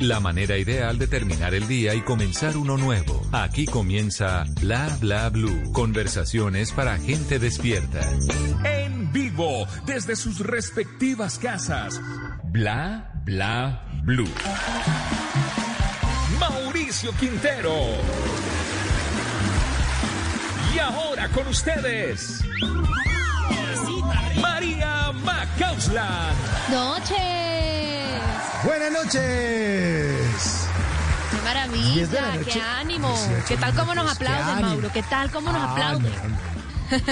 La manera ideal de terminar el día y comenzar uno nuevo. Aquí comienza Bla Bla Blue. Conversaciones para gente despierta. En vivo, desde sus respectivas casas. Bla Bla Blue. Mauricio Quintero. Y ahora con ustedes. María Macausland. Noches. Buenas noches. Qué maravilla, qué ánimo. 18 ¿Qué tal cómo nos qué aplauden. Mauro? ¿Qué tal cómo nos aplauden?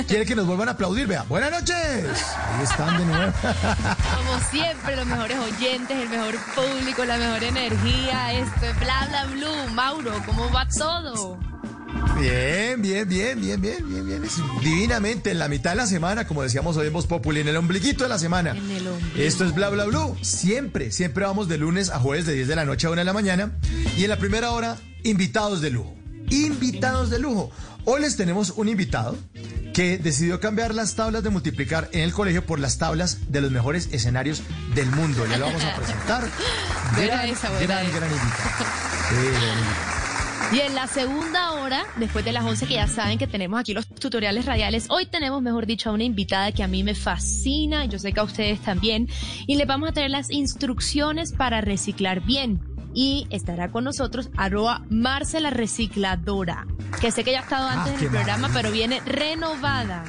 ¿Quiere que nos vuelvan a aplaudir? Vea, buenas noches. Ahí están de nuevo. Como siempre, los mejores oyentes, el mejor público, la mejor energía. Esto es Bla Bla Blue. Mauro, ¿cómo va todo? Bien, bien, bien, bien, bien, bien, bien. Divinamente, en la mitad de la semana, como decíamos hoy en Voz Populi, en el ombliguito de la semana. En el ombligo. Esto es Bla Bla Blue. Siempre, siempre vamos de lunes a jueves de 10 de la noche a 1 de la mañana. Y en la primera hora, invitados de lujo. Invitados de lujo. Hoy les tenemos un invitado que decidió cambiar las tablas de multiplicar en el colegio por las tablas de los mejores escenarios del mundo. Ya lo vamos a presentar. Gran, esa, gran, esa. gran invitado. Sí, gran invitado. Y en la segunda hora, después de las 11 que ya saben que tenemos aquí los tutoriales radiales, hoy tenemos, mejor dicho, a una invitada que a mí me fascina, yo sé que a ustedes también, y les vamos a traer las instrucciones para reciclar bien. Y estará con nosotros arroba Marcela Recicladora, que sé que ya ha estado antes Ah, en el programa, maravilla. pero viene renovada.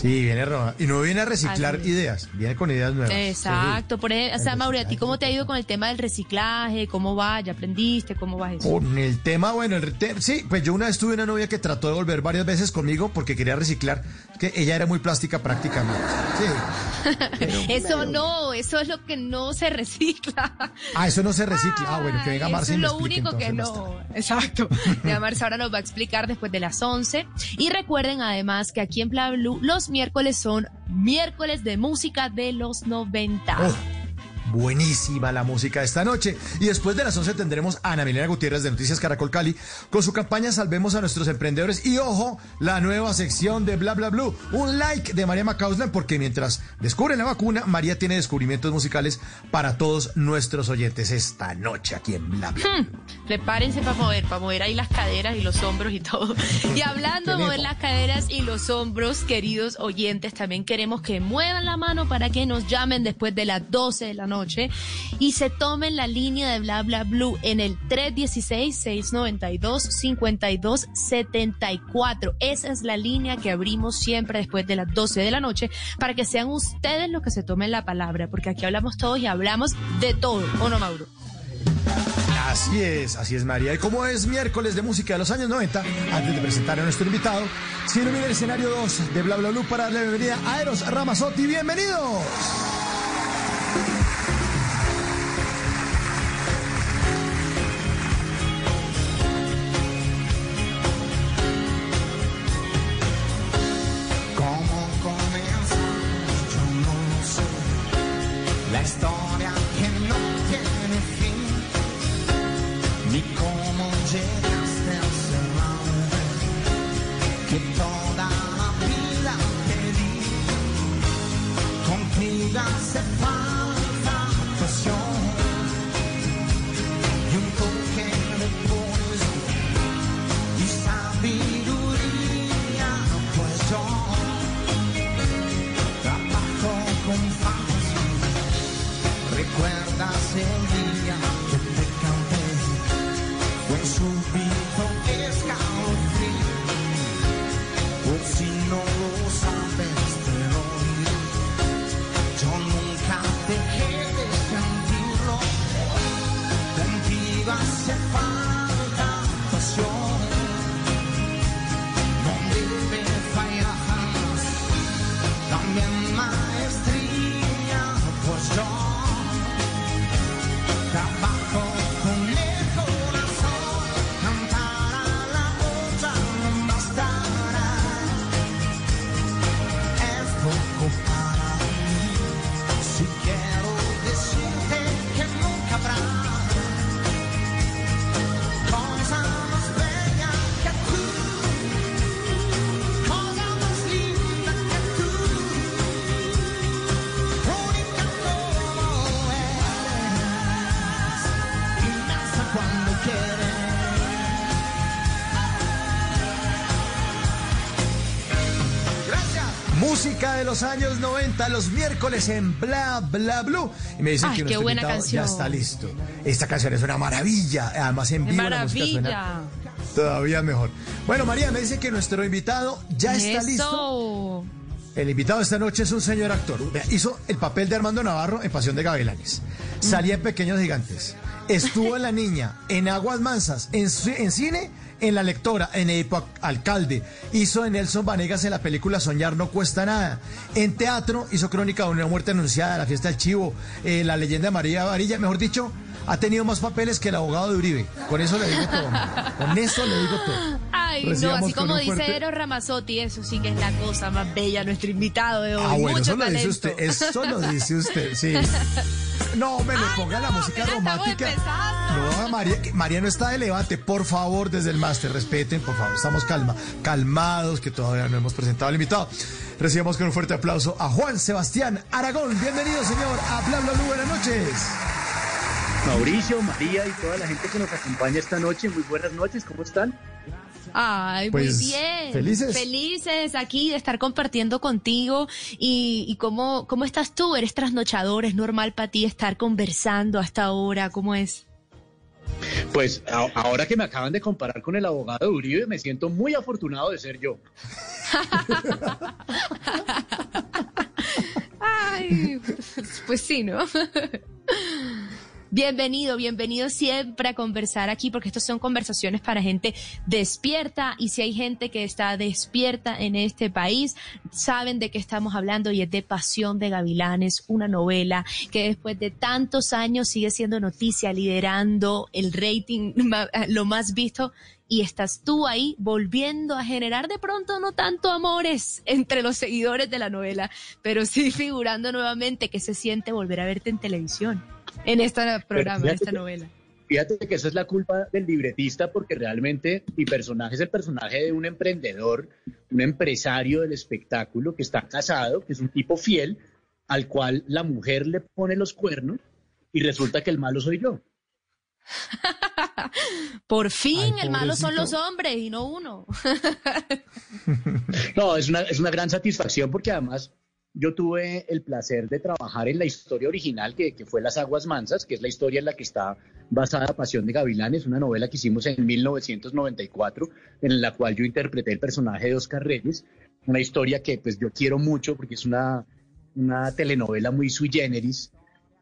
Sí, viene Roma. Y no viene a reciclar Así ideas, viene con ideas nuevas. Exacto. Por ejemplo, o sea, Mauri, ¿a ti cómo te ha ido con el tema del reciclaje? ¿Cómo va? ¿Ya aprendiste? ¿Cómo va eso? Con el tema, bueno, el te- sí, pues yo una vez tuve una novia que trató de volver varias veces conmigo porque quería reciclar, que ella era muy plástica prácticamente. Sí. Pero- Eso no, eso es lo que no se recicla. Ah, eso no se recicla. Ah, bueno, que venga Marcia Eso es lo único que no. Exacto. Ya Marcia ahora nos va a explicar después de las 11. Y recuerden además que aquí en Bla Blue los miércoles son miércoles de música de los 90. Oh, buenísima la música de esta noche. Y después de las 11 tendremos a Ana Milena Gutiérrez de Noticias Caracol Cali con su campaña Salvemos a nuestros emprendedores. Y ojo, la nueva sección de Bla Bla Blue. Un like de María Macauslan porque mientras descubren la vacuna, María tiene descubrimientos musicales para todos nuestros oyentes esta noche aquí en Bla Bla. Prepárense para mover, para mover ahí las caderas y los hombros y todo. Y hablando de mover las caderas y los hombros, queridos oyentes, también queremos que muevan la mano para que nos llamen después de las 12 de la noche y se tomen la línea de bla bla blue en el 316-692-5274. Esa es la línea que abrimos siempre después de las 12 de la noche para que sean ustedes los que se tomen la palabra, porque aquí hablamos todos y hablamos de todo, ¿o no, Mauro? Así es, así es María. Y como es miércoles de música de los años 90, antes de presentar a nuestro invitado, si ilumina el escenario 2 de Bla Bla Blue para darle la bienvenida a Eros Ramazotti. ¡Bienvenidos! De los años 90, los miércoles en Bla Bla Blue. Y me dicen Ay, que qué nuestro buena invitado canción. ya está listo. Esta canción es una maravilla. Además, en ¡Qué vivo la música suena maravilla! todavía mejor. Bueno, María me dice que nuestro invitado ya está listo. Eso. El invitado esta noche es un señor actor. Hizo el papel de Armando Navarro en Pasión de Gavilanes. Salía en Pequeños Gigantes. Estuvo en La Niña, en Aguas Mansas, en, en cine, en La Lectora, en Edipo Alcalde. Hizo en Nelson Vanegas en la película Soñar no cuesta nada. En teatro hizo Crónica de una muerte anunciada, La fiesta del chivo, eh, La leyenda de María Varilla. Mejor dicho, ha tenido más papeles que el abogado de Uribe. Con eso le digo todo. Con eso le digo todo. Ay, no, así como dice fuerte- Eros Ramazzotti, eso sí que es la cosa más bella, nuestro invitado de hoy. Ah, bueno, Mucho eso lo dice talento. usted, eso lo dice usted, sí. No, me le Ay, ponga no, la música romántica. No, María, María no está de levante, por favor, desde el máster, respeten, por favor, estamos calma, calmados, que todavía no hemos presentado al invitado. Recibamos con un fuerte aplauso a Juan Sebastián Aragón. Bienvenido, señor, a Bla Bla Bla, buenas noches. Mauricio, María y toda la gente que nos acompaña esta noche, muy buenas noches, ¿cómo están? Ay, Pues, muy bien. felices. Felices aquí de estar compartiendo contigo. Y, y cómo, cómo estás tú? ¿Eres trasnochador? ¿Es normal para ti estar conversando hasta ahora? ¿Cómo es? Pues a- ahora que me acaban de comparar con el abogado de Uribe, me siento muy afortunado de ser yo. Ay, pues sí, ¿no? Bienvenido, bienvenido siempre a conversar aquí, porque estas son conversaciones para gente despierta y si hay gente que está despierta en este país, saben de qué estamos hablando y es de Pasión de Gavilanes, una novela que después de tantos años sigue siendo noticia, liderando el rating, lo más visto y estás tú ahí volviendo a generar de pronto no tanto amores entre los seguidores de la novela, pero sí figurando nuevamente que se siente volver a verte en televisión, en este programa, en esta que- novela. Fíjate que eso es la culpa del libretista porque realmente mi personaje es el personaje de un emprendedor, un empresario del espectáculo que está casado, que es un tipo fiel, al cual la mujer le pone los cuernos y resulta que el malo soy yo. Por fin, Ay, el malo son los hombres y no uno. No, es una, es una gran satisfacción porque además yo tuve el placer de trabajar en la historia original que, que fue Las Aguas Mansas, que es la historia en la que está basada Pasión de Gavilanes, una novela que hicimos en 1994, en la cual yo interpreté el personaje de Oscar Reyes, una historia que pues yo quiero mucho porque es una, una telenovela muy sui generis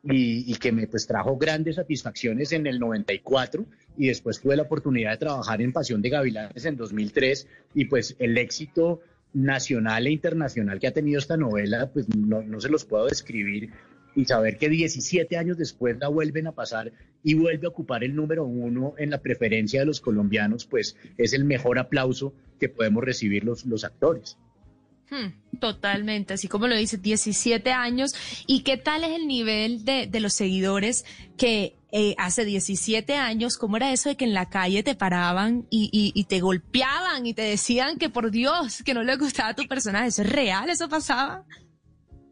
y, y que me pues trajo grandes satisfacciones en el 94 y después tuve la oportunidad de trabajar en Pasión de Gavilanes en 2003 y pues el éxito nacional e internacional que ha tenido esta novela pues no, no se los puedo describir y saber que 17 años después la vuelven a pasar y vuelve a ocupar el número uno en la preferencia de los colombianos pues es el mejor aplauso que podemos recibir los, los actores. Hmm, totalmente, así como lo dice, 17 años. ¿Y qué tal es el nivel de, de los seguidores que eh, hace 17 años, cómo era eso de que en la calle te paraban y, y- te golpeaban y te decían que por Dios, que no les gustaba tu personaje? ¿Eso es real? ¿Eso pasaba?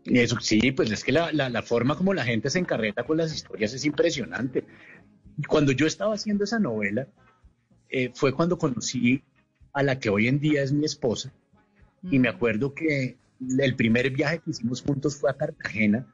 Eso sí, pues es que la, la- la forma como la gente se encarreta con las historias es impresionante. Cuando yo estaba haciendo esa novela, eh, fue cuando conocí a la que hoy en día es mi esposa. Y me acuerdo que el primer viaje que hicimos juntos fue a Cartagena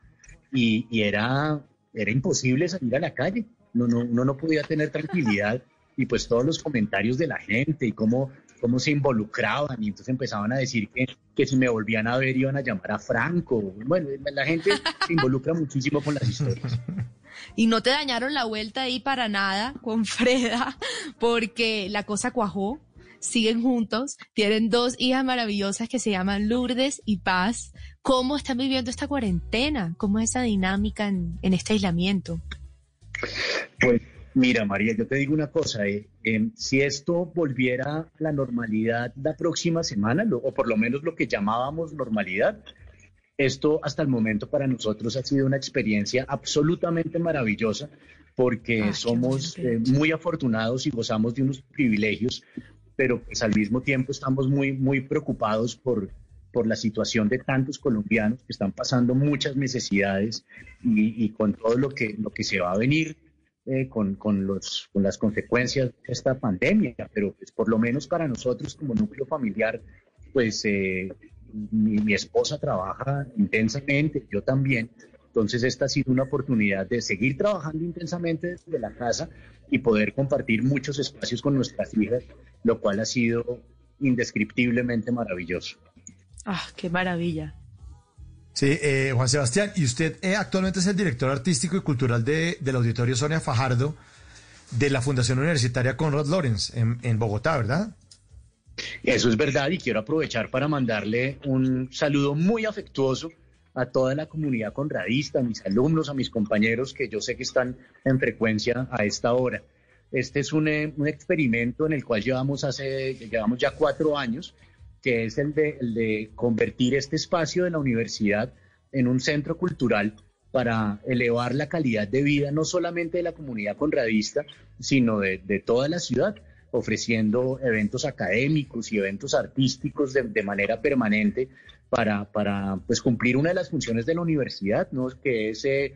y, y era, era imposible salir a la calle. No, no, uno no podía tener tranquilidad. Y pues todos los comentarios de la gente y cómo, cómo se involucraban. Y entonces empezaban a decir que, que si me volvían a ver iban a llamar a Franco. Bueno, la gente se involucra muchísimo con las historias. Y no te dañaron la vuelta ahí para nada con Freda, porque la cosa cuajó, siguen juntos, tienen dos hijas maravillosas que se llaman Lourdes y Paz. ¿Cómo están viviendo esta cuarentena? ¿Cómo es esa dinámica en, en este aislamiento? Pues mira, María, yo te digo una cosa, eh, eh, si esto volviera a la normalidad la próxima semana, lo- o por lo menos lo que llamábamos normalidad, esto hasta el momento para nosotros ha sido una experiencia absolutamente maravillosa porque somos eh, muy afortunados y gozamos de unos privilegios, pero pues al mismo tiempo estamos muy, muy preocupados por, por la situación de tantos colombianos que están pasando muchas necesidades y, y con todo lo que, lo que se va a venir eh, con, con, los, con las consecuencias de esta pandemia, pero pues por lo menos para nosotros como núcleo familiar, pues eh, mi, mi esposa trabaja intensamente, yo también. Entonces esta ha sido una oportunidad de seguir trabajando intensamente desde la casa y poder compartir muchos espacios con nuestras hijas, lo cual ha sido indescriptiblemente maravilloso. Ah, qué maravilla. Sí, eh, Juan Sebastián, y usted eh, actualmente es el director artístico y cultural de, del Auditorio Sonia Fajardo de la Fundación Universitaria Conrad Lorenz en, en Bogotá, ¿verdad? Eso es verdad y quiero aprovechar para mandarle un saludo muy afectuoso a toda la comunidad conradista, a mis alumnos, a mis compañeros que yo sé que están en frecuencia a esta hora. Este es un, eh, un experimento en el cual llevamos, hace, llevamos ya cuatro años, que es el de, convertir este espacio de la universidad en un centro cultural para elevar la calidad de vida no solamente de la comunidad conradista, sino de, de toda la ciudad, ofreciendo eventos académicos y eventos artísticos de, de manera permanente para, para pues, cumplir una de las funciones de la universidad, ¿no? que es eh,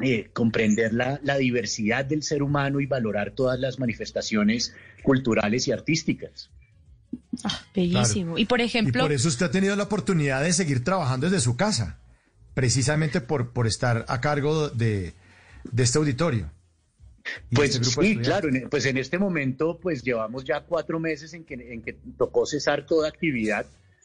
eh, comprender la, la diversidad del ser humano y valorar todas las manifestaciones culturales y artísticas. Ah, bellísimo. Y por Y ejemplo, por eso usted ha tenido la oportunidad de seguir trabajando desde su casa, precisamente por, por estar a cargo de, de este auditorio. Pues este sí, claro, en- pues en este momento pues llevamos ya cuatro meses en que, en que tocó cesar toda actividad.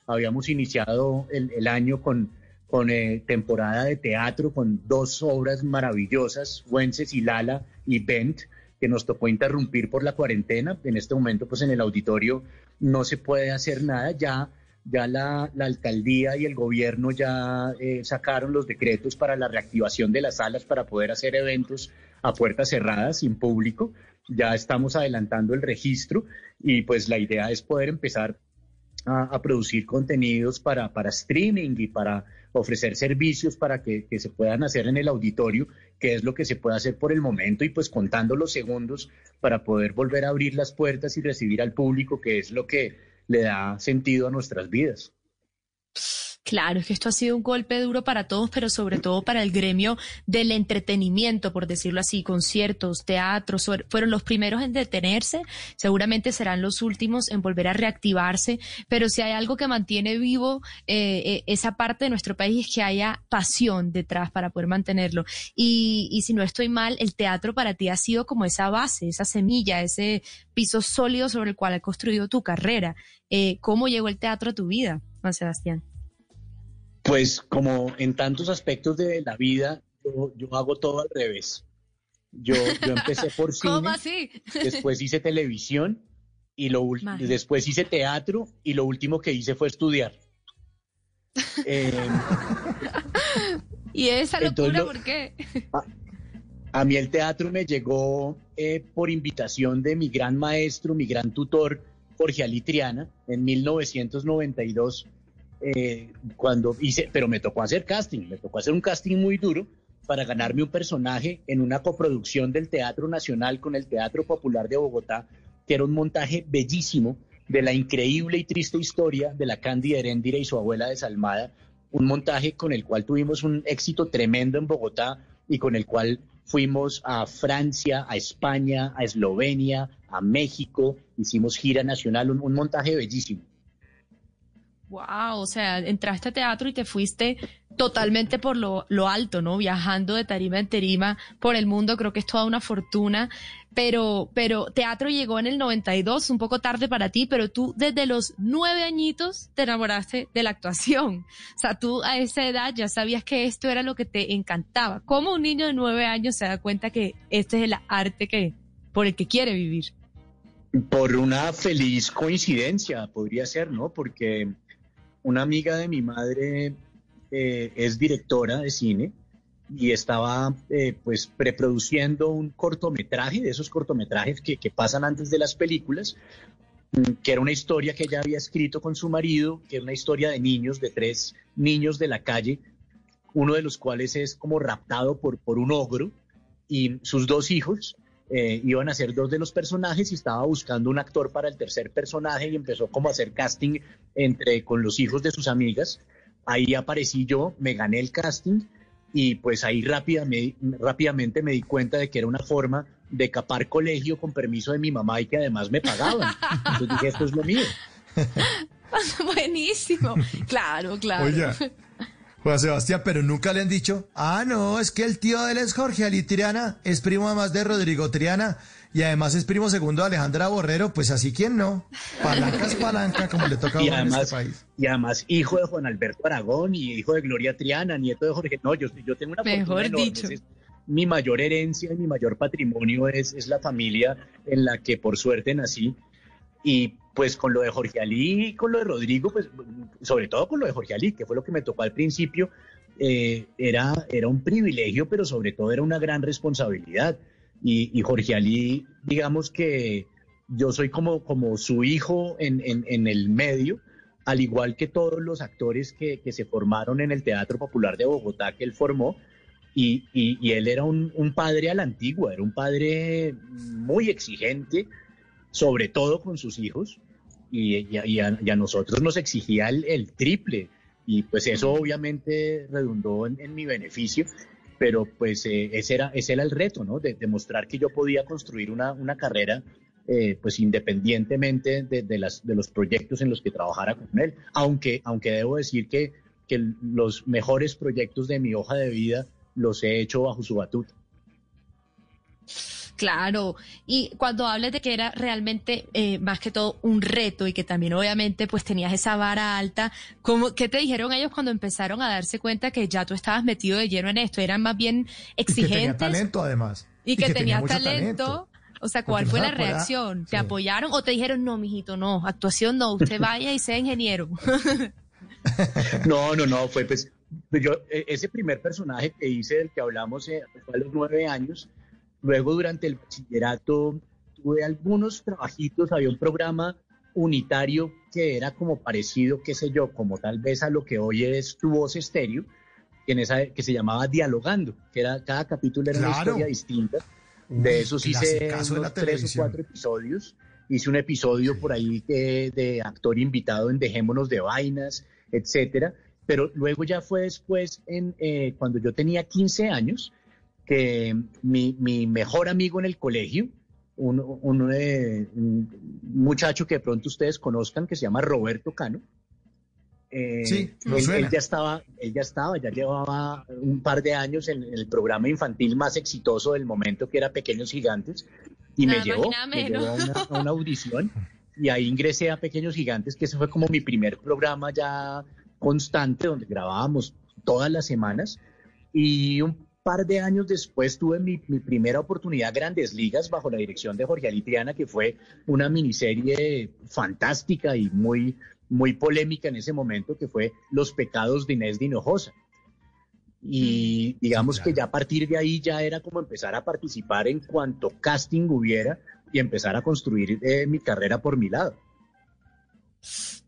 Habíamos iniciado el, año con, con eh, temporada de teatro, con dos obras maravillosas, Wences y Lala y Bent, que nos tocó interrumpir por la cuarentena. En este momento pues en el auditorio no se puede hacer nada, ya, ya la, la alcaldía y el gobierno ya eh, sacaron los decretos para la reactivación de las salas para poder hacer eventos a puertas cerradas, sin público. Ya estamos adelantando el registro y pues la idea es poder empezar a, producir contenidos para, para streaming y para ofrecer servicios para que, que se puedan hacer en el auditorio, que es lo que se puede hacer por el momento y pues contando los segundos para poder volver a abrir las puertas y recibir al público, que es lo que le da sentido a nuestras vidas. Claro, es que esto ha sido un golpe duro para todos, pero sobre todo para el gremio del entretenimiento, por decirlo así, conciertos, teatros, fuer- fueron los primeros en detenerse, seguramente serán los últimos en volver a reactivarse, pero si hay algo que mantiene vivo eh, eh, esa parte de nuestro país es que haya pasión detrás para poder mantenerlo. Y, y si no estoy mal, el teatro para ti ha sido como esa base, esa semilla, ese piso sólido sobre el cual has construido tu carrera. Eh, ¿Cómo llegó el teatro a tu vida, Juan Sebastián? Pues como en tantos aspectos de la vida, yo, yo hago todo al revés. Yo, yo empecé por cine, ¿Cómo así? después hice televisión y lo después hice teatro y lo último que hice fue estudiar. Eh, ¿Y esa locura lo- por qué? a mí el teatro me llegó eh, por invitación de mi gran maestro, mi gran tutor, Jorge Ali Triana, en 1992, eh, cuando hice, pero me tocó hacer casting, me tocó hacer un casting muy duro para ganarme un personaje en una coproducción del Teatro Nacional con el Teatro Popular de Bogotá, que era un montaje bellísimo de la increíble y triste historia de la Cándida Heréndira y su abuela desalmada, un montaje con el cual tuvimos un éxito tremendo en Bogotá y con el cual fuimos a Francia, a España, a Eslovenia, a México, hicimos gira nacional, un, un montaje bellísimo. Wow, o sea, entraste a teatro y te fuiste totalmente por lo, lo alto, ¿no? Viajando de tarima en tarima por el mundo, creo que es toda una fortuna. Pero, pero teatro llegó en el 92, un poco tarde para ti, pero tú desde los nueve añitos te enamoraste de la actuación. O sea, tú a esa edad ya sabías que esto era lo que te encantaba. ¿Cómo un niño de nueve años se da cuenta que este es el arte que, por el que quiere vivir? Por una feliz coincidencia, podría ser, ¿no? Porque una amiga de mi madre eh, es directora de cine y estaba eh, pues preproduciendo un cortometraje, de esos cortometrajes que, que pasan antes de las películas, mm, que era una historia que ella había escrito con su marido, que era una historia de niños, de tres niños de la calle, uno de los cuales es como raptado por, por un ogro y sus dos hijos eh, iban a ser dos de los personajes y estaba buscando un actor para el tercer personaje y empezó como a hacer casting entre con los hijos de sus amigas. Ahí aparecí yo, me gané el casting y pues ahí rápida, me- rápidamente me di cuenta de que era una forma de capar colegio con permiso de mi mamá y que además me pagaban. Entonces dije, esto es lo mío. Buenísimo. Claro, claro. Oiga, Juan Sebastián, pero nunca le han dicho, ah, no, es que el tío de él es Jorge Ali Triana, es primo además de Rodrigo Triana y además es primo segundo de Alejandra Borrero, pues así quién no. Palanca es palanca, como le toca a uno en este país. y además, hijo de Juan Alberto Aragón y hijo de Gloria Triana, nieto de Jorge. No, yo, yo tengo una Mejor fortuna dicho. Mi mayor herencia y mi mayor patrimonio es, es la familia en la que por suerte nací. Y pues con lo de Jorge Ali y con lo de Rodrigo, pues sobre todo con lo de Jorge Ali, que fue lo que me tocó al principio, eh, era, era un privilegio, pero sobre todo era una gran responsabilidad. Y, Jorge Ali, digamos que yo soy como, como su hijo en, el medio, al igual que todos los actores que, que se formaron en el Teatro Popular de Bogotá que él formó. Y, y- y él era un, un padre a la antigua, era un padre muy exigente, sobre todo con sus hijos, y, y a, y nosotros nos exigía el, el triple, y pues eso obviamente redundó en, en mi beneficio, pero pues eh, ese, era, ese era el reto, ¿no? De demostrar que yo podía construir una, una carrera eh, pues independientemente de, de las, de los proyectos en los que trabajara con él, aunque, aunque debo decir que, que los mejores proyectos de mi hoja de vida los he hecho bajo su batuta. Claro, y cuando hablas de que era realmente eh, más que todo un reto y que también obviamente pues tenías esa vara alta, ¿cómo, ¿qué te dijeron ellos cuando empezaron a darse cuenta que ya tú estabas metido de lleno en esto? ¿Eran más bien Y que tenía exigentes talento además. y que, tenía tenías mucho talento? O sea, ¿cuál Porque fue la reacción? ¿Te sí. apoyaron o te dijeron, no, mijito, no, actuación no, usted vaya y sea ingeniero? No, no, no, fue pues, pues yo, e- ese primer personaje que hice del que hablamos eh, fue a los nueve años. Luego, durante el bachillerato, tuve algunos trabajitos, había un programa unitario que era como parecido, qué sé yo, como tal vez a lo que hoy es tu voz estéreo, que, en esa, que se llamaba Dialogando, que era, cada capítulo era una historia distinta. Uy, De esos hice de la tres o cuatro episodios. Hice un episodio por ahí de, de actor invitado en Dejémonos de Vainas, etcétera. Pero luego ya fue después, en, eh, cuando yo tenía 15 años, que mi, mi mejor amigo en el colegio, un, un, eh, un muchacho que de pronto ustedes conozcan, que se llama Roberto Cano, eh, Sí, él, suena. él ya estaba, él ya estaba, ya llevaba un par de años en, el programa infantil más exitoso del momento, que era Pequeños Gigantes, y Nada me llevó, me llevó a una, a una audición, y ahí ingresé a Pequeños Gigantes, que ese fue como mi primer programa ya constante, donde grabábamos todas las semanas, y un par de años después tuve mi, mi primera oportunidad Grandes Ligas bajo la dirección de Jorge Alitriana, que fue una miniserie fantástica y muy, muy polémica en ese momento, que fue Los pecados de Inés de Hinojosa. Y digamos Sí, que ya a partir de ahí ya era como empezar a participar en cuanto casting hubiera y empezar a construir eh, mi carrera por mi lado.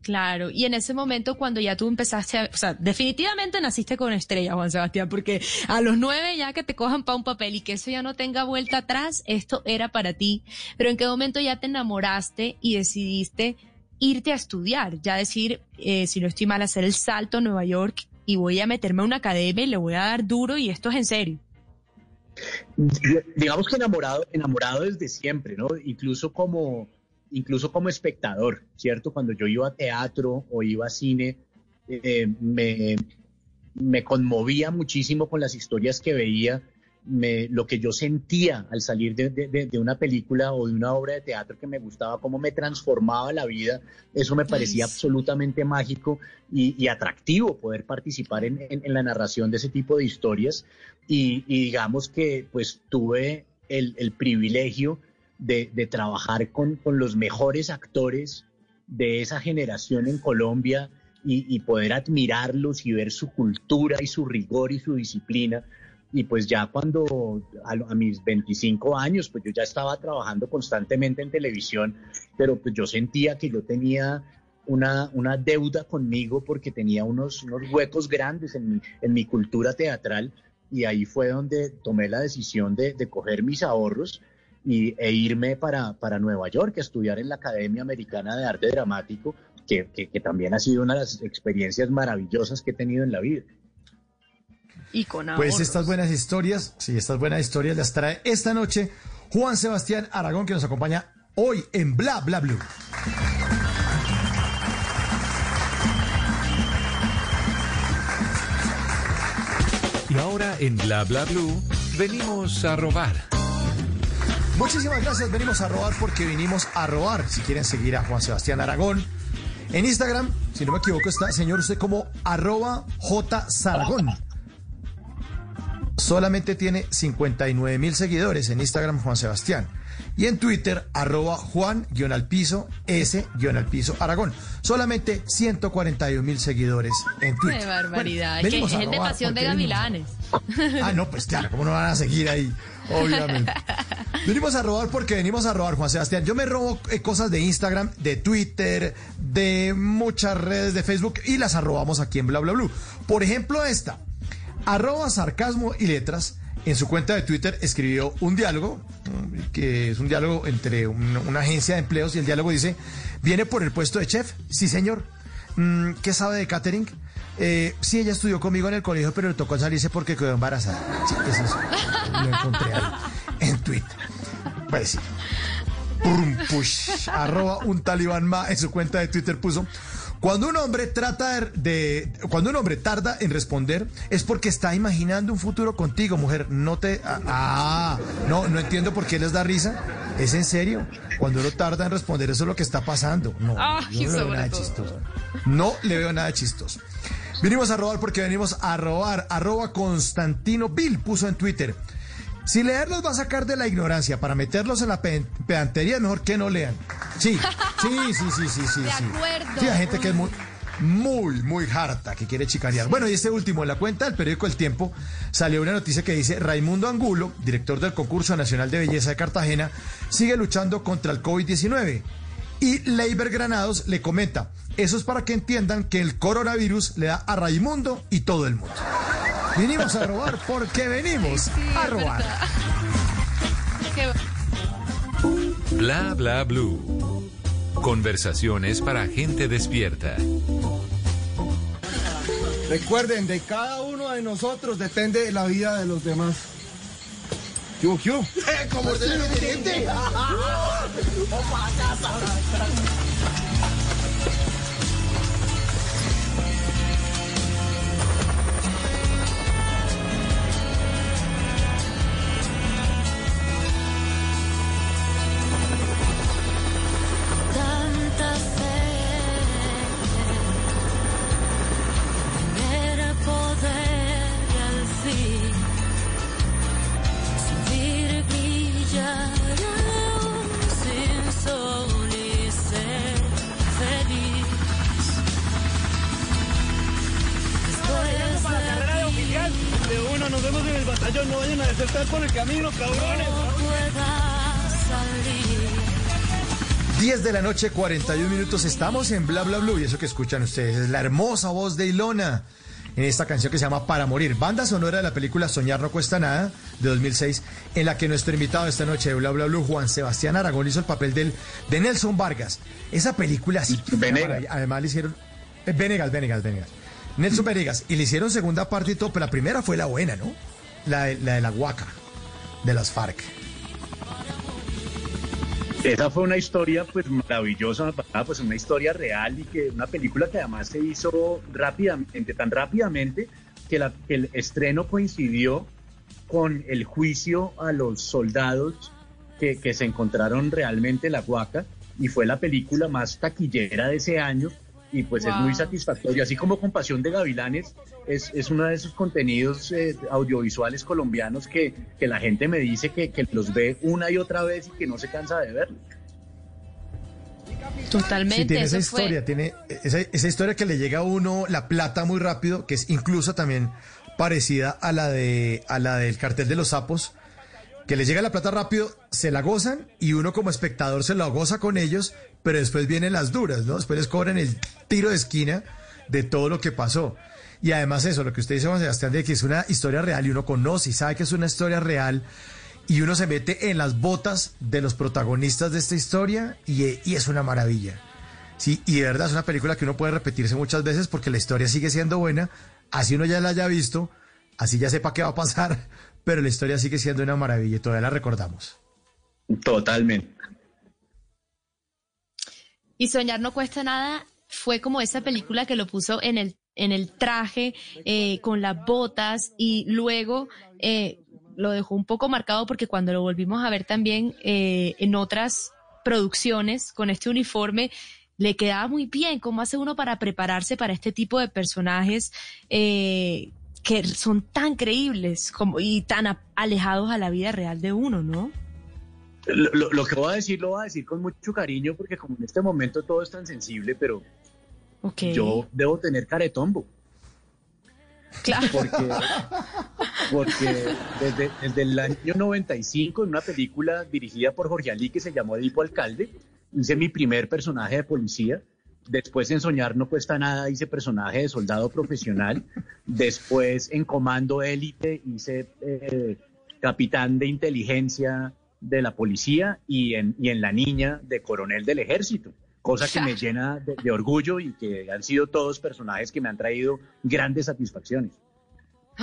Claro, y en ese momento cuando ya tú empezaste a, o sea, definitivamente naciste con estrella, Juan Sebastián, porque a los nueve ya que te cojan para un papel y que eso ya no tenga vuelta atrás, esto era para ti. Pero en qué momento ya te enamoraste y decidiste irte a estudiar, ya decir, eh, si no estoy mal, hacer el salto a Nueva York y voy a meterme a una academia y le voy a dar duro y esto es en serio. digamos que enamorado, enamorado desde siempre, ¿no? Incluso como, incluso como espectador, ¿cierto? Cuando yo iba a teatro o iba a cine, eh, me, me conmovía muchísimo con las historias que veía, me, lo que yo sentía al salir de, de- de- una película o de una obra de teatro que me gustaba, cómo me transformaba la vida, eso me parecía sí. absolutamente mágico y, y atractivo poder participar en, en- en la narración de ese tipo de historias. Y, y digamos que pues tuve el, el privilegio de, trabajar con, con los mejores actores de esa generación en Colombia y, y poder admirarlos y ver su cultura y su rigor y su disciplina. Y pues ya cuando a mis 25 años, pues yo ya estaba trabajando constantemente en televisión, pero pues yo sentía que yo tenía una, una deuda conmigo porque tenía unos, unos huecos grandes en mi, en mi cultura teatral y ahí fue donde tomé la decisión de, de coger mis ahorros y, e irme para, para Nueva York a estudiar en la Academia Americana de Arte Dramático, que, que, también ha sido una de las experiencias maravillosas que he tenido en la vida. Y con pues estas buenas historias, sí, estas buenas historias las trae esta noche Juan Sebastián Aragón, que nos acompaña hoy en Bla Bla Blue. Y ahora en Bla Bla Blue venimos a robar. Muchísimas gracias, venimos a robar porque vinimos a robar. Si quieren seguir a Juan Sebastián Aragón en Instagram, si no me equivoco, está señor usted como arroba J Saragón. Solamente tiene 59 mil seguidores en Instagram Juan Sebastián. Y en Twitter, arroba Juan al piso S al piso Aragón. Solamente 141 mil seguidores en Twitter. Qué barbaridad. Bueno, que venimos es a el de robar pasión de gavilanes. Ah, no, pues claro, ¿cómo no van a seguir ahí? Obviamente. Venimos a robar porque venimos a robar, Juan Sebastián. Yo me robo eh, cosas de Instagram, de Twitter, de muchas redes de Facebook y las arrobamos aquí en Bla Bla Blue. Por ejemplo, esta. Arroba sarcasmo y letras. En su cuenta de Twitter escribió un diálogo, mm, que es un diálogo entre un- una agencia de empleos y el diálogo dice, ¿viene por el puesto de chef? Sí, señor. Mm, ¿Qué sabe de catering? Eh, sí, ella estudió conmigo en el colegio, pero le tocó salirse porque quedó embarazada. Sí, eso es. Lo encontré ahí en Twitter. Pues sí. Push, arroba un talibán más en su cuenta de Twitter puso. Cuando un hombre trata de, cuando un hombre tarda en responder es porque está imaginando un futuro contigo, mujer. No te ah, ah, no no entiendo por qué les da risa. ¿Es en serio? Cuando uno tarda en responder eso es lo que está pasando. No, Ay, yo no le veo nada todo. chistoso. No le veo nada chistoso. Venimos a robar porque venimos a robar. Arroba Constantino Bill puso en Twitter. Si leerlos va a sacar de la ignorancia para meterlos en la pe- pedantería, mejor que no lean. Sí, sí, sí, sí, sí, sí. De sí. acuerdo. Sí, hay gente que es muy, muy, muy harta, que quiere chicanear. Bueno, y este último, en la cuenta del periódico El Tiempo, salió una noticia que dice, Raimundo Angulo, director del Concurso Nacional de Belleza de Cartagena, sigue luchando contra el COVID-19. Y Leiber Granados le comenta, eso es para que entiendan que el coronavirus le da a Raimundo y todo el mundo. Vinimos a robar porque venimos a robar. Bla Bla Blue. Conversaciones para gente despierta. Recuerden, de cada uno de nosotros depende la vida de los demás. ¿Qué, qué? Como ser diferente. Tanta de la noche, 41 minutos. Estamos en Bla Bla Blue y eso que escuchan ustedes es la hermosa voz de Ilona en esta canción que se llama Para Morir. Banda sonora de la película Soñar no cuesta nada de 2006, en la que nuestro invitado esta noche de Bla Bla Blue, Juan Sebastián Aragón, hizo el papel del, de Nelson Vargas. Esa película sí. Venegas. Además le hicieron. eh, Venegas, Venegas, Venegas. Nelson Venegas. Y le hicieron segunda parte y todo, pero la primera fue la buena, ¿no? La de la, de la Huaca, de las FARC. Esa fue una historia pues maravillosa, ah, pues una historia real y que una película que además se hizo rápidamente, tan rápidamente que, la- el estreno coincidió con el juicio a los soldados que, que se encontraron realmente en la Huaca y fue la película más taquillera de ese año y pues es muy satisfactorio, así como Compasión de Gavilanes es, es uno de esos contenidos eh, audiovisuales colombianos que, que la gente me dice que, que los ve una y otra vez y que no se cansa de ver. Totalmente. Sí, tiene esa fue- historia, tiene esa, esa historia que le llega a uno la plata muy rápido, que es incluso también parecida a la de a la del cartel de los sapos, que les llega la plata rápido, se la gozan y uno como espectador se la goza con ellos, pero después vienen las duras, ¿no? Después les cobran el tiro de esquina de todo lo que pasó. Y además eso, lo que usted dice, Juan Sebastián, de que es una historia real y uno conoce y sabe que es una historia real y uno se mete en las botas de los protagonistas de esta historia y, es una maravilla. Sí, y de verdad es una película que uno puede repetirse muchas veces porque la historia sigue siendo buena, así uno ya la haya visto, así ya sepa qué va a pasar, pero la historia sigue siendo una maravilla y todavía la recordamos. Totalmente. Y Soñar no cuesta nada fue como esa película que lo puso en el en el traje, eh, con las botas y luego eh, lo dejó un poco marcado porque cuando lo volvimos a ver también eh, en otras producciones con este uniforme, le quedaba muy bien. ¿Cómo hace uno para prepararse para este tipo de personajes eh, que son tan creíbles como, y tan alejados a la vida real de uno, no? Lo, que voy a decir lo voy a decir con mucho cariño porque como en este momento todo es tan sensible, pero yo debo tener caretombo. Claro. Porque, porque desde, desde el año 95, en una película dirigida por Jorge Ali que se llamó Edipo Alcalde, hice mi primer personaje de policía. Después en Soñar no cuesta nada hice personaje de soldado profesional. Después en Comando Élite hice eh, capitán de inteligencia de la policía y en, y en La Niña de coronel del ejército. Cosa que me llena de, de orgullo y que han sido todos personajes que me han traído grandes satisfacciones.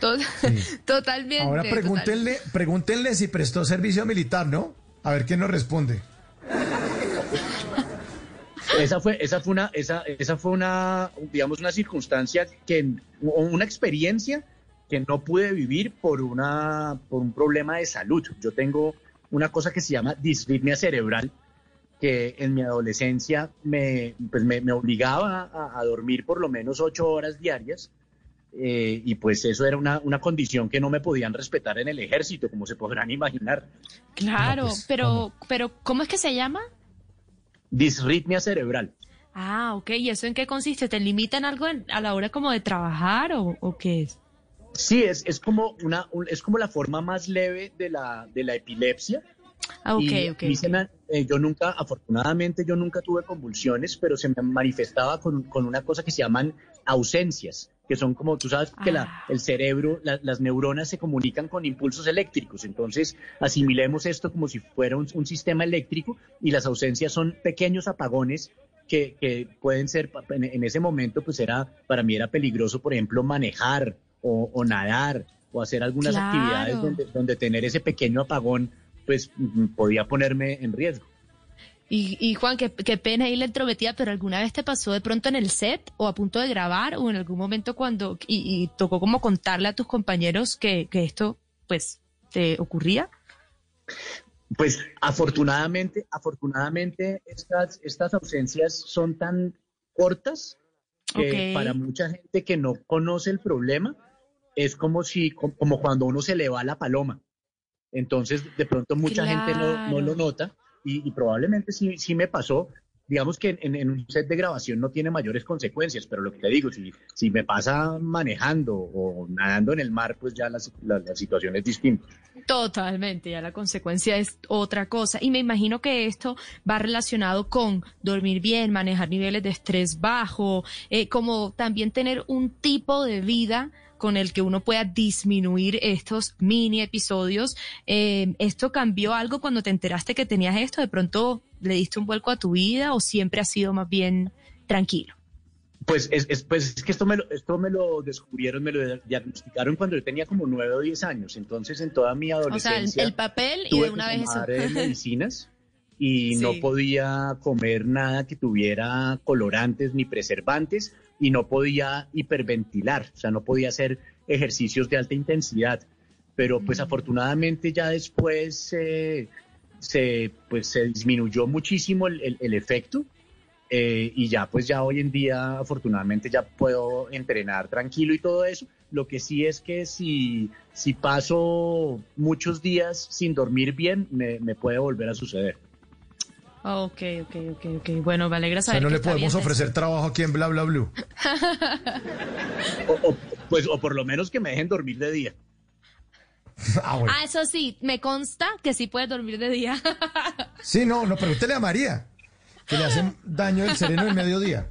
To- Totalmente. Ahora total- pregúntenle, pregúntenle si prestó servicio militar, ¿no? A ver quién nos responde. Esa fue, esa fue una, esa, esa fue una, digamos, una circunstancia que, o una experiencia que no pude vivir por una, por un problema de salud. Yo tengo una cosa que se llama disritmia cerebral, que en mi adolescencia me, pues me, me obligaba a, a dormir por lo menos ocho horas diarias. eh, y pues eso era una, una condición que no me podían respetar en el ejército, como se podrán imaginar. Claro, No, pues, pero, pero ¿cómo es que se llama? Disritmia cerebral. Ah, ok. ¿Y eso en qué consiste? ¿Te limitan algo en- a la hora como de trabajar o, o qué es? Sí, es, es, como una, un- es como la forma más leve de la, de la epilepsia. Ah, ok, Y ok. me- eh, yo nunca, afortunadamente, yo nunca tuve convulsiones, pero se me manifestaba con, con una cosa que se llaman ausencias, que son como, tú sabes, que la- Ah. el cerebro, la- las neuronas se comunican con impulsos eléctricos. Entonces, asimilemos esto como si fuera un, un sistema eléctrico y las ausencias son pequeños apagones que, que pueden ser, en, en ese momento, pues era, para mí era peligroso, por ejemplo, manejar o, o nadar o hacer algunas Claro. actividades donde, donde tener ese pequeño apagón pues podía ponerme en riesgo. Y, y Juan, qué, qué pena ahí la entrometida, pero ¿alguna vez te pasó de pronto en el set o a punto de grabar o en algún momento cuando y, y tocó como contarle a tus compañeros que, que esto pues te ocurría? Pues afortunadamente, afortunadamente estas, estas ausencias son tan cortas que para mucha gente que no conoce el problema es como si como, cuando uno se le va la paloma. Entonces de pronto mucha gente no, no lo nota y, y probablemente sí, sí me pasó. Digamos que en, en un set de grabación no tiene mayores consecuencias, pero lo que te digo, si, si me pasa manejando o nadando en el mar, pues ya la, la- la situación es distinta. Totalmente, ya la consecuencia es otra cosa. Y me imagino que esto va relacionado con dormir bien, manejar niveles de estrés bajo, eh, como también tener un tipo de vida con el que uno pueda disminuir estos mini episodios. Eh, ¿Esto cambió algo cuando te enteraste que tenías esto? ¿De pronto le diste un vuelco a tu vida o siempre ha sido más bien tranquilo? Pues es, es- pues es que esto me, lo, esto me lo descubrieron, me lo diagnosticaron cuando yo tenía como nueve o diez años. Entonces, en toda mi O sea, el, adolescencia, el papel y de una vez eso. tomar eh, medicinas y Sí. no podía comer nada que tuviera colorantes ni preservantes y no podía hiperventilar, o sea, no podía hacer ejercicios de alta intensidad. Pero pues Mm. afortunadamente ya después eh, se, pues, se disminuyó muchísimo el, el- el efecto eh, y ya pues ya hoy en día afortunadamente ya puedo entrenar tranquilo y todo eso. Lo que sí es que si, si paso muchos días sin dormir bien, me, me puede volver a suceder. Ok, ok, ok, ok. Bueno, me alegra O sea, saber no que le está podemos bien. ofrecer trabajo aquí en Bla Bla Blue. O, o, pues, o por lo menos que me dejen dormir de día. Ah, bueno. Ah, eso sí, me consta que sí puedes dormir de día. Sí, no, no, pregúntele a María, que le hacen daño el sereno del mediodía.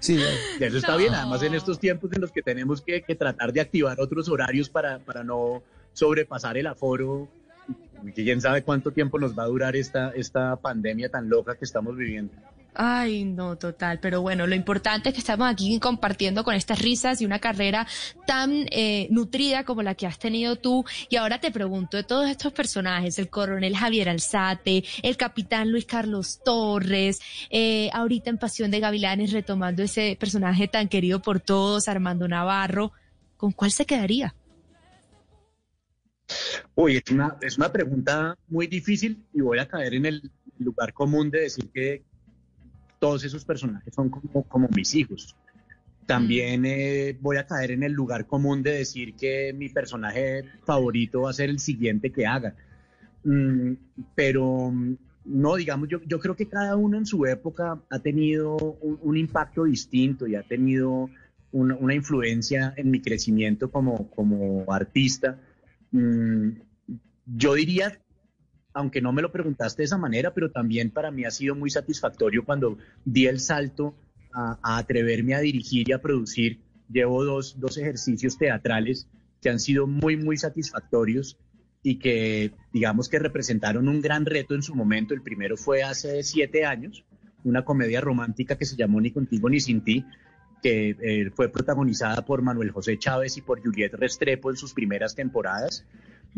Sí, eh, Eso está No. bien, además en estos tiempos en los que tenemos que, que tratar de activar otros horarios para, para no sobrepasar el aforo, quién sabe cuánto tiempo nos va a durar esta, esta pandemia tan loca que estamos viviendo. Ay, no, total. Pero bueno, lo importante es que estamos aquí compartiendo con estas risas y una carrera tan eh, nutrida como la que has tenido tú. Y ahora te pregunto, de todos estos personajes, el coronel Javier Alzate, el capitán Luis Carlos Torres, eh, ahorita en Pasión de Gavilanes retomando ese personaje tan querido por todos, Armando Navarro, ¿con cuál se quedaría? Uy, es una, es una pregunta muy difícil y voy a caer en el lugar común de decir que todos esos personajes son como, como mis hijos. También eh, voy a caer en el lugar común de decir que mi personaje favorito va a ser el siguiente que haga. Mm, pero mm, no, digamos, yo, yo creo que cada uno en su época ha tenido un, un impacto distinto y ha tenido una, una influencia en mi crecimiento como, como artista. Mm, yo diría, aunque no me lo preguntaste de esa manera, pero también para mí ha sido muy satisfactorio cuando di el salto a, a atreverme a dirigir y a producir. Llevo dos, dos ejercicios teatrales que han sido muy, muy satisfactorios y que digamos que representaron un gran reto en su momento. El primero fue hace siete años, una comedia romántica que se llamó Ni contigo ni sin ti, que eh, fue protagonizada por Manuel José Chávez y por Juliette Restrepo en sus primeras temporadas,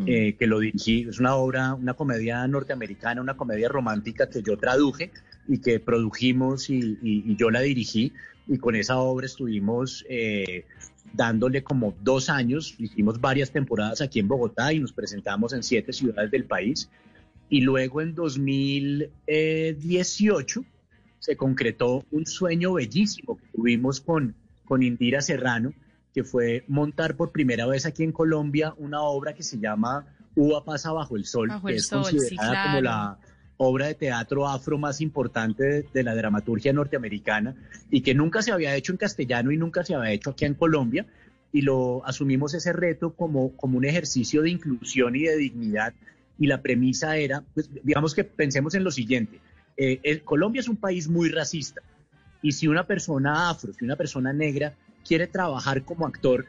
eh, que lo dirigí. Es una obra, una comedia norteamericana, una comedia romántica que yo traduje y que produjimos y, y- y yo la dirigí. Y con esa obra estuvimos eh, dándole como dos años, hicimos varias temporadas aquí en Bogotá y nos presentamos en siete ciudades del país. Y luego en 2018 se concretó un sueño bellísimo que tuvimos con, con Indira Serrano, que fue montar por primera vez aquí en Colombia una obra que se llama Uva pasa bajo el sol, Bajo que el es sol, sí, considerada como la obra de teatro afro más importante de, de la dramaturgia norteamericana y que nunca se había hecho en castellano y nunca se había hecho aquí en Colombia. Y lo asumimos ese reto como, como un ejercicio de inclusión y de dignidad. Y la premisa era, pues, digamos que pensemos en lo siguiente, eh, el- Colombia es un país muy racista y si una persona afro, si una persona negra quiere trabajar como actor,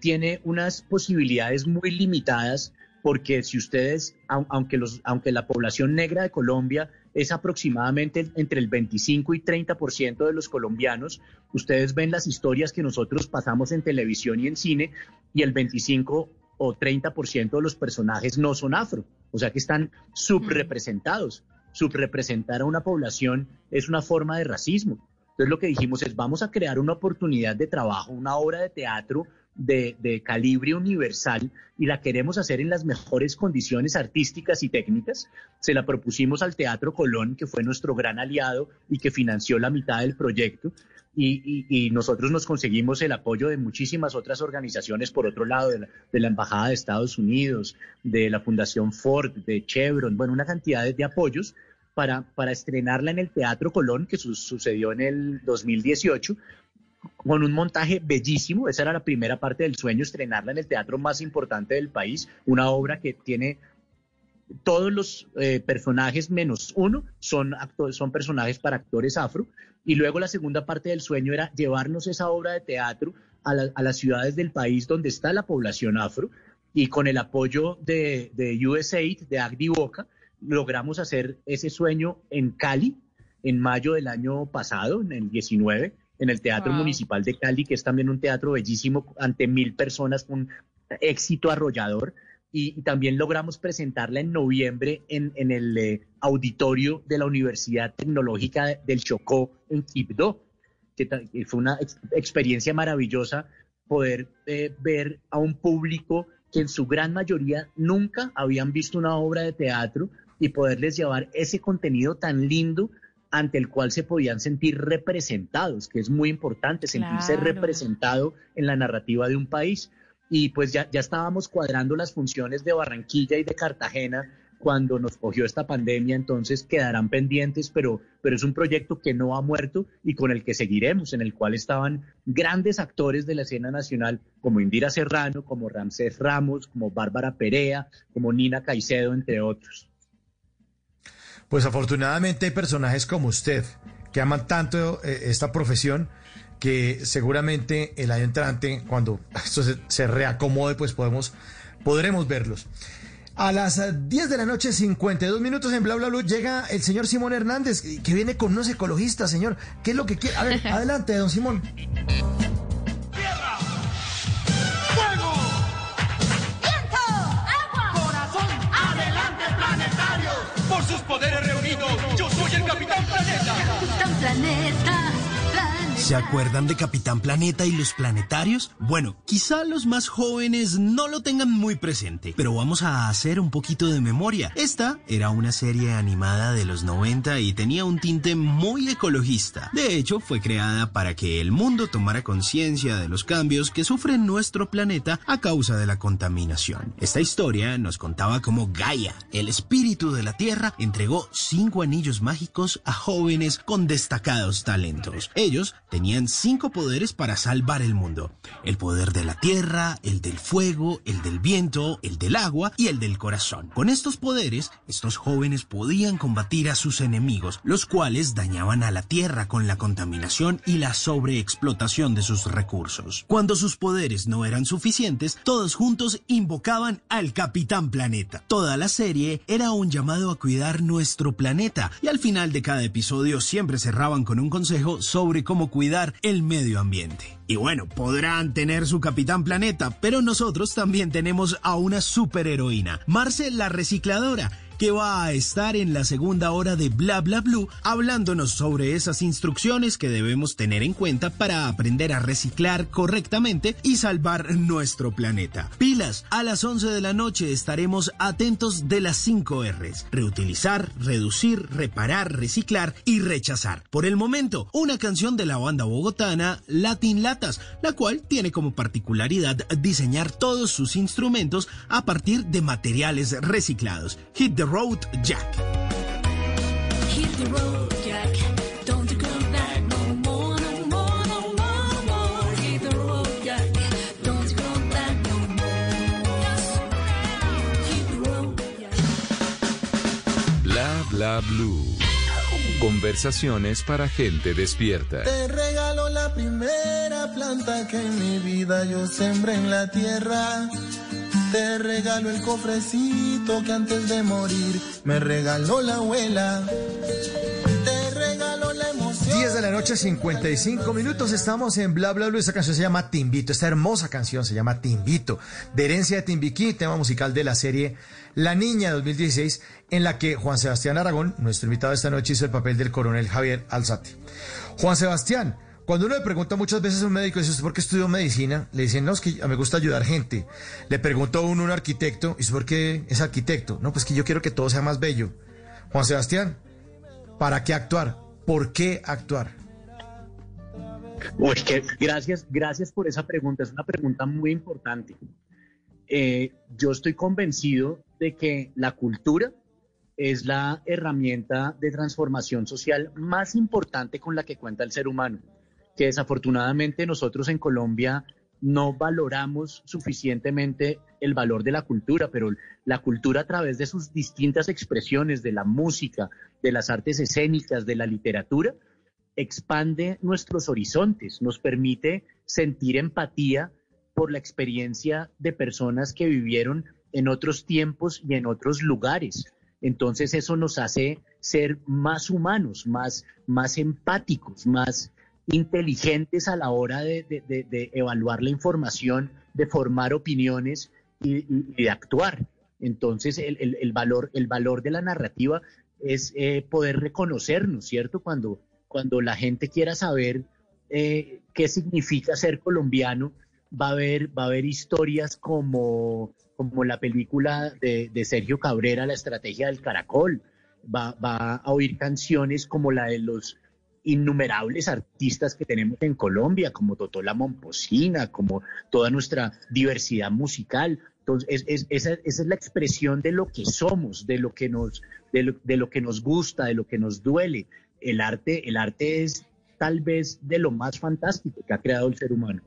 tiene unas posibilidades muy limitadas porque si ustedes, au- aunque, los, aunque la población negra de Colombia es aproximadamente entre el 25 y 30% de los colombianos, ustedes ven las historias que nosotros pasamos en televisión y en cine y el 25 o 30% de los personajes no son afro, o sea que están subrepresentados. Subrepresentar a una población es una forma de racismo. Entonces lo que dijimos es vamos a crear una oportunidad de trabajo, una obra de teatro de, calibre universal y la queremos hacer en las mejores condiciones artísticas y técnicas. Se la propusimos al Teatro Colón, que fue nuestro gran aliado y que financió la mitad del proyecto. Y, nosotros nos conseguimos el apoyo de muchísimas otras organizaciones, por otro lado, de la, Embajada de Estados Unidos, de la Fundación Ford, de Chevron, bueno, una cantidad de, apoyos para, para estrenarla en el Teatro Colón, que su- sucedió en el 2018, con un montaje bellísimo. Esa era la primera parte del sueño, estrenarla en el teatro más importante del país, una obra que tiene todos los eh, personajes menos uno son, son personajes para actores afro. Y luego la segunda parte del sueño era llevarnos esa obra de teatro a, la- a las ciudades del país donde está la población afro. Y con el apoyo de, de USAID, de Agdi Boca, logramos hacer ese sueño en Cali en mayo del año pasado, en el 19, en el Teatro Wow. Municipal de Cali, que es también un teatro bellísimo ante mil personas, un éxito arrollador. Y, y también logramos presentarla en noviembre en, en el eh, auditorio de la Universidad Tecnológica de- del Chocó en Quibdó, que, que fue una ex- experiencia maravillosa poder eh, ver a un público que en su gran mayoría nunca habían visto una obra de teatro y poderles llevar ese contenido tan lindo ante el cual se podían sentir representados, que es muy importante sentirse Claro. representado en la narrativa de un país. Y pues ya, ya estábamos cuadrando las funciones de Barranquilla y de Cartagena cuando nos cogió esta pandemia, entonces quedarán pendientes, pero, pero es un proyecto que no ha muerto y con el que seguiremos, en el cual estaban grandes actores de la escena nacional como Indira Serrano, como Ramsés Ramos, como Bárbara Perea, como Nina Caicedo, entre otros. Pues afortunadamente hay personajes como usted que aman tanto eh, esta profesión que seguramente el año entrante, cuando esto se, se reacomode, pues podemos, podremos verlos. A las eh, 10 de la noche, 52 minutos en Bla Bla Blue, llega el señor Simón Hernández, que viene con unos ecologistas, señor. ¿Qué es lo que quiere? A ver, adelante, don Simón. Poderes reunidos, yo soy el Capitán Planeta. Capitán Planeta. ¿Se acuerdan de Capitán Planeta y los planetarios? Bueno, quizá los más jóvenes no lo tengan muy presente, pero vamos a hacer un poquito de memoria. Esta era una serie animada de los 90 y tenía un tinte muy ecologista. De hecho, fue creada para que el mundo tomara conciencia de los cambios que sufre nuestro planeta a causa de la contaminación. Esta historia nos contaba cómo Gaia, el espíritu de la Tierra, entregó cinco anillos mágicos a jóvenes con destacados talentos. Ellos tenían cinco poderes para salvar el mundo. El poder de la tierra, el del fuego, el del viento, el del agua y el del corazón. Con estos poderes, estos jóvenes podían combatir a sus enemigos, los cuales dañaban a la tierra con la contaminación y la sobreexplotación de sus recursos. Cuando sus poderes no eran suficientes, todos juntos invocaban al Capitán Planeta. Toda la serie era un llamado a cuidar nuestro planeta y al final de cada episodio siempre cerraban con un consejo sobre cómo cuidar el medio ambiente. Y bueno, podrán tener su Capitán Planeta, pero nosotros también tenemos a una superheroína, Marce la Recicladora que va a estar en la segunda hora de Bla Bla Blue hablándonos sobre esas instrucciones que debemos tener en cuenta para aprender a reciclar correctamente y salvar nuestro planeta. Pilas, a las 11 de la noche estaremos atentos de las 5 R's. Reutilizar, reducir, reparar, reciclar y rechazar. Por el momento, una canción de la banda bogotana Latin Latas, la cual tiene como particularidad diseñar todos sus instrumentos a partir de materiales reciclados. Hit road, Jack. Hit the road, Jack. Bla blue. Conversaciones para gente despierta. Te regalo la primera planta que en mi vida yo sembré en la tierra. Te regalo el cofrecito que antes de morir me regaló la abuela. Te regalo la emoción. 10 de la noche, 55 minutos. Estamos en Bla Bla Blue. Esta canción se llama Timbito. Esta hermosa canción se llama Timbito. De herencia de Timbiquí, tema musical de la serie La Niña 2016, en la que Juan Sebastián Aragón, nuestro invitado esta noche, hizo el papel del coronel Javier Alzate. Juan Sebastián, cuando uno le pregunta muchas veces a un médico, dice, ¿usted por qué estudió medicina? Le dicen, no, es que me gusta ayudar gente. Le preguntó a uno, un arquitecto, ¿y por qué es arquitecto? No, pues que yo quiero que todo sea más bello. Juan Sebastián, ¿para qué actuar? ¿Por qué actuar? Uy, que gracias, gracias por esa pregunta. Es una pregunta muy importante. Eh, yo estoy convencido de que la cultura es la herramienta de transformación social más importante con la que cuenta el ser humano, que desafortunadamente nosotros en Colombia no valoramos suficientemente el valor de la cultura, pero la cultura a través de sus distintas expresiones, de la música, de las artes escénicas, de la literatura, expande nuestros horizontes, nos permite sentir empatía por la experiencia de personas que vivieron en otros tiempos y en otros lugares. Entonces eso nos hace ser más humanos, más, más empáticos, más inteligentes a la hora de, de- de- evaluar la información, de formar opiniones y, y- de actuar. Entonces el, el- el valor, el valor de la narrativa es eh, poder reconocernos, ¿cierto? Cuando, cuando la gente quiera saber eh, qué significa ser colombiano, va a haber, va a haber historias como, como la película de, de Sergio Cabrera, La Estrategia del Caracol. Va, va a oír canciones como la de los innumerables artistas que tenemos en Colombia, como Totola Momposina, como toda nuestra diversidad musical. Entonces, es- es- esa, es la expresión de lo que somos, de lo que nos, de lo, de lo que nos gusta, de lo que nos duele. El arte, el arte es tal vez de lo más fantástico que ha creado el ser humano.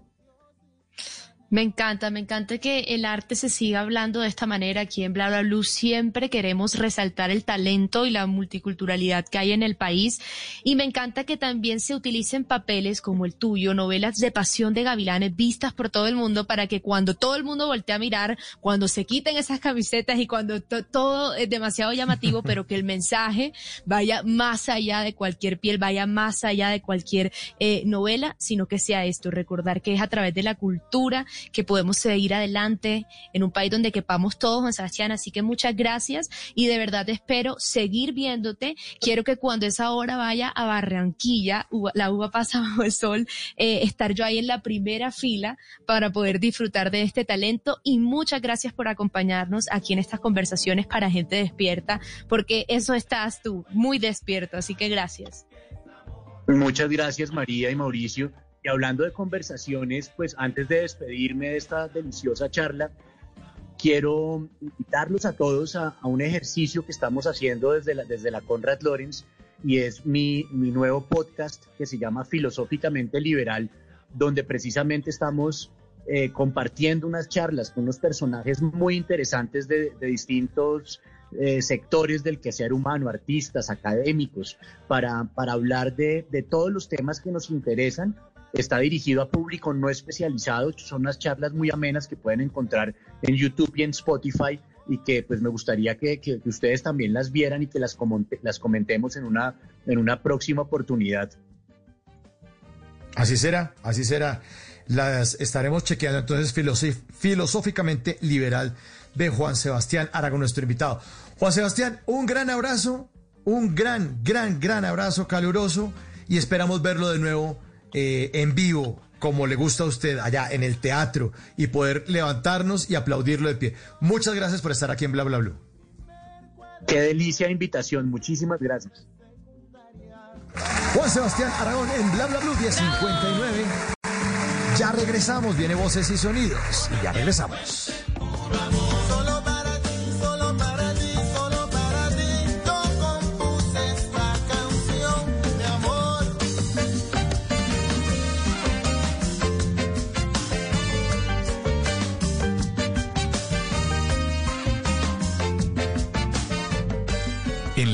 Me encanta, me encanta que el arte se siga hablando de esta manera aquí en Bla Bla Blue. Siempre queremos resaltar el talento y la multiculturalidad que hay en el país. Y me encanta que también se utilicen papeles como el tuyo, novelas de pasión de gavilanes vistas por todo el mundo para que cuando todo el mundo voltee a mirar, cuando se quiten esas camisetas y cuando to- todo es demasiado llamativo, pero que el mensaje vaya más allá de cualquier piel, vaya más allá de cualquier eh, novela, sino que sea esto, recordar que es a través de la cultura que podemos seguir adelante en un país donde quepamos todos, Juan Sebastián. Así que muchas gracias y de verdad espero seguir viéndote. Quiero que cuando esa hora vaya a Barranquilla, la uva pasa bajo el sol, eh, estar yo ahí en la primera fila para poder disfrutar de este talento y muchas gracias por acompañarnos aquí en estas conversaciones para gente despierta, porque eso estás tú, muy despierto, así que gracias. Muchas gracias María y Mauricio. Y hablando de conversaciones, pues antes de despedirme de esta deliciosa charla, quiero invitarlos a todos a, un ejercicio que estamos haciendo desde la, desde la Conrad Lorenz y es mi, mi nuevo podcast que se llama Filosóficamente Liberal, donde precisamente estamos eh, compartiendo unas charlas con unos personajes muy interesantes de, de distintos eh, sectores del quehacer humano, artistas, académicos, para, para hablar de, de todos los temas que nos interesan. Está dirigido a público no especializado, son unas charlas muy amenas que pueden encontrar en YouTube y en Spotify y que pues me gustaría que, que- ustedes también las vieran y que las, comente- las comentemos en una, en una próxima oportunidad. Así será, así será. Las estaremos chequeando entonces filosóficamente liberal de Juan Sebastián Aragón, nuestro invitado. Juan Sebastián, un gran abrazo, un gran, gran, gran abrazo caluroso y esperamos verlo de nuevo eh, en vivo, como le gusta a usted, allá en el teatro y poder levantarnos y aplaudirlo de pie. Muchas gracias por estar aquí en Bla Bla Blue. Qué delicia de invitación, muchísimas gracias. Juan Sebastián Aragón en Bla Bla Blue 1059. Ya regresamos, viene voces y sonidos. Y ya regresamos.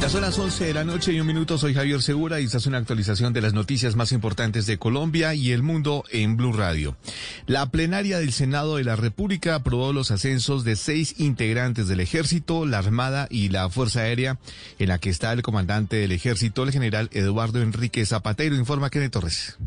Ya son las 11 de la noche y un minuto. Soy Javier Segura y esta es una actualización de las noticias más importantes de Colombia y el mundo en Blue Radio. La plenaria del Senado de la República aprobó los ascensos de seis integrantes del Ejército, la Armada y la Fuerza Aérea, en la que está el comandante del Ejército, el general Eduardo Enrique Zapatero. Informa Kenneth Torres.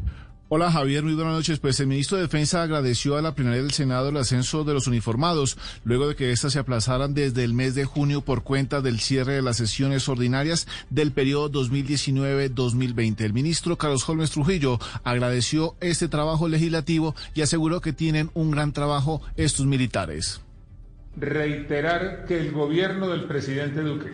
Hola Javier, muy buenas noches. Pues el ministro de Defensa agradeció a la plenaria del Senado el ascenso de los uniformados, luego de que éstas se aplazaran desde el mes de junio por cuenta del cierre de las sesiones ordinarias del periodo 2019-2020. El ministro Carlos Holmes Trujillo agradeció este trabajo legislativo y aseguró que tienen un gran trabajo estos militares. reiterar que el gobierno del presidente Duque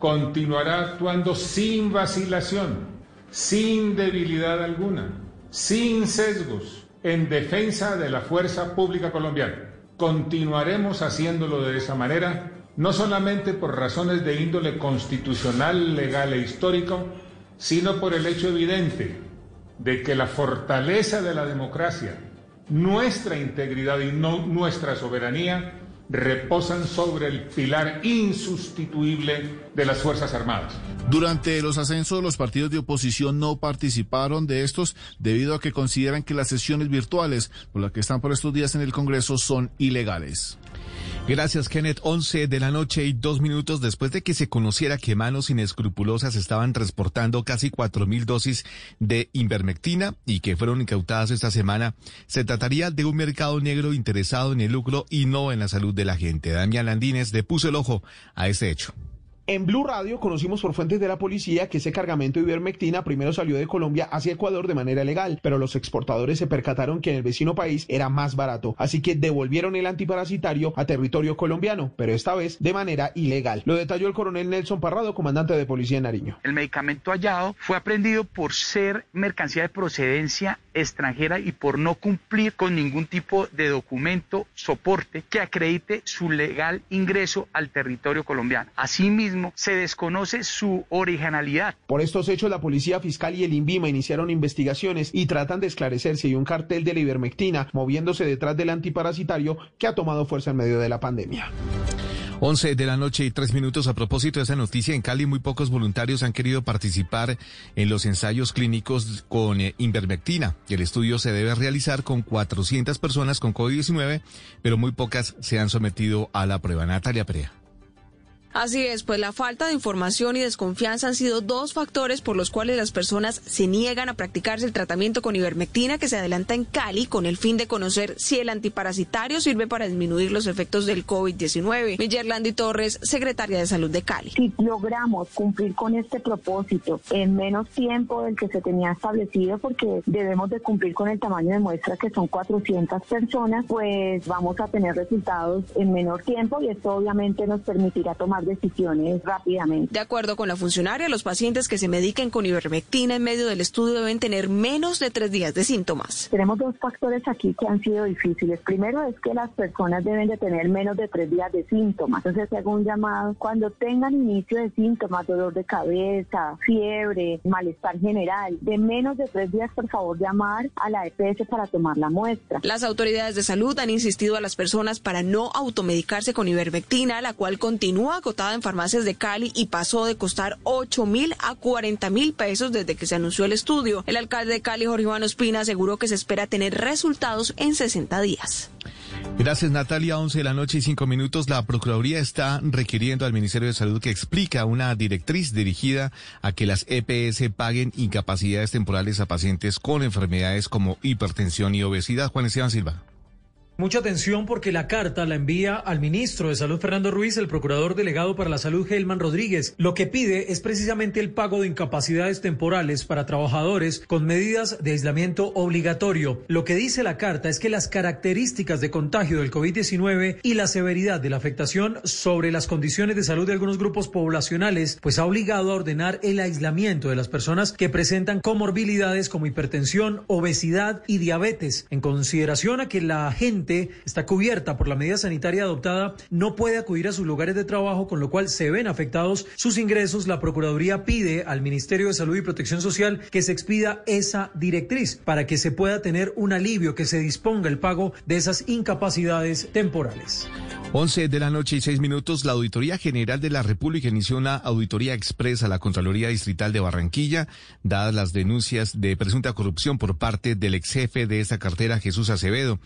continuará actuando sin vacilación, sin debilidad alguna, sin sesgos, en defensa de la fuerza pública colombiana. Continuaremos haciéndolo de esa manera, no solamente por razones de índole constitucional, legal e histórico, sino por el hecho evidente de que la fortaleza de la democracia, nuestra integridad y nuestra soberanía reposan sobre el pilar insustituible de las Fuerzas Armadas. Durante los ascensos, los partidos de oposición no participaron de estos debido a que consideran que las sesiones virtuales por las que están por estos días en el Congreso son ilegales. Gracias, Kenneth. 11 de la noche y dos minutos después de que se conociera que manos inescrupulosas estaban transportando casi cuatro mil dosis de invermectina y que fueron incautadas esta semana, se trataría de un mercado negro interesado en el lucro y no en la salud de la gente. Damián Landines le puso el ojo a este hecho. En Blue Radio conocimos por fuentes de la policía que ese cargamento de ivermectina primero salió de Colombia hacia Ecuador de manera legal, pero los exportadores se percataron que en el vecino país era más barato, así que devolvieron el antiparasitario a territorio colombiano, pero esta vez de manera ilegal. Lo detalló el coronel Nelson Parrado, comandante de policía en Nariño. El medicamento hallado fue aprendido por ser mercancía de procedencia extranjera y por no cumplir con ningún tipo de documento, soporte que acredite su legal ingreso al territorio colombiano. Asimismo, se desconoce su originalidad. Por estos hechos, la Policía Fiscal y el INVIMA iniciaron investigaciones y tratan de esclarecer si hay un cartel de la ivermectina moviéndose detrás del antiparasitario que ha tomado fuerza en medio de la pandemia. 11 de la noche y tres minutos. A propósito de esa noticia, en Cali muy pocos voluntarios han querido participar en los ensayos clínicos con eh, invermectina. El estudio se debe realizar con 400 personas con COVID-19, pero muy pocas se han sometido a la prueba. Natalia Prea. Así es, pues la falta de información y desconfianza han sido dos factores por los cuales las personas se niegan a practicarse el tratamiento con ivermectina que se adelanta en Cali con el fin de conocer si el antiparasitario sirve para disminuir los efectos del COVID-19. Millerlandi Torres, secretaria de Salud de Cali. Si logramos cumplir con este propósito en menos tiempo del que se tenía establecido, porque debemos de cumplir con el tamaño de muestra que son 400 personas, pues vamos a tener resultados en menor tiempo y esto obviamente nos permitirá tomar decisiones rápidamente. De acuerdo con la funcionaria, los pacientes que se mediquen con ivermectina en medio del estudio deben tener menos de tres días de síntomas. Tenemos dos factores aquí que han sido difíciles. Primero es que las personas deben de tener menos de tres días de síntomas. Entonces se hago un llamado cuando tengan inicio de síntomas, dolor de cabeza, fiebre, malestar general, de menos de tres días, por favor, llamar a la EPS para tomar la muestra. Las autoridades de salud han insistido a las personas para no automedicarse con ivermectina, la cual continúa agotada en farmacias de Cali y pasó de costar 8 mil a 40 mil pesos desde que se anunció el estudio. El alcalde de Cali, Jorge Iván Ospina, aseguró que se espera tener resultados en 60 días. Gracias, Natalia. 11 de la noche y 5 minutos. La Procuraduría está requiriendo al Ministerio de Salud que explica una directriz dirigida a que las EPS paguen incapacidades temporales a pacientes con enfermedades como hipertensión y obesidad. Juan Esteban Silva. Mucha atención porque la carta la envía al ministro de Salud Fernando Ruiz, el procurador delegado para la salud Gelman Rodríguez. Lo que pide es precisamente el pago de incapacidades temporales para trabajadores con medidas de aislamiento obligatorio. Lo que dice la carta es que las características de contagio del COVID-19 y la severidad de la afectación sobre las condiciones de salud de algunos grupos poblacionales, pues ha obligado a ordenar el aislamiento de las personas que presentan comorbilidades como hipertensión, obesidad y diabetes, en consideración a que la gente está cubierta por la medida sanitaria adoptada, no puede acudir a sus lugares de trabajo, con lo cual se ven afectados sus ingresos. La Procuraduría pide al Ministerio de Salud y Protección Social que se expida esa directriz para que se pueda tener un alivio, que se disponga el pago de esas incapacidades temporales. 11 de la noche y 6 minutos, la Auditoría General de la República inició una auditoría expresa a la Contraloría Distrital de Barranquilla, dadas las denuncias de presunta corrupción por parte del ex jefe de esta cartera, Jesús Acevedo.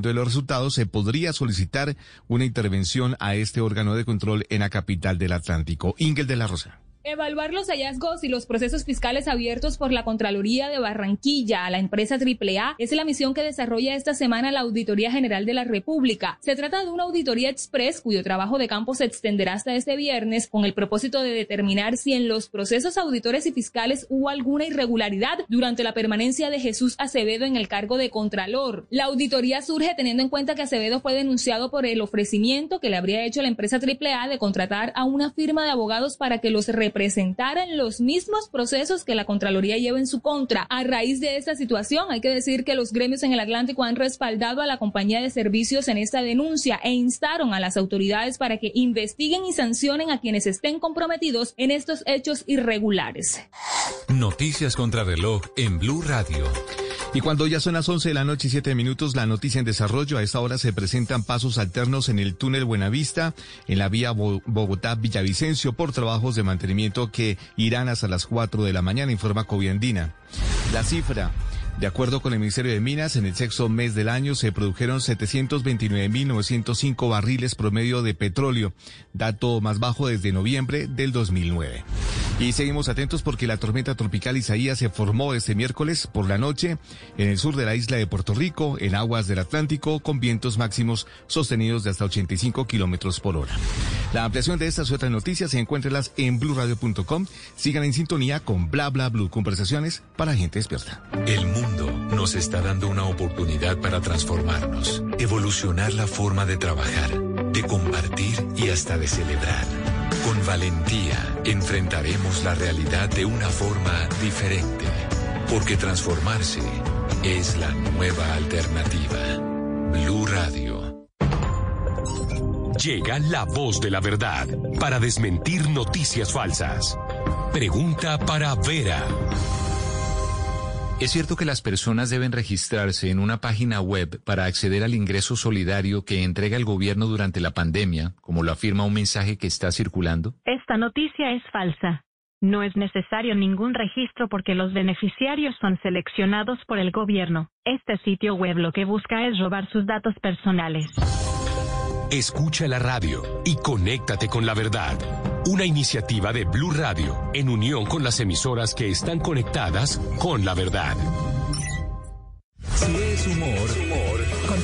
De los resultados, se podría solicitar una intervención a este órgano de control en la capital del Atlántico. Ingel de la Rosa. Evaluar los hallazgos y los procesos fiscales abiertos por la Contraloría de Barranquilla a la empresa AAA es la misión que desarrolla esta semana la Auditoría General de la República. Se trata de una auditoría express cuyo trabajo de campo se extenderá hasta este viernes con el propósito de determinar si en los procesos auditores y fiscales hubo alguna irregularidad durante la permanencia de Jesús Acevedo en el cargo de Contralor. La auditoría surge teniendo en cuenta que Acevedo fue denunciado por el ofrecimiento que le habría hecho la empresa AAA de contratar a una firma de abogados para que los presentaran los mismos procesos que la Contraloría lleva en su contra. A raíz de esta situación, hay que decir que los gremios en el Atlántico han respaldado a la compañía de servicios en esta denuncia e instaron a las autoridades para que investiguen y sancionen a quienes estén comprometidos en estos hechos irregulares. Noticias contra reloj en Blue Radio. Y cuando ya son las 11 de la noche y 7 minutos, la noticia en desarrollo. A esta hora se presentan pasos alternos en el túnel Buenavista, en la vía Bo- Bogotá-Villavicencio, por trabajos de mantenimiento que irán hasta las 4 de la mañana, informa Coviandina. La cifra. De acuerdo con el Ministerio de Minas, en el sexto mes del año se produjeron 729.905 barriles promedio de petróleo, dato más bajo desde noviembre del 2009. Y seguimos atentos porque la tormenta tropical Isaías se formó este miércoles por la noche en el sur de la isla de Puerto Rico, en aguas del Atlántico, con vientos máximos sostenidos de hasta 85 kilómetros por hora. La ampliación de estas y otras noticias se en blurradio.com. Sigan en sintonía con Bla Bla Blue, conversaciones para gente despierta. El mundo nos está dando una oportunidad para transformarnos, evolucionar la forma de trabajar, de compartir y hasta de celebrar. Con valentía enfrentaremos la realidad de una forma diferente, porque transformarse es la nueva alternativa. Blue Radio. Llega la voz de la verdad para desmentir noticias falsas. Pregunta para Vera. ¿Es cierto que las personas deben registrarse en una página web para acceder al ingreso solidario que entrega el gobierno durante la pandemia, como lo afirma un mensaje que está circulando? Esta noticia es falsa. No es necesario ningún registro porque los beneficiarios son seleccionados por el gobierno. Este sitio web lo que busca es robar sus datos personales. Escucha la radio y conéctate con la verdad. Una iniciativa de Blue Radio en unión con las emisoras que están conectadas con la verdad. Si es humor,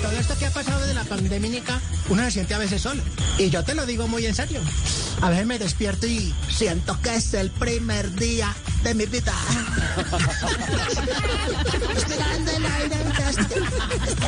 todo esto que ha pasado de la pandemia, uno se siente a veces solo. Y yo te lo digo muy en serio. A veces me despierto y siento que es el primer día de mi vida.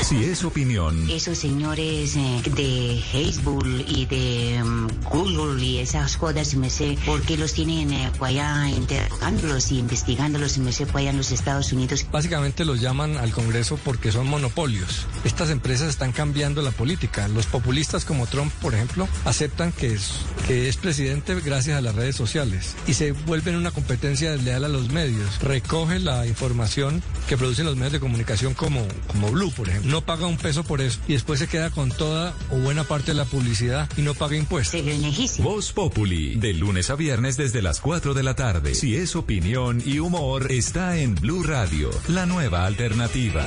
Si es opinión, Esos señores eh, de Facebook y de mm, Google y esas jodas, me sé, ¿por qué los tienen eh, allá interrogándolos y investigándolos, me sé, por allá en los Estados Unidos? Básicamente los llaman al Congreso porque son monopolios. Estas empresas están cambiando la política. Los populistas como Trump, por ejemplo, aceptan que es, que es presidente gracias a las redes sociales y se vuelven una competencia desleal a los medios. Recoge la información que producen los medios de comunicación como, como Blue, por ejemplo. No paga un peso por eso y después se queda con toda o buena parte de la publicidad y no paga impuestos. Voz Populi, de lunes a viernes desde las 4 de la tarde. Si es opinión y humor, está en Blue Radio, la nueva alternativa.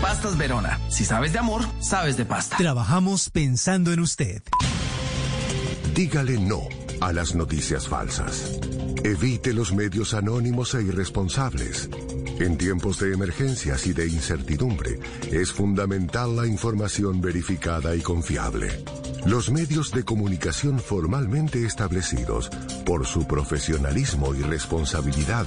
Pastas Verona. Si sabes de amor, sabes de pasta. Trabajamos pensando en usted. Dígale no a las noticias falsas. Evite los medios anónimos e irresponsables. En tiempos de emergencias y de incertidumbre, es fundamental la información verificada y confiable. Los medios de comunicación formalmente establecidos, por su profesionalismo y responsabilidad,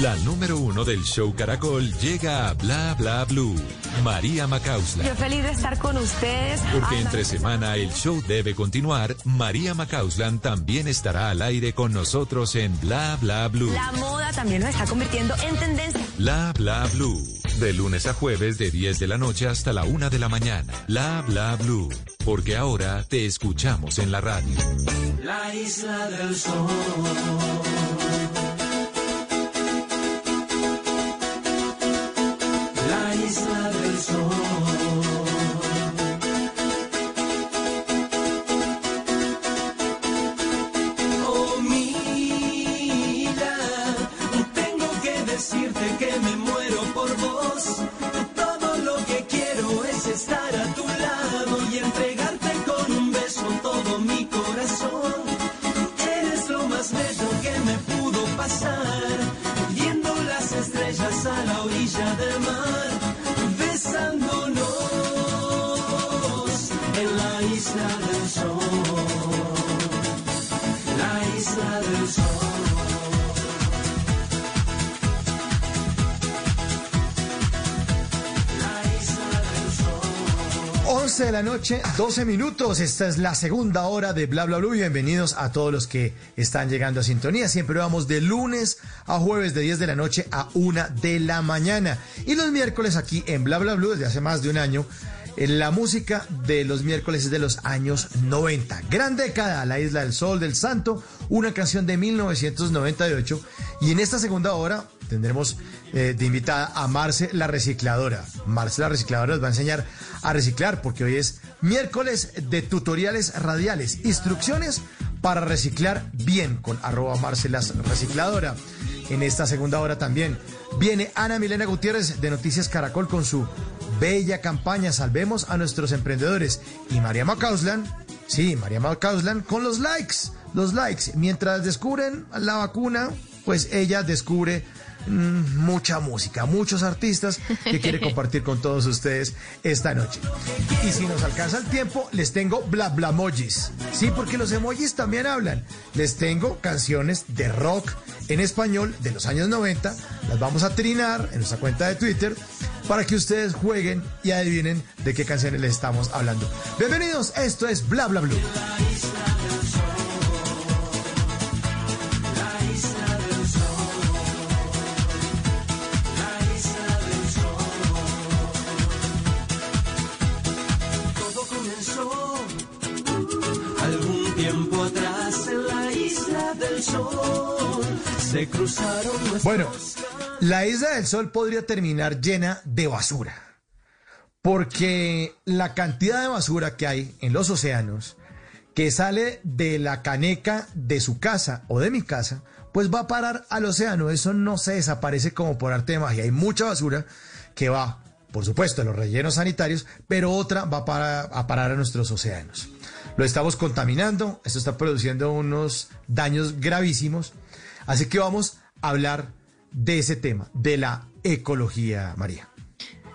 La número uno del show Caracol llega a Bla Bla Blue. María Macausla. Yo feliz de estar con ustedes. Porque entre semana el show debe continuar, María Macauslan también estará al aire con nosotros en Bla Bla Blue. La moda también nos está convirtiendo en tendencia. Bla Bla Blue. De lunes a jueves de 10 de la noche hasta la 1 de la mañana. Bla Bla Blue. Porque ahora te escuchamos en la radio. La isla del sol. Isla del sol. 11 de la noche, 12 minutos. Esta es la segunda hora de Bla Bla Blue. Bienvenidos a todos los que están llegando a sintonía. Siempre vamos de lunes a jueves de 10 de la noche a 1 de la mañana. Y los miércoles aquí en Bla Bla Blue desde hace más de un año. en La música de los miércoles es de los años 90. Gran década, La Isla del Sol del Santo, una canción de 1998. Y en esta segunda hora tendremos eh, de invitada a Marce la Recicladora. Marce la Recicladora nos va a enseñar a reciclar porque hoy es miércoles de tutoriales radiales, instrucciones para reciclar bien con arroba Marce la Recicladora. En esta segunda hora también viene Ana Milena Gutiérrez de Noticias Caracol con su bella campaña Salvemos a nuestros emprendedores y María Macauslan, sí, María Macauslan con los likes, los likes. Mientras descubren la vacuna, pues ella descubre mucha música, muchos artistas que quiere compartir con todos ustedes esta noche. Y si nos alcanza el tiempo, les tengo bla bla emojis. Sí, porque los emojis también hablan. Les tengo canciones de rock en español de los años 90. Las vamos a trinar en nuestra cuenta de Twitter para que ustedes jueguen y adivinen de qué canciones les estamos hablando. Bienvenidos, esto es Bla Bla Blue. Se cruzaron Bueno, la isla del sol podría terminar llena de basura. Porque la cantidad de basura que hay en los océanos, que sale de la caneca de su casa o de mi casa, pues va a parar al océano. Eso no se desaparece como por arte de magia. Hay mucha basura que va, por supuesto, a los rellenos sanitarios, pero otra va a parar a nuestros océanos. Lo estamos contaminando, esto está produciendo unos daños gravísimos. Así que vamos a hablar de ese tema, de la ecología, María.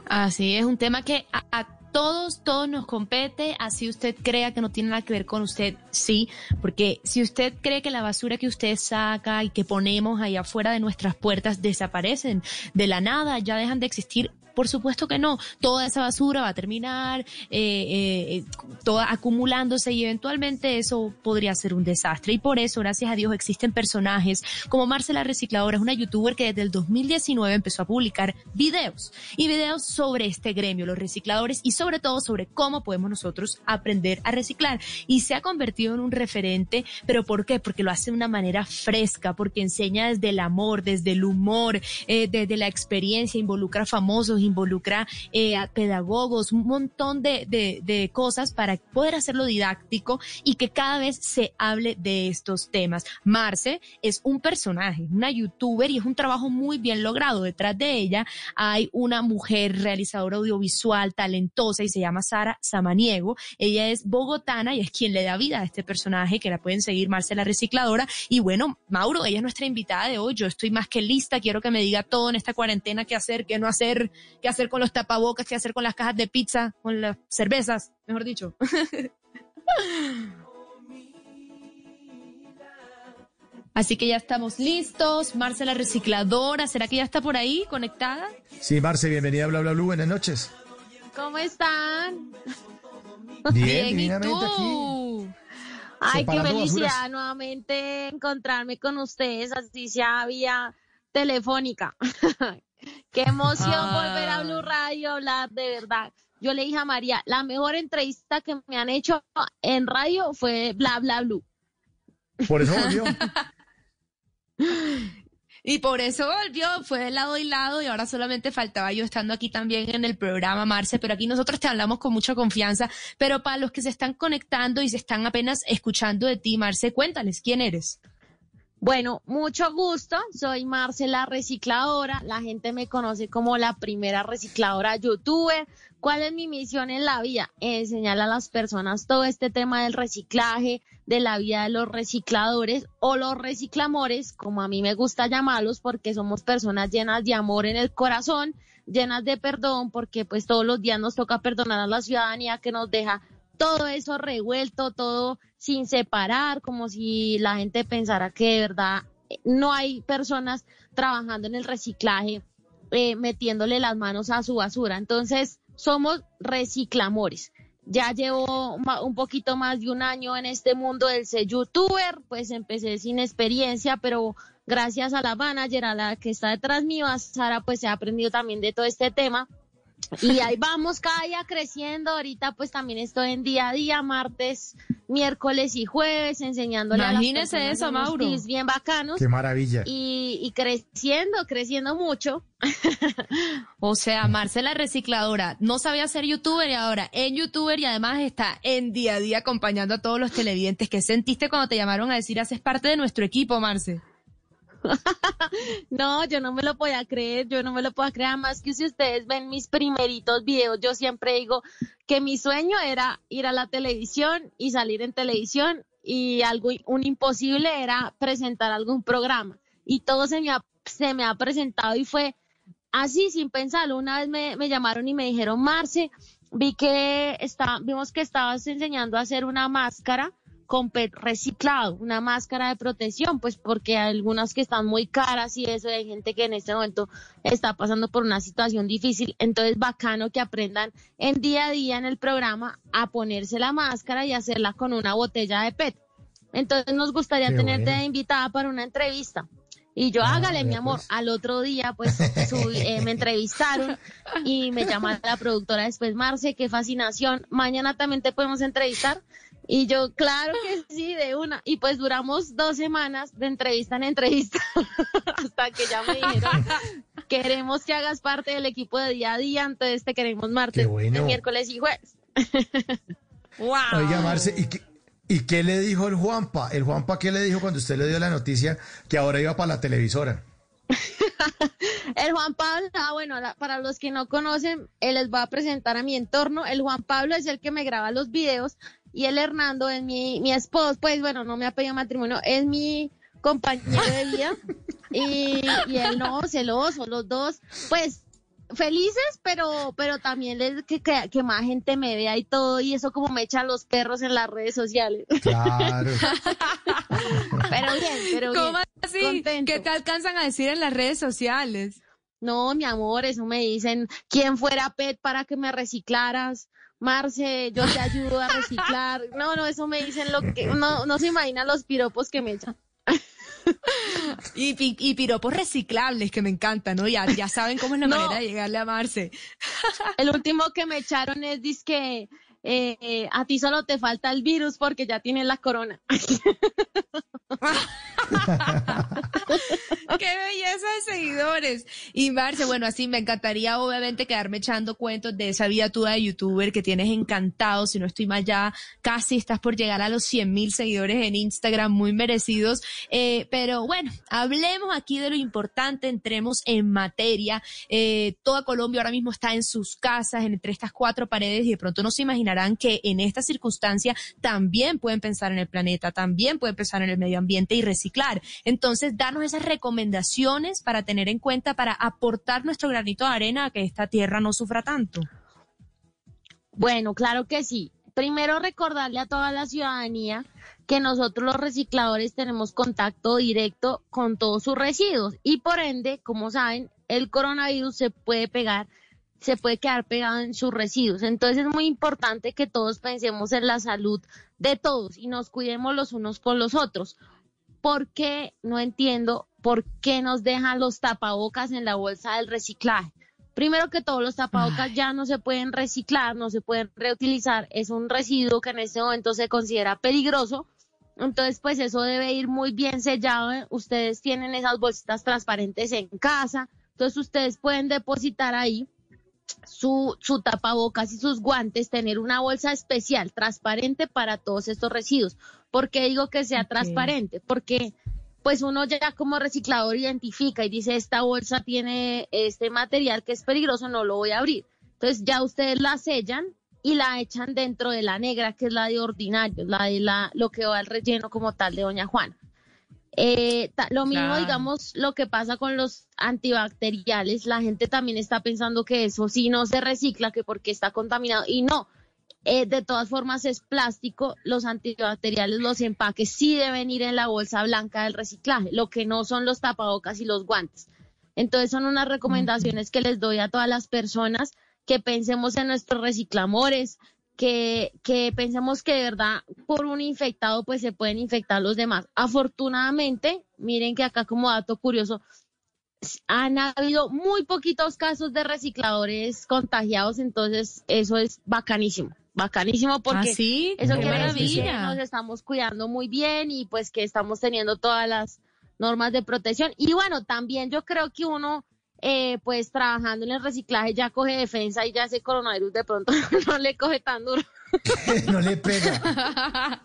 Así es, un tema que a, todos, todos nos compete, así usted crea que no tiene nada que ver con usted, sí, porque si usted cree que la basura que usted saca y que ponemos ahí afuera de nuestras puertas desaparecen de la nada, ya dejan de existir. Por supuesto que no, toda esa basura va a terminar eh, eh, eh, toda acumulándose y eventualmente eso podría ser un desastre. Y por eso, gracias a Dios, existen personajes como Marcela Recicladora, es una youtuber que desde el 2019 empezó a publicar videos y videos sobre este gremio, los recicladores y sobre todo sobre cómo podemos nosotros aprender a reciclar. Y se ha convertido en un referente, pero ¿por qué? Porque lo hace de una manera fresca, porque enseña desde el amor, desde el humor, eh, desde la experiencia, involucra famosos, involucra eh, a pedagogos, un montón de, de, de cosas para poder hacerlo didáctico y que cada vez se hable de estos temas. Marce es un personaje, una youtuber y es un trabajo muy bien logrado. Detrás de ella hay una mujer realizadora audiovisual talentosa y se llama Sara Samaniego. Ella es bogotana y es quien le da vida a este personaje que la pueden seguir Marce la Recicladora. Y bueno, Mauro, ella es nuestra invitada de hoy. Yo estoy más que lista. Quiero que me diga todo en esta cuarentena, qué hacer, qué no hacer, qué hacer con los tapabocas, qué hacer con las cajas de pizza, con las cervezas, mejor dicho. Así que ya estamos listos. Marce la recicladora, ¿será que ya está por ahí conectada? Sí, Marce, bienvenida a Bla Bla Blue, buenas noches. ¿Cómo están? Bien, ¿y divinamente tú? Ay, qué felicidad basuras. nuevamente encontrarme con ustedes, así sea vía telefónica. qué emoción Ah. volver a Blue Radio a hablar, de verdad. Yo le dije a María, la mejor entrevista que me han hecho en radio fue Bla Bla Blue. Por eso volvió. Y por eso volvió, fue de lado y lado y ahora solamente faltaba yo estando aquí también en el programa, Marce, pero aquí nosotros te hablamos con mucha confianza, pero para los que se están conectando y se están apenas escuchando de ti, Marce, cuéntales quién eres. Bueno, mucho gusto. Soy Marcela Recicladora. La gente me conoce como la primera recicladora youtuber. ¿Cuál es mi misión en la vida? Enseñar a las personas todo este tema del reciclaje, de la vida de los recicladores o los reciclamores, como a mí me gusta llamarlos, porque somos personas llenas de amor en el corazón, llenas de perdón, porque pues todos los días nos toca perdonar a la ciudadanía que nos deja todo eso revuelto, todo sin separar, como si la gente pensara que de verdad eh, no hay personas trabajando en el reciclaje, eh, metiéndole las manos a su basura. Entonces, somos reciclamores. Ya llevo un poquito más de un año en este mundo del ser youtuber, pues empecé sin experiencia, pero gracias a la manager, a la que está detrás mío, a Sara, pues he aprendido también de todo este tema. Y ahí vamos cada día creciendo. Ahorita pues también estoy en día a día, martes, miércoles y jueves, enseñándole Imagínese a las eso, Mauro. tips bien bacanos. Qué maravilla. Y, y creciendo, creciendo mucho. O sea, Marcela recicladora, no sabía ser youtuber y ahora en youtuber y además está en día a día acompañando a todos los televidentes. ¿Qué sentiste cuando te llamaron a decir haces parte de nuestro equipo, Marce? No, yo no me lo podía creer, yo no me lo puedo creer, más que si ustedes ven mis primeritos videos, yo siempre digo que mi sueño era ir a la televisión y salir en televisión y algo, un imposible era presentar algún programa y todo se me ha, se me ha presentado y fue así sin pensarlo. Una vez me, me llamaron y me dijeron, Marce, vi que vimos que estabas enseñando a hacer una máscara con PET reciclado, una máscara de protección, pues porque hay algunas que están muy caras y eso, hay gente que en este momento está pasando por una situación difícil, entonces bacano que aprendan en día a día en el programa a ponerse la máscara y hacerla con una botella de PET. Entonces nos gustaría Qué tenerte bueno. invitada para una entrevista. Y yo, Ah, hágale, mi amor. pues. Al otro día, pues, subí- eh, me entrevistaron y me llama la productora después, Marce, qué fascinación. Mañana también te podemos entrevistar. Y yo, claro que sí, de una. Y pues duramos dos semanas de entrevista en entrevista hasta que ya me dijeron, queremos que hagas parte del equipo de día a día, entonces te queremos martes, Qué bueno. miércoles y jueves. wow. Oiga, Marce, ¿y qué, ¿y qué le dijo el Juanpa? ¿El Juanpa qué le dijo cuando usted le dio la noticia que ahora iba para la televisora? El Juan Pablo, ah, bueno, la- para los que no conocen, él les va a presentar a mi entorno. El Juan Pablo es el que me graba los videos y el Hernando es mi, mi esposo, pues bueno, no me ha pedido matrimonio, es mi compañero de vida y, y él no, celoso, los dos, pues felices, pero, pero también les, que, que, que más gente me vea y todo, y eso como me echan los perros en las redes sociales. Claro. pero bien, pero bien. ¿Cómo así? Contento. ¿Qué te alcanzan a decir en las redes sociales? No, mi amor, eso me dicen, ¿quién fuera Pet para que me reciclaras? Marce, yo te ayudo a reciclar. No, no, eso me dicen lo que, no, no se imaginan los piropos que me echan. Y, pi- y piropos reciclables que me encantan, ¿no? Ya, ya saben cómo es la No. manera de llegarle a Marce. El último que me echaron es, que eh, a ti solo te falta el virus porque ya tienes la corona. ¡Qué belleza de seguidores! Y Marce, bueno, así me encantaría obviamente quedarme echando cuentos de esa vida tuya de youtuber que tienes encantado. Si no estoy mal, ya casi estás por llegar a los 100 mil seguidores en Instagram, muy merecidos. Eh, pero bueno, hablemos aquí de lo importante, entremos en materia. Eh, toda Colombia ahora mismo está en sus casas, entre estas cuatro paredes, y de pronto no se que en esta circunstancia también pueden pensar en el planeta, también pueden pensar en el medio ambiente y reciclar. Entonces, danos esas recomendaciones para tener en cuenta, para aportar nuestro granito de arena a que esta tierra no sufra tanto. Bueno, claro que sí. Primero recordarle a toda la ciudadanía que nosotros los recicladores tenemos contacto directo con todos sus residuos y por ende, como saben, el coronavirus se puede pegar, se puede quedar pegado en sus residuos. Entonces es muy importante que todos pensemos en la salud de todos y nos cuidemos los unos con los otros. ¿Por qué? No entiendo por qué nos dejan los tapabocas en la bolsa del reciclaje. Primero que todo, los tapabocas ya no se pueden reciclar, no se pueden reutilizar. Es un residuo que en este momento se considera peligroso. Entonces, pues eso debe ir muy bien sellado. Ustedes tienen esas bolsitas transparentes en casa. Entonces, ustedes pueden depositar ahí su, su tapabocas y sus guantes, tener una bolsa especial, transparente para todos estos residuos. ¿Por qué digo que sea transparente? Porque pues uno ya como reciclador identifica y dice, esta bolsa tiene este material que es peligroso, no lo voy a abrir. Entonces ya ustedes la sellan y la echan dentro de la negra, que es la de ordinario, la de la, lo que va al relleno como tal de Doña Juana. Eh, ta- lo mismo, Claro. digamos, lo que pasa con los antibacteriales, la gente también está pensando que eso sí no se recicla, que porque está contaminado, y no, Eh, de todas formas es plástico, los antibacteriales, los empaques sí deben ir en la bolsa blanca del reciclaje, lo que no son los tapabocas y los guantes. Entonces son unas recomendaciones que les doy a todas las personas que pensemos en nuestros reciclamores, que, que pensemos que de verdad por un infectado pues se pueden infectar los demás. Afortunadamente, miren que acá como dato curioso, han habido muy poquitos casos de recicladores contagiados, entonces eso es bacanísimo, bacanísimo porque ¿Ah, sí? eso quiere decir que nos estamos cuidando muy bien y pues que estamos teniendo todas las normas de protección. Y bueno, también yo creo que uno, eh, pues trabajando en el reciclaje ya coge defensa y ya ese coronavirus de pronto no le coge tan duro. no le pega.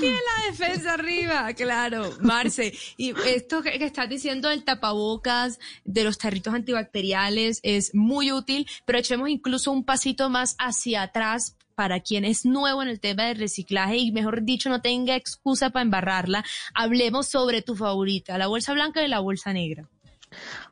Tiene la defensa arriba, claro, Marce. Y esto que, que estás diciendo del tapabocas, de los tarritos antibacteriales, es muy útil, pero echemos incluso un pasito más hacia atrás para quien es nuevo en el tema del reciclaje y mejor dicho no tenga excusa para embarrarla. Hablemos sobre tu favorita, la bolsa blanca y la bolsa negra.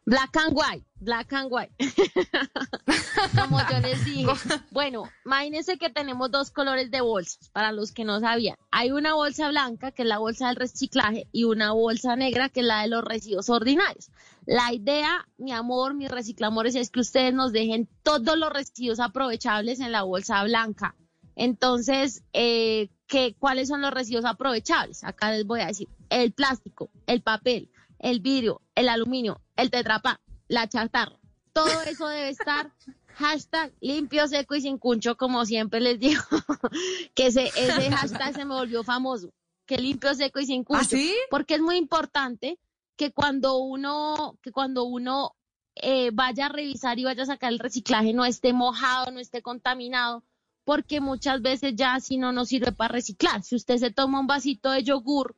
Black and white, black and white. Como yo les dije. Bueno, imagínense que tenemos dos colores de bolsas, para los que no sabían. Hay una bolsa blanca, que es la bolsa del reciclaje, y una bolsa negra, que es la de los residuos ordinarios. La idea, mi amor, mis reciclamores, es que ustedes nos dejen todos los residuos aprovechables en la bolsa blanca. Entonces, eh, ¿qué, ¿cuáles son los residuos aprovechables? Acá les voy a decir, el plástico, el papel, el vidrio, el aluminio, el tetrapá, la chatarra. Todo eso debe estar hashtag limpio, seco y sin cuncho, como siempre les digo, que ese, ese hashtag se me volvió famoso, que limpio, seco y sin cuncho. sí? Porque es muy importante que cuando uno, que cuando uno eh, vaya a revisar y vaya a sacar el reciclaje no esté mojado, no esté contaminado, porque muchas veces ya así no nos sirve para reciclar. Si usted se toma un vasito de yogur,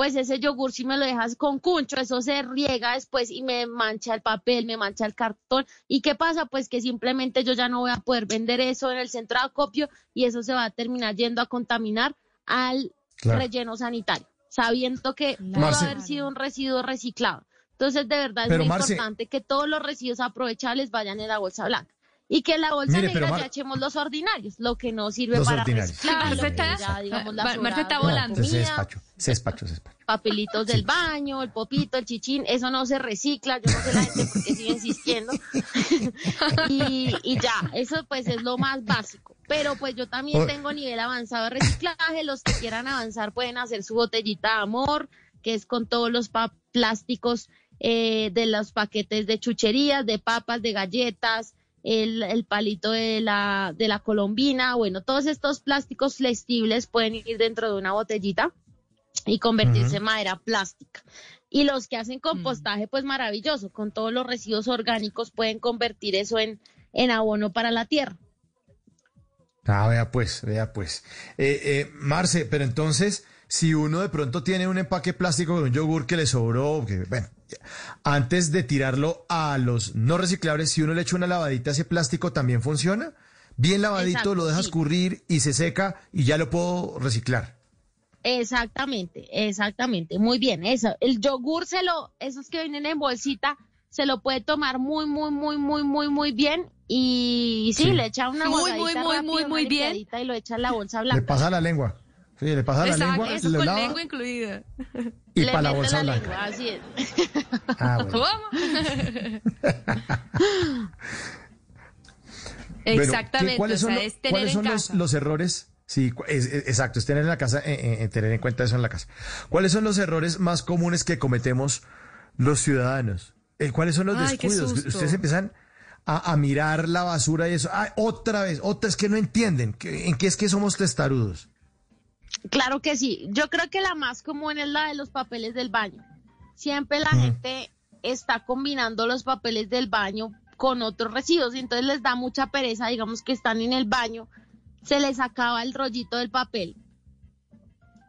pues ese yogur si me lo dejas con cuncho, eso se riega después y me mancha el papel, me mancha el cartón. ¿Y qué pasa? Pues que simplemente yo ya no voy a poder vender eso en el centro de acopio y eso se va a terminar yendo a contaminar al Claro. relleno sanitario, sabiendo que pudo Marce. haber sido un residuo reciclado. Entonces, de verdad es Pero, muy Marce- importante que todos los residuos aprovechables vayan en la bolsa blanca. Y que en la bolsa Mire, negra Mar- ya echemos los ordinarios, lo que no sirve Los para ordinarios. reciclar, Marce lo que está- ya, digamos, la volando. Se comida despacho, se despacho, se despacho. papelitos del baño, el popito, el chichín, eso no se recicla, yo no sé la gente por qué sigue insistiendo. y, y ya, eso pues es lo más básico. Pero pues yo también tengo nivel avanzado de reciclaje, los que quieran avanzar pueden hacer su botellita de amor, que es con todos los pa- plásticos eh, de los paquetes de chucherías, de papas, de galletas, el, el palito de la, de la colombina, bueno, todos estos plásticos flexibles pueden ir dentro de una botellita y convertirse en madera plástica. Y los que hacen compostaje, pues maravilloso, con todos los residuos orgánicos pueden convertir eso en, en abono para la tierra. Ah, vea pues, vea pues. Eh, eh, Marce, pero entonces, si uno de pronto tiene un empaque plástico de un yogur que le sobró, que, bueno, antes de tirarlo a los no reciclables, si uno le echa una lavadita a ese plástico, ¿también funciona? Bien lavadito, Exacto, lo dejas sí. currir y se seca y ya lo puedo reciclar. Exactamente, exactamente. Muy bien, eso. El yogur se lo, esos que vienen en bolsita, se lo puede tomar muy, muy, muy, muy, muy, muy bien. Y sí, Sí. le echa una Muy, muy, muy, rápido, muy, muy bien. Y lo echa en la bolsa Le blanca. pasa la lengua. Sí, le pasa la Exacto, lengua, eso con lava lengua incluida. y Le para la bolsa la blanca. lengua, así es. Ah, bueno. ¿Cómo? Bueno, Exactamente, ¿qué- ¿cuáles o sea, son, es tener ¿cuáles en son los, casa. los errores? Sí, cu- es- es- exacto, es tener en la casa, eh, eh, tener en cuenta eso en la casa. ¿Cuáles son los errores más comunes que cometemos los ciudadanos? Eh, ¿Cuáles son los Ay, descuidos? Ustedes empiezan a, a mirar la basura y eso. Ay, otra vez, otra es que no entienden. ¿Qué- ¿En qué es que somos testarudos? Claro que sí. Yo creo que la más común es la de los papeles del baño. Siempre la gente está combinando los papeles del baño con otros residuos y entonces les da mucha pereza, digamos que están en el baño, se les acaba el rollito del papel.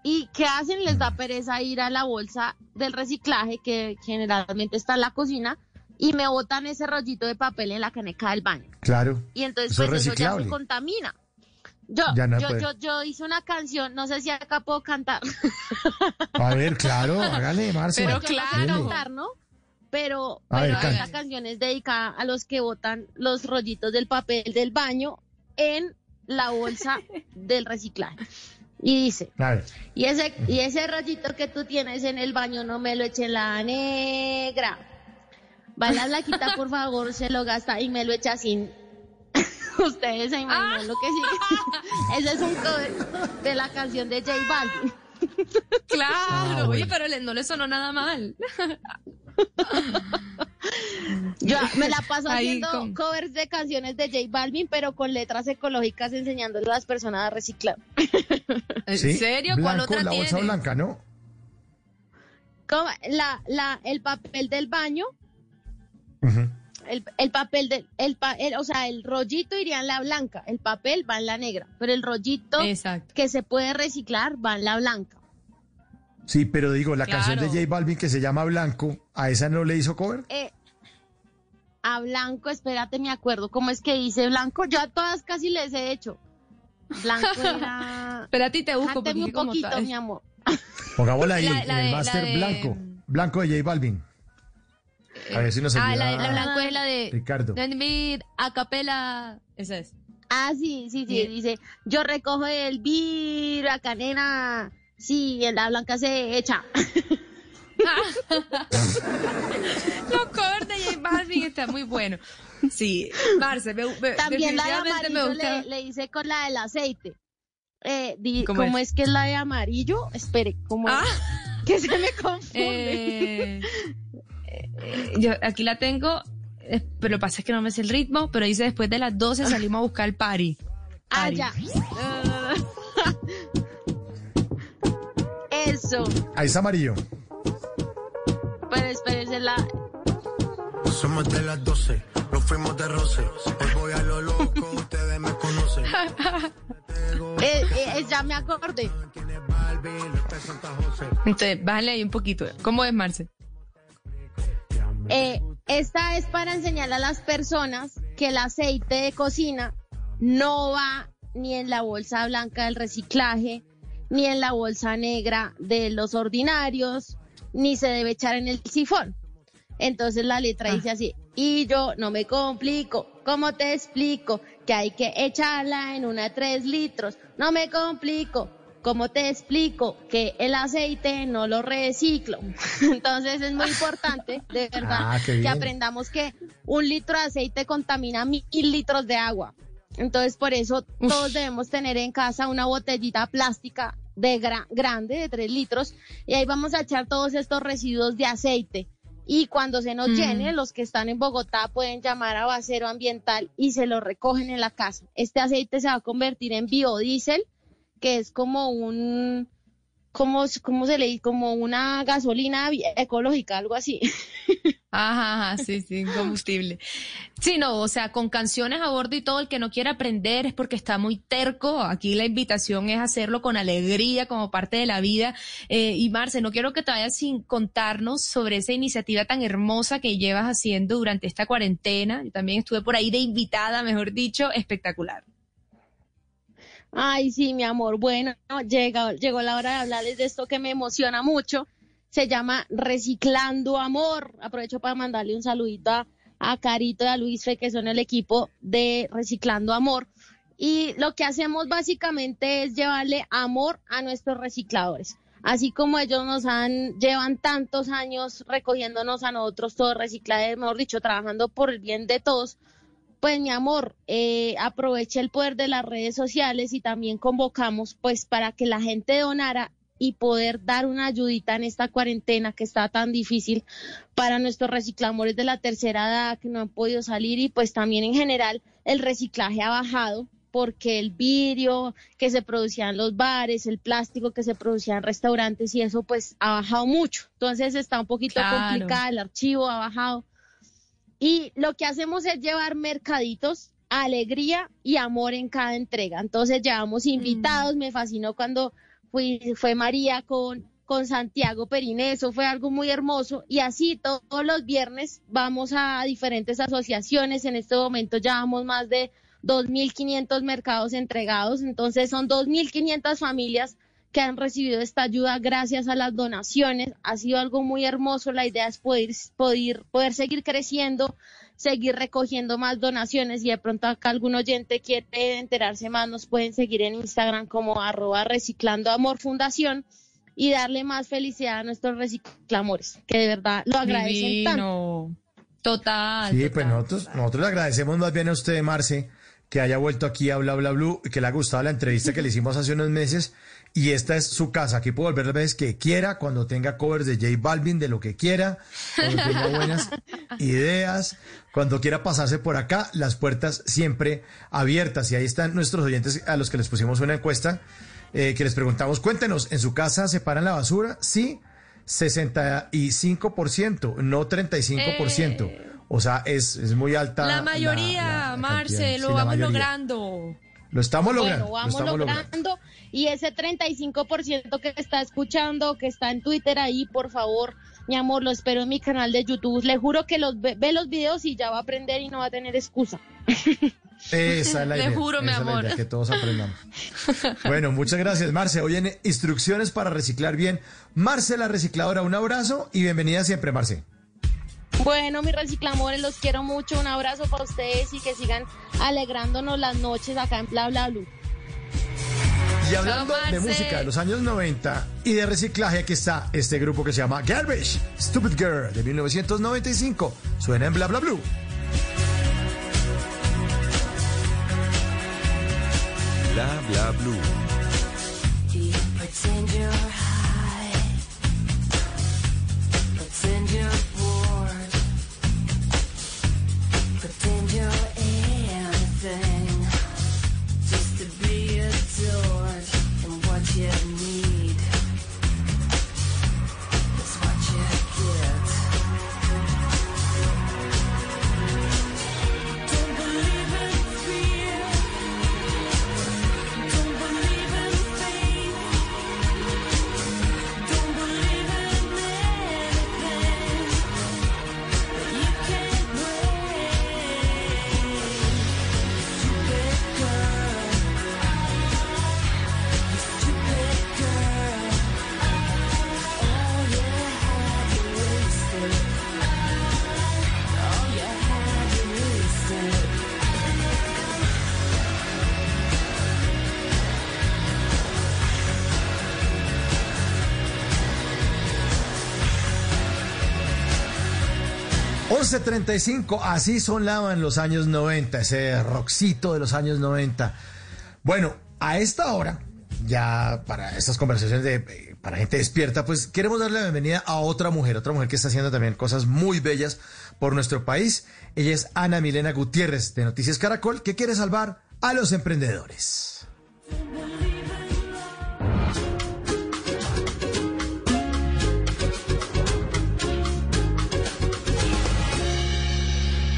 ¿Y qué hacen? Les da pereza ir a la bolsa del reciclaje que generalmente está en la cocina y me botan ese rollito de papel en la caneca del baño. Claro. Y entonces Eso es pues eso ya se contamina. Yo, Ya no yo, yo, yo hice una canción, no sé si acá puedo cantar. A ver, claro, hágale, Marce. Pero yo no cantar, ¿no? Pero, A pero esta canción es dedicada a los que botan los rollitos del papel del baño en la bolsa del reciclaje. Y dice, y ese, y ese rayito que tú tienes en el baño no me lo eche en la negra. Va la blanquita, por favor, se lo gasta y me lo echa sin. Ustedes se imaginan lo que sigue. Ese es un cover de la canción de J Balvin. Claro, Ah, oye, pero no le sonó nada mal. Yo me la paso Ahí haciendo con- covers de canciones de J Balvin, pero con letras ecológicas enseñándole a las personas a reciclar. ¿En ¿Sí? serio? ¿Cuál Blanco, otra la bolsa blanca, ¿no? Como La, la, el papel del baño, Ujú. El, el papel del, el, pa- el- o sea, el rollito iría en la blanca, el papel va en la negra, pero el rollito Exacto. que se puede reciclar va en la blanca. Sí, pero digo, la canción de. J Balvin que se llama Blanco, ¿a esa no le hizo cover? Eh, a blanco, espérate, me acuerdo cómo es que dice blanco. Yo a todas casi les he hecho. Blanco era. Espérate y te busco, porque un poquito, mi amor. Pongámosla ahí, La- en el de- de- Blanco. Blanco de J Balvin. A ver si nos Ah, ayuda la, la blanco es la de Ricardo. A capela. Esa es. Ah, sí, sí, sí, Bien. dice, yo recojo el vidrio, la canena, sí, en la blanca se echa. Los covers de J Balvin están muy buenos. Sí, Marce, me, me- También la de amarillo gusta. le, le hice con la del aceite. Eh, di- ¿Cómo ¿Cómo, es? es? que es la de amarillo? Espere, ¿cómo es? Ah. Que se me confunde. Eh, yo aquí la tengo, eh, pero lo que pasa es que no me sé el ritmo, pero dice después de las 12 salimos a buscar el party. ah, ya. Eso. Ahí está amarillo. Pero espérense la... Somos de las 12, nos fuimos de roce. Hoy voy a lo loco, ustedes me conocen. eh, eh, ya me acordé. Entonces, bájale ahí un poquito. ¿Cómo es, Marce? Eh, esta es para enseñar a las personas que el aceite de cocina no va ni en la bolsa blanca del reciclaje, ni en la bolsa negra de los ordinarios, ni se debe echar en el sifón. Entonces la letra dice así, y yo no me complico, ¿cómo te explico? Que hay que echarla en una de tres litros, no me complico, ¿cómo te explico? Que el aceite no lo reciclo. Entonces es muy importante, de verdad, Ah, qué que aprendamos que un litro de aceite contamina mil litros de agua. Entonces por eso todos debemos tener en casa una botellita plástica de gra- grande de tres litros y ahí vamos a echar todos estos residuos de aceite. Y cuando se nos Mm. llene, los que están en Bogotá pueden llamar a Basero Ambiental y se lo recogen en la casa. Este aceite se va a convertir en biodiesel, que es como un, ¿cómo, cómo se le dice? Como una gasolina ecológica, algo así. Ajá, ajá, sí, sí, combustible. Sí, no, o sea, con canciones a bordo y todo, el que no quiere aprender es porque está muy terco. Aquí la invitación es hacerlo con alegría, como parte de la vida. Eh, y Marce, no quiero que te vayas sin contarnos sobre esa iniciativa tan hermosa que llevas haciendo durante esta cuarentena. Yo también estuve por ahí de invitada, mejor dicho, espectacular. Ay, sí, mi amor. Bueno, llega, llegó la hora de hablarles de esto que me emociona mucho. Se llama Reciclando Amor. Aprovecho para mandarle un saludito a, a Carito y a Luis Fe, que son el equipo de Reciclando Amor. Y lo que hacemos básicamente es llevarle amor a nuestros recicladores. Así como ellos nos han, llevan tantos años recogiéndonos a nosotros todo reciclaje, mejor dicho, trabajando por el bien de todos, pues mi amor, eh, aproveche el poder de las redes sociales y también convocamos pues para que la gente donara y poder dar una ayudita en esta cuarentena que está tan difícil para nuestros recicladores de la tercera edad que no han podido salir y pues también en general el reciclaje ha bajado porque el vidrio que se producía en los bares, el plástico que se producía en restaurantes y eso pues ha bajado mucho. Entonces está un poquito Claro. complicada, el archivo ha bajado. Y lo que hacemos es llevar mercaditos, alegría y amor en cada entrega. Entonces llevamos invitados, me fascinó cuando fui, fue María con, con Santiago Periné, eso fue algo muy hermoso. Y así to- todos los viernes vamos a diferentes asociaciones, en este momento ya vamos más de 2.500 mercados entregados, entonces son 2.500 familias que han recibido esta ayuda gracias a las donaciones. Ha sido algo muy hermoso. La idea es poder, poder, poder seguir creciendo, seguir recogiendo más donaciones y de pronto acá algún oyente quiere enterarse más, nos pueden seguir en Instagram como arroba reciclando amor fundación y darle más felicidad a nuestros reciclamores, que de verdad lo agradecen tanto. Total. Sí, pues nosotros, nosotros le agradecemos más bien a usted, Marce, que haya vuelto aquí a Bla Bla Blue y que le ha gustado la entrevista que le hicimos hace unos meses. Y esta es su casa. Aquí puede volver las veces que quiera, cuando tenga covers de J Balvin, de lo que quiera, cuando tenga buenas ideas, cuando quiera pasarse por acá, las puertas siempre abiertas. Y ahí están nuestros oyentes a los que les pusimos una encuesta, eh, que les preguntamos, cuéntenos, ¿en su casa separan la basura? Sí, 65%, no 35%. O sea, es, es muy alta. La mayoría, la- la Marce, lo Sí, vamos logrando. Lo estamos logrando. Bueno, lo vamos estamos logrando. logrando. Y ese 35% que está escuchando, que está en Twitter ahí, por favor, mi amor, lo espero en mi canal de YouTube. Le juro que los ve, ve los videos y ya va a aprender y no va a tener excusa. Esa es la Le idea. juro, mi esa es la amor. idea, que todos aprendamos. Bueno, muchas gracias, Marce. Hoy en instrucciones para reciclar bien. Marce, la recicladora, un abrazo y bienvenida siempre, Marce. Bueno, mis reciclamores, los quiero mucho. Un abrazo para ustedes y que sigan alegrándonos las noches acá en Bla Bla Blue. Y hablando de música de los años 90 y de reciclaje, aquí está este grupo que se llama Garbage, Stupid Girl, de 1995. Suena en Bla Bla Blue. Bla bla blue. 11.35, así sonaban los años 90, ese rockcito de los años 90. Bueno, a esta hora, ya para estas conversaciones de eh, para gente despierta, pues queremos darle la bienvenida a otra mujer, otra mujer que está haciendo también cosas muy bellas por nuestro país. Ella es Ana Milena Gutiérrez de Noticias Caracol, que quiere salvar a los emprendedores.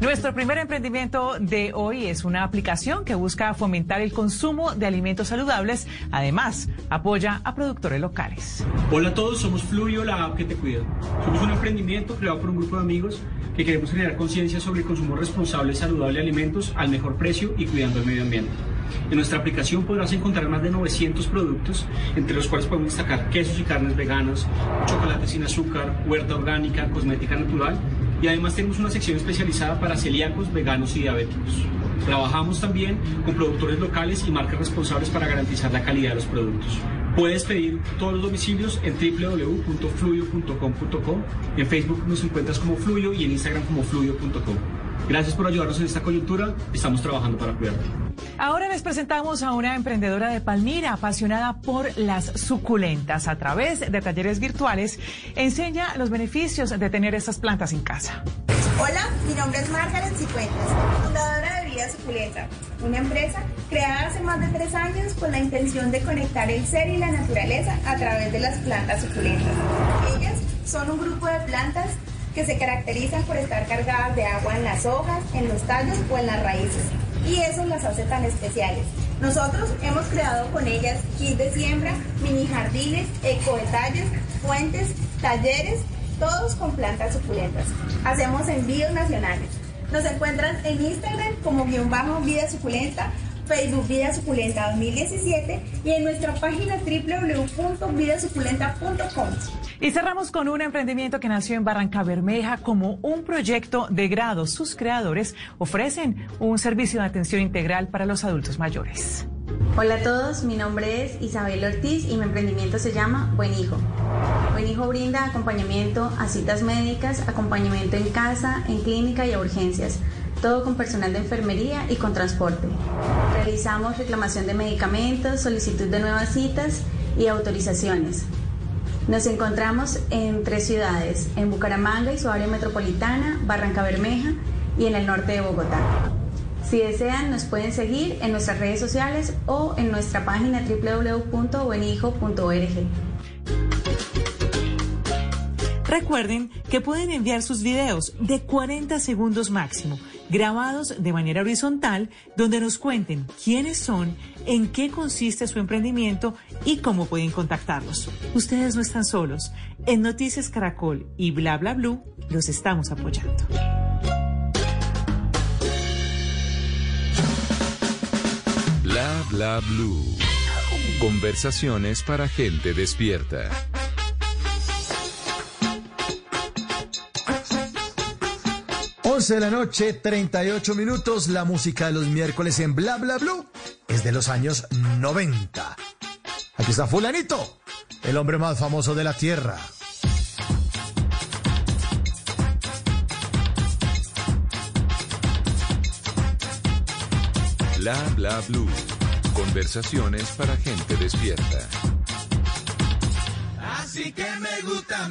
Nuestro primer emprendimiento de hoy es una aplicación que busca fomentar el consumo de alimentos saludables. Además, apoya a productores locales. Hola a todos, somos Fluyo, la app que te cuida. Somos un emprendimiento creado por un grupo de amigos que queremos generar conciencia sobre el consumo responsable y saludable de alimentos al mejor precio y cuidando el medio ambiente. En nuestra aplicación podrás encontrar más de 900 productos, entre los cuales podemos destacar quesos y carnes veganas, chocolate sin azúcar, huerta orgánica, cosmética natural y además tenemos una sección especializada para celíacos, veganos y diabéticos. Trabajamos también con productores locales y marcas responsables para garantizar la calidad de los productos. Puedes pedir todos los domicilios en www.fluyo.com.co. En Facebook nos encuentras como Fluyo y en Instagram como fluyo.com. Gracias por ayudarnos en esta coyuntura. Estamos trabajando para cuidarte. Ahora les presentamos a una emprendedora de Palmira apasionada por las suculentas. A través de talleres virtuales enseña los beneficios de tener estas plantas en casa. Hola, mi nombre es Margaret Cifuentes, fundadora de Vida Suculenta, una empresa creada hace más de tres años con la intención de conectar el ser y la naturaleza a través de las plantas suculentas. Ellas son un grupo de plantas que se caracterizan por estar cargadas de agua en las hojas, en los tallos o en las raíces. Y eso las hace tan especiales. Nosotros hemos creado con ellas kits de siembra, mini jardines, ecodetalles, fuentes, talleres todos con plantas suculentas. Hacemos envíos nacionales. Nos encuentran en Instagram como guion bajo vida suculenta, Facebook Vida Suculenta 2017 y en nuestra página www.vidasuculenta.com. Y cerramos con un emprendimiento que nació en Barranca Bermeja como un proyecto de grado. Sus creadores ofrecen un servicio de atención integral para los adultos mayores. Hola a todos, mi nombre es Isabel Ortiz y mi emprendimiento se llama Buen Hijo. Buen Hijo brinda acompañamiento a citas médicas, acompañamiento en casa, en clínica y a urgencias, todo con personal de enfermería y con transporte. Realizamos reclamación de medicamentos, solicitud de nuevas citas y autorizaciones. Nos encontramos en tres ciudades, en Bucaramanga y su área metropolitana, Barranca Bermeja y en el norte de Bogotá. Si desean, nos pueden seguir en nuestras redes sociales o en nuestra página www.buenhijo.org. Recuerden que pueden enviar sus videos de 40 segundos máximo, grabados de manera horizontal, donde nos cuenten quiénes son, en qué consiste su emprendimiento y cómo pueden contactarlos. Ustedes no están solos. En Noticias Caracol y Bla Bla Blue los estamos apoyando. Bla bla blue. Conversaciones para gente despierta. Once de la noche, 38 minutos. La música de los miércoles en Bla Bla Blue es de los años 90. Aquí está Fulanito, el hombre más famoso de la tierra. Bla bla blue. Conversaciones para gente despierta. Así que me gusta a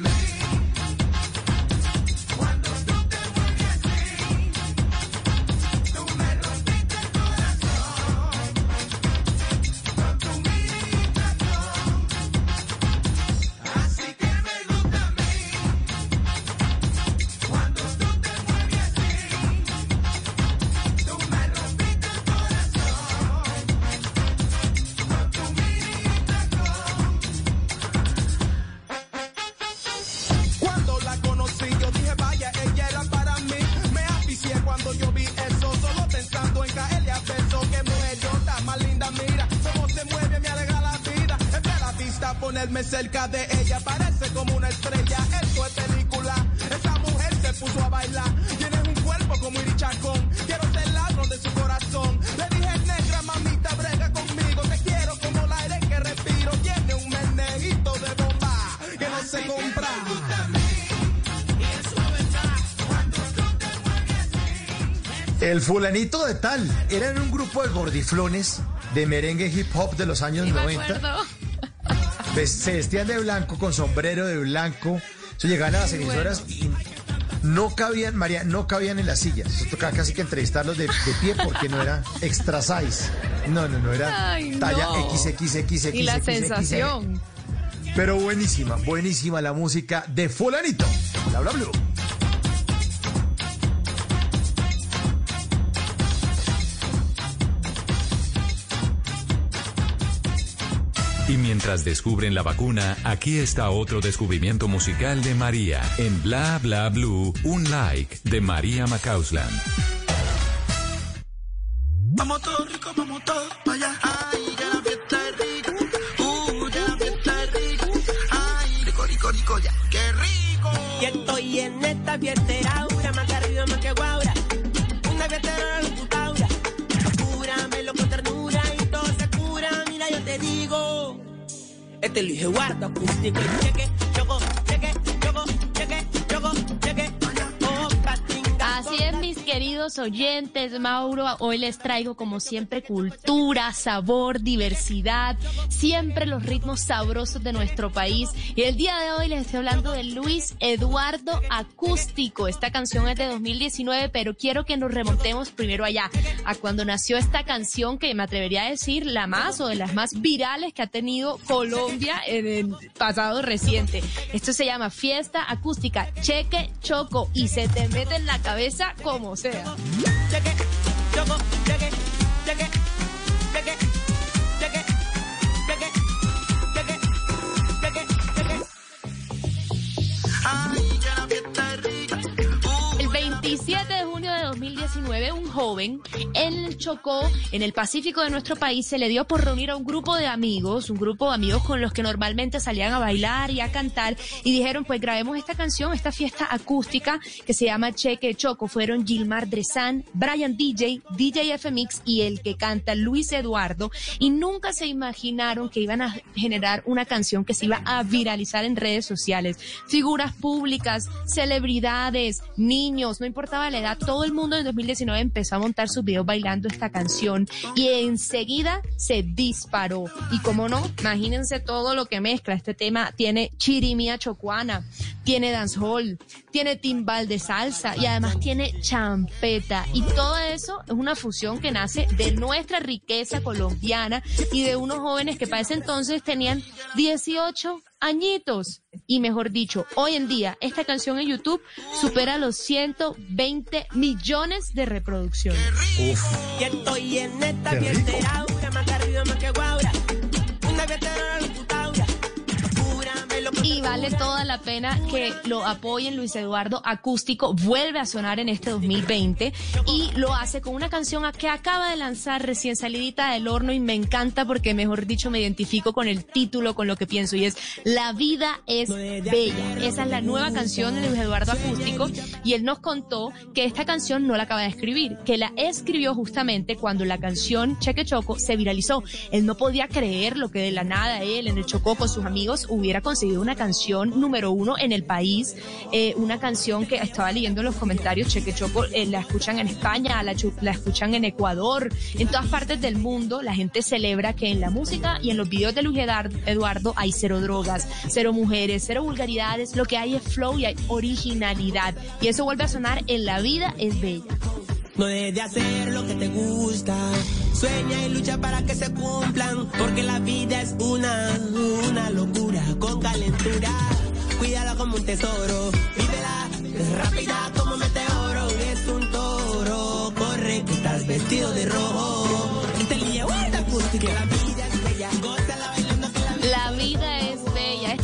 El fulanito de tal. Eran un grupo de gordiflones de merengue hip hop de los años 90. Ves- Se vestían de blanco con sombrero de blanco. Se llegaban a las emisoras y no cabían, María, no cabían en las sillas. Eso tocaba casi que entrevistarlos de, de pie porque no era extra size. No, no, no era Ay, no. talla XXXX. Y la sensación. Pero buenísima, buenísima la música de fulanito. Bla, bla, blue. Mientras descubren la vacuna, aquí está otro descubrimiento musical de María. En Bla Bla Blue, un like de María Macausland. Oyentes, Mauro, hoy les traigo como siempre cultura, sabor, diversidad, siempre los ritmos sabrosos de nuestro país. Y el día de hoy les estoy hablando de Luis Eduardo Acústico. Esta canción es de 2019, pero quiero que nos remontemos primero allá, a cuando nació esta canción que me atrevería a decir la más o de las más virales que ha tenido Colombia en el pasado reciente. Esto se llama Fiesta Acústica, Cheque Choco y se te mete en la cabeza como sea. Cheque, choco, cheque, cheque, cheque, joven en el Chocó, en el Pacífico de nuestro país, se le dio por reunir a un grupo de amigos, un grupo de amigos con los que normalmente salían a bailar y a cantar, y dijeron, pues grabemos esta canción, esta fiesta acústica que se llama Cheque Choco. Fueron Gilmar Drezán, Brian DJ, DJ FMX y el que canta Luis Eduardo, y nunca se imaginaron que iban a generar una canción que se iba a viralizar en redes sociales. Figuras públicas, celebridades, niños, no importaba la edad, todo el mundo en 2019 empezó a montar sus videos bailando esta canción y enseguida se disparó. Y como no, imagínense todo lo que mezcla. Este tema tiene chirimía chocuana, tiene dancehall, tiene timbal de salsa y además tiene champeta. Y todo eso es una fusión que nace de nuestra riqueza colombiana y de unos jóvenes que para ese entonces tenían 18 añitos. Y mejor dicho, hoy en día esta canción en YouTube supera los 120 millones de reproducciones. Y estoy en Y vale toda la pena que lo apoyen Luis Eduardo Acústico. Vuelve a sonar en este 2020 y lo hace con una canción que acaba de lanzar recién salidita del horno y me encanta porque, mejor dicho, me identifico con el título, con lo que pienso y es La vida es bella. Esa es la nueva canción de Luis Eduardo Acústico y él nos contó que esta canción no la acaba de escribir, que la escribió justamente cuando la canción Cheque Choco se viralizó. Él no podía creer lo que de la nada él en el Chocó con sus amigos hubiera conseguido una canción número uno en el país, eh, una canción que estaba leyendo en los comentarios, Cheque Choco eh, la escuchan en España, la, la escuchan en Ecuador, en todas partes del mundo. La gente celebra que en la música y en los videos de Luis Eduardo hay cero drogas, cero mujeres, cero vulgaridades, lo que hay es flow y hay originalidad. Y eso vuelve a sonar en La vida es bella. No dejes de hacer lo que te gusta. Sueña y lucha para que se cumplan. Porque la vida es una, una locura con calentura. Cuídala como un tesoro. Vívela rápida como meteoro. Es un toro. Corre que estás vestido de rojo. Y te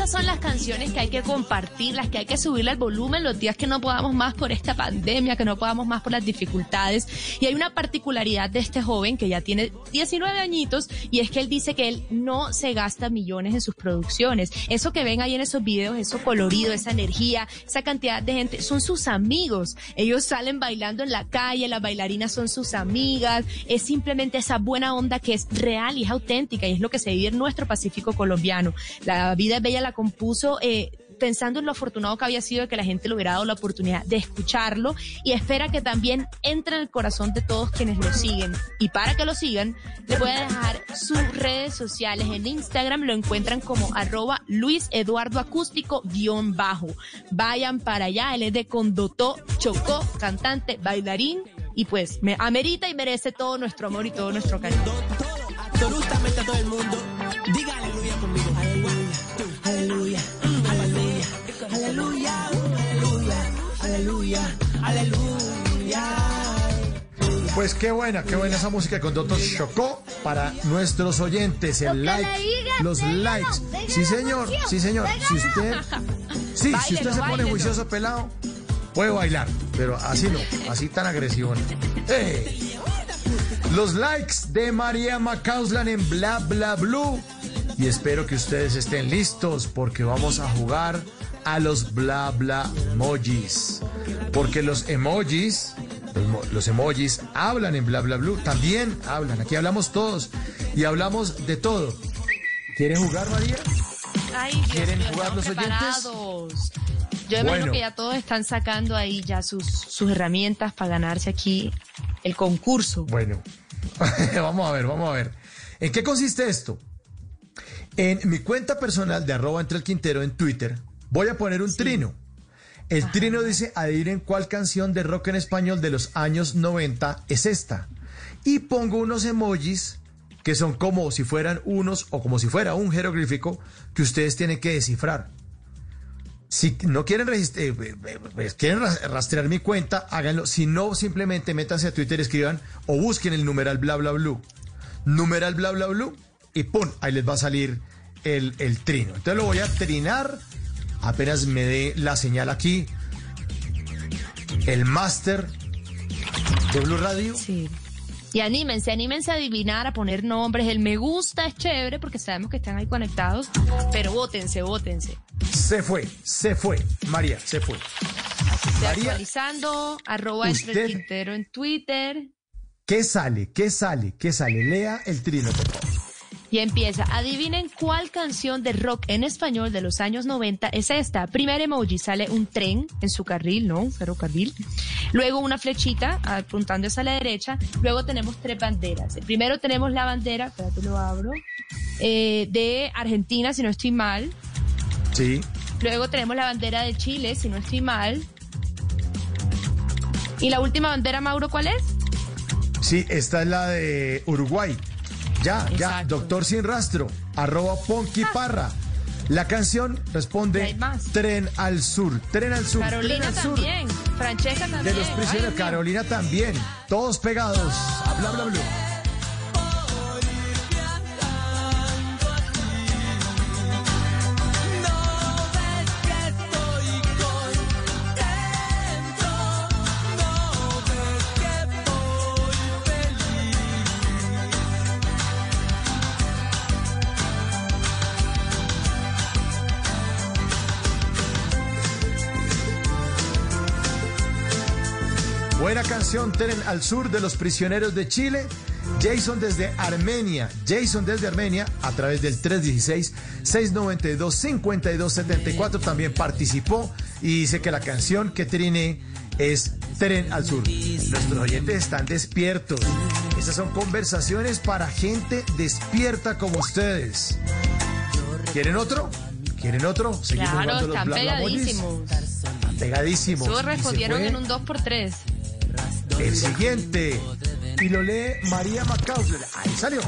Estas son las canciones que hay que compartir, las que hay que subirle al volumen los días que no podamos más por esta pandemia, que no podamos más por las dificultades. Y hay una particularidad de este joven que ya tiene 19 añitos y es que él dice que él no se gasta millones en sus producciones. Eso que ven ahí en esos videos, eso colorido, esa energía, esa cantidad de gente, son sus amigos. Ellos salen bailando en la calle, las bailarinas son sus amigas. Es simplemente esa buena onda que es real y es auténtica y es lo que se vive en nuestro Pacífico colombiano. La vida es bella la compuso eh, pensando en lo afortunado que había sido de que la gente le hubiera dado la oportunidad de escucharlo y espera que también entre en el corazón de todos quienes lo siguen. Y para que lo sigan, les voy a dejar sus redes sociales. En Instagram lo encuentran como arroba Luis Eduardo Acústico guion bajo. Vayan para allá, él es de Condotó, Chocó, cantante, bailarín y pues me amerita y merece todo nuestro amor y todo nuestro cariño. absolutamente todo el mundo. Aleluya. Aleluya, aleluya, aleluya, aleluya. Pues qué buena, qué buena esa música con Doctor Chocó para nuestros oyentes. El like, los likes. Sí, señor, sí, señor. Si usted, sí, si usted se pone juicioso pelado, puede bailar, pero así no, así tan agresivo. no. ¡Eh! Los likes de María Macauslan en Bla Bla Blue. Y espero que ustedes estén listos porque vamos a jugar a los Bla Bla emojis. Porque los emojis, los, mo- los emojis hablan en Bla Bla Blue. También hablan. Aquí hablamos todos y hablamos de todo. ¿Quieren jugar, María? Ay, Dios ¿Quieren jugar los oyentes? Yo imagino Bueno. que ya todos están sacando ahí ya sus, sus herramientas para ganarse aquí el concurso. Bueno, vamos a ver, vamos a ver. ¿En qué consiste esto? En mi cuenta personal de arroba entre el Quintero en Twitter, voy a poner un trino. El trino dice, adivinen cuál canción de rock en español de los años 90 es esta. Y pongo unos emojis que son como si fueran unos o como si fuera un jeroglífico que ustedes tienen que descifrar. Si no quieren, eh, eh, eh, pues, quieren ras- rastrear mi cuenta, háganlo. Si no, simplemente métanse a Twitter, escriban o busquen el numeral bla bla blue. Numeral bla bla blue y ¡pum! Ahí les va a salir el, el trino. Entonces lo voy a trinar apenas me dé la señal aquí. El máster de Blue Radio. Sí. Y anímense, anímense a adivinar, a poner nombres. El me gusta es chévere porque sabemos que están ahí conectados, pero votense, votense. Se fue, se fue. María, se fue. María, actualizando, arroba entre el Quintero en Twitter. ¿Qué sale? ¿Qué sale? ¿Qué sale? Lea el trino, por favor. Y empieza. Adivinen cuál canción de rock en español de los años 90 es esta. Primer emoji sale un tren en su carril, ¿no? Un ferrocarril. Luego una flechita apuntando hacia la derecha. Luego tenemos tres banderas. Primero tenemos la bandera, espérate lo abro, eh, de Argentina, si no estoy mal. Sí. Luego tenemos la bandera de Chile, si no estoy mal. Y la última bandera, Mauro, ¿cuál es? Sí, esta es la de Uruguay. Ya, ya, doctor sin rastro, arroba Ponky Parra. La canción responde Tren al Sur, Tren al Sur, Carolina al Sur. también. Francesca también. De los prisioneros, Ay, Carolina también. Todos pegados. a Bla, bla, bla. Tren al Sur de los prisioneros de Chile. Jason desde Armenia. Jason desde Armenia, a través del 316-692-5274, también participó y dice que la canción que trine es Tren al Sur. Nuestros oyentes están despiertos. Estas son conversaciones para gente despierta como ustedes. ¿Quieren otro? ¿Quieren otro? Seguimos Claro, los están bolis. pegadísimos. Están pegadísimos. Todos respondieron en un 2x3. El siguiente. Y lo lee María Macausler. Ahí salió.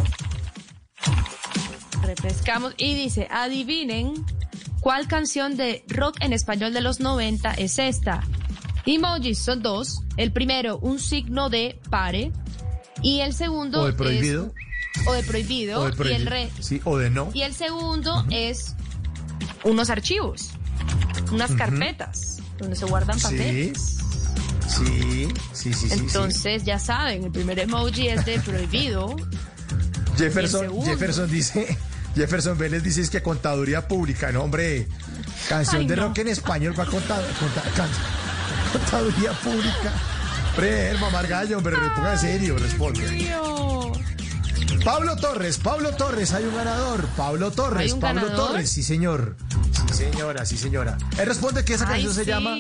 Refrescamos y dice, adivinen cuál canción de rock en español de los 90 es esta. Emojis son dos. El primero, un signo de pare. Y el segundo O de es- prohibido. o de prohibido. O de Y el prohibido. re. Sí, o de no. Y el segundo es unos archivos, unas carpetas donde se guardan papeles. Sí, sí, sí, sí. sí. Entonces, ya saben, el primer emoji es de prohibido. ¿Y el Jefferson? Jefferson dice, Jefferson Vélez dice es que contaduría pública, no hombre, canción Ay, de no. rock en español para contaduría pública. Hombre, el mamargallo, hombre, ponga serio, responde. Pablo Torres, Pablo Torres, hay un ganador. Pablo Torres, ¿Hay un Pablo ganador? Torres, sí señor. Sí señora, sí señora. Él responde que esa Ay, canción se llama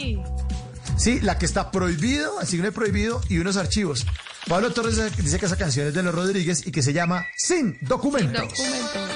Sí, la que está prohibido, el signo de prohibido y unos archivos. Pablo Torres dice que esa canción es de los Rodríguez y que se llama Sin Documentos. Documento. Déjame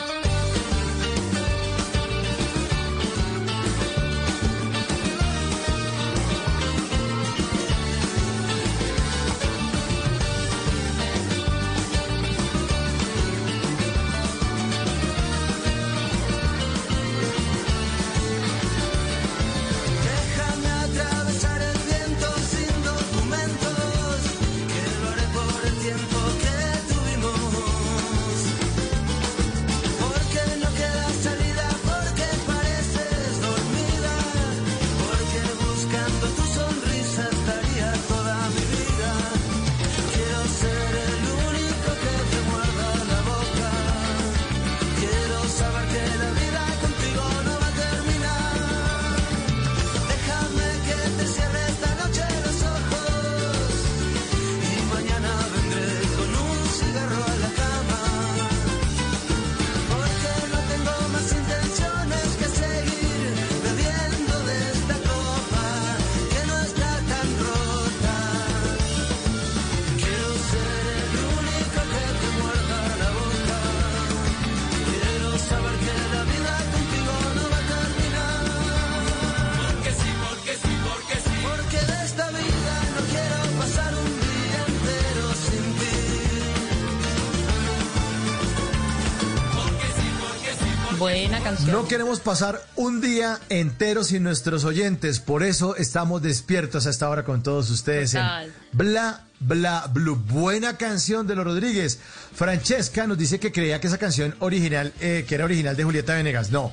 canción. No queremos pasar un día entero sin nuestros oyentes, por eso estamos despiertos a esta hora con todos ustedes Total. en Bla Bla Blue. Buena canción de los Rodríguez. Francesca nos dice que creía que esa canción original, eh, que era original de Julieta Venegas. No,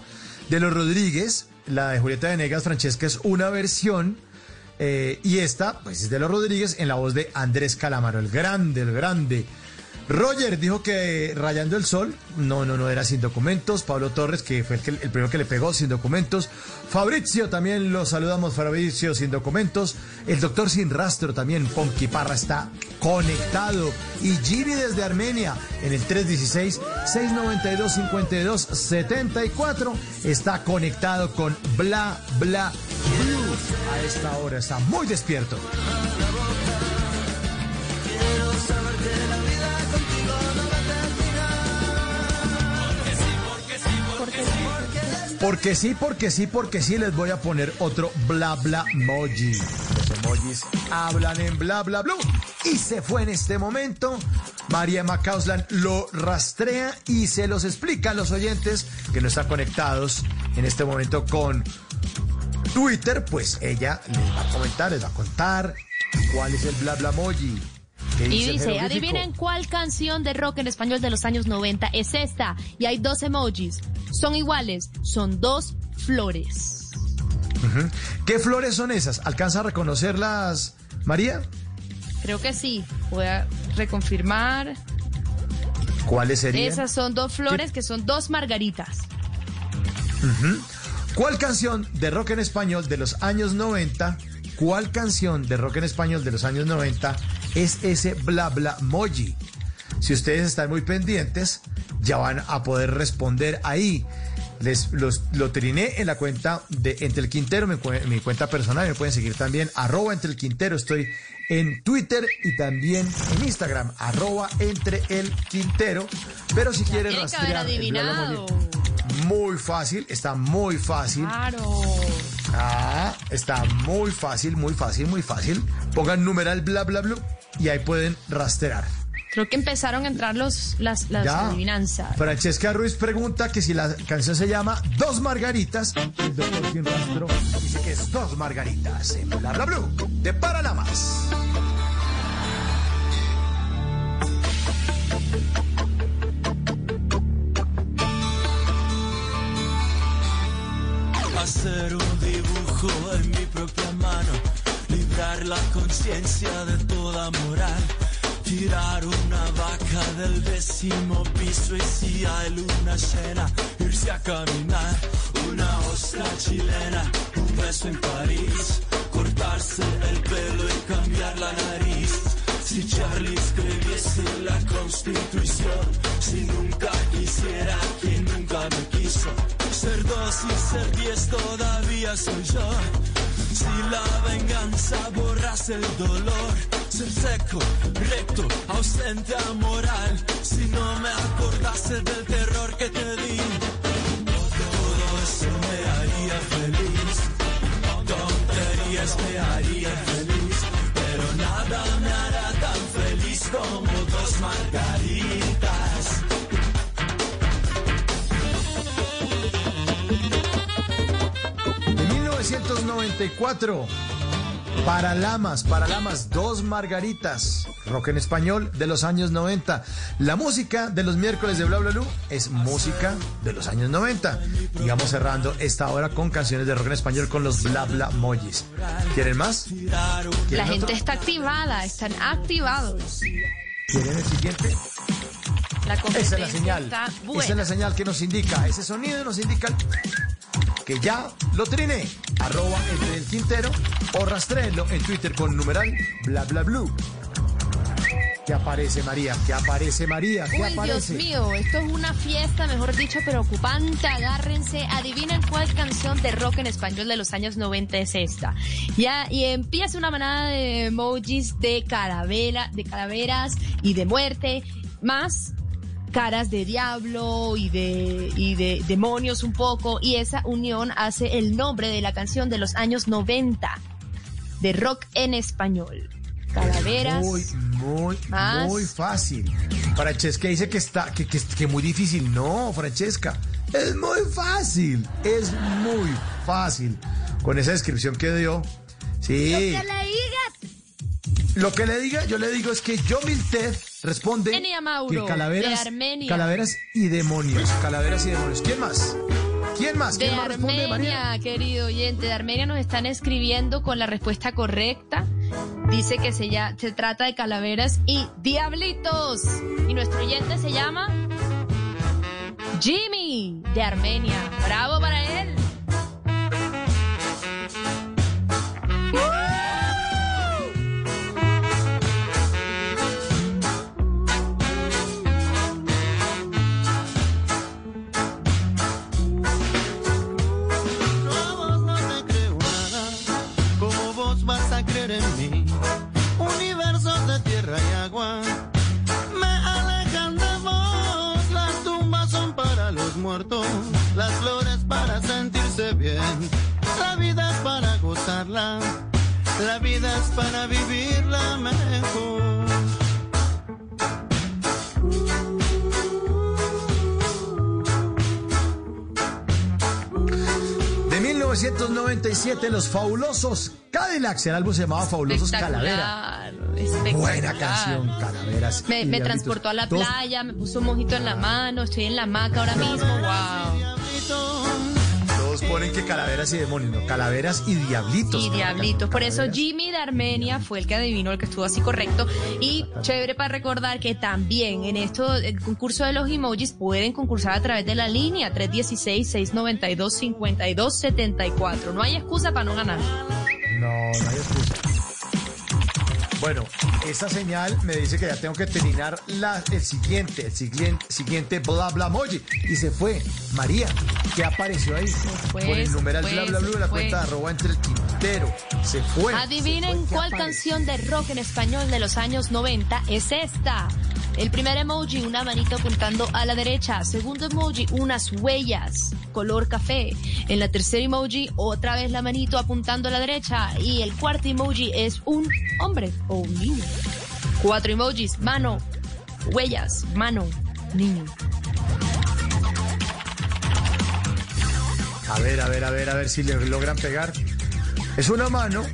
de los Rodríguez, la de Julieta Venegas, Francesca es una versión Eh, y esta, pues es de los Rodríguez en la voz de Andrés Calamaro, el grande, el grande. Roger dijo que Rayando el Sol, no, no, no era sin documentos. Pablo Torres, que fue el, primero que le pegó sin documentos. Fabrizio, también lo saludamos, Fabrizio sin documentos. El doctor sin rastro también, Ponky Parra está conectado. Y Jimmy desde Armenia, en el 316-692-5274, está conectado con Bla Bla. A esta hora está muy despierto. Quiero porque sí, porque sí, porque sí, les voy a poner otro bla bla emoji. Los emojis hablan en bla bla blue. Y se fue en este momento. María Macauslan lo rastrea y se los explica a los oyentes que no están conectados en este momento con Twitter. Pues ella les va a comentar, les va a contar cuál es el bla bla emoji. ¿Qué Y dice, adivinen cuál canción de rock en español de los años 90 es esta. Y hay dos emojis. Son iguales. Son dos flores. ¿Qué flores son esas? ¿Alcanza a reconocerlas, María? Creo que sí. Voy a reconfirmar. ¿Cuáles serían? Esas son dos flores que son dos margaritas. ¿Cuál canción de rock en español de los años 90? ¿Cuál canción de rock en español de los años 90 es ese bla bla moji? Si ustedes están muy pendientes, ya van a poder responder ahí. Les los, lo triné en la cuenta de Entre el Quintero, mi, mi cuenta personal. Me pueden seguir también, arroba Entre el Quintero. Estoy en Twitter y también en Instagram, arroba Entre el Quintero. Pero si quieren rastrear el muy fácil, está muy fácil. Claro. Ah, está muy fácil, muy fácil, muy fácil. Pongan numeral bla bla bla y ahí pueden rastrear. Creo que empezaron a entrar los, las, las Ya. adivinanzas. Francesca Ruiz pregunta que si la canción se llama Dos Margaritas. El doctor sin rastro dice que es Dos Margaritas en Bla Bla Blue de Paralamas. Hacer un dibujo en mi propia mano, librar la conciencia de toda moral, tirar una vaca del décimo piso y si hay luna llena, irse a caminar, una ostra chilena, un beso en París, cortarse el pelo y cambiar la nariz. Si Charlie escribiese la constitución, si nunca quisiera quien nunca me quiso, ser dos y ser diez todavía soy yo. Si la venganza borrase el dolor, ser seco, recto, ausente a moral, si no me acordase del terror que te di, todo eso me haría feliz. Tonterías me harían feliz, pero nada me hará tan feliz como dos margaritas. De 1994. Paralamas, Paralamas, dos margaritas. Rock en español de los años 90. La música de los miércoles de Bla Bla Blue es música de los años 90. Y vamos cerrando esta hora con canciones de rock en español con los Bla Bla Mojis. ¿Quieren más? La ¿Quieren gente otro? está activada, están activados. ¿Quieren el siguiente? La Esa es la señal. Esa es la señal que nos indica. Ese sonido nos indica que ya lo triné. Arroba el Quintero o rastréenlo en Twitter con numeral bla bla blue. ¿Qué aparece María? ¿Qué aparece María? ¿Qué Uy, Dios mío, esto es una fiesta, mejor dicho, preocupante. Agárrense, adivinen cuál canción de rock en español de los años 90 es esta. Ya, y empieza una manada de emojis de calavera, de calaveras y de muerte, más caras de diablo y de, y de demonios un poco, y esa unión hace el nombre de la canción de los años 90 de rock en español. Calaveras. Muy, muy, Más. muy fácil. Francesca dice que está, que, que, que muy difícil. No, Francesca, es muy fácil. Es muy fácil. Con esa descripción que dio. Sí. Lo que le digas. Lo que le diga, yo le digo es que yo Milted responde Enia Mauro, que calaveras, de Armenia. calaveras y demonios, calaveras y demonios. ¿Quién más? ¿Quién más? De ¿Quién más responde, María? Armenia, querido oyente, de Armenia nos están escribiendo con la respuesta correcta. Dice que se, ya, se trata de calaveras y diablitos. Y nuestro oyente se llama Jimmy de Armenia. Bravo para él. La vida es para gozarla, la vida es para vivirla mejor. De 1997, los fabulosos Cadillacs. El álbum se llamaba Fabulosos Calavera. Buena canción, Calaveras. Me, me transportó a la playa, me puso un mojito en la mano, estoy en la hamaca ahora mismo, wow. Todos ponen que calaveras y demonios, no, calaveras y diablitos. Y diablitos. Por eso Jimmy de Armenia fue el que adivinó, el que estuvo así correcto. Y chévere para recordar que también en esto, el concurso de los emojis, pueden concursar a través de la línea 316-692-5274. No hay excusa para no ganar. No, no hay excusa. Bueno, esta señal me dice que ya tengo que terminar la, el siguiente, el siguiente, siguiente bla bla emoji. Y se fue. María, ¿qué apareció ahí? fue, Con el se numeral fue, bla bla bla se de la fue. cuenta de arroba entre el Quintero. Se fue. Adivinen cuál canción de rock en español de los años 90 es esta. El primer emoji, una manito apuntando a la derecha. Segundo emoji, unas huellas, color café. En la tercera emoji, otra vez la manito apuntando a la derecha. Y el cuarto emoji es un hombre o un niño. Cuatro emojis, mano, huellas, mano, niño. A ver, a ver, a ver, a ver si le logran pegar. Es una mano,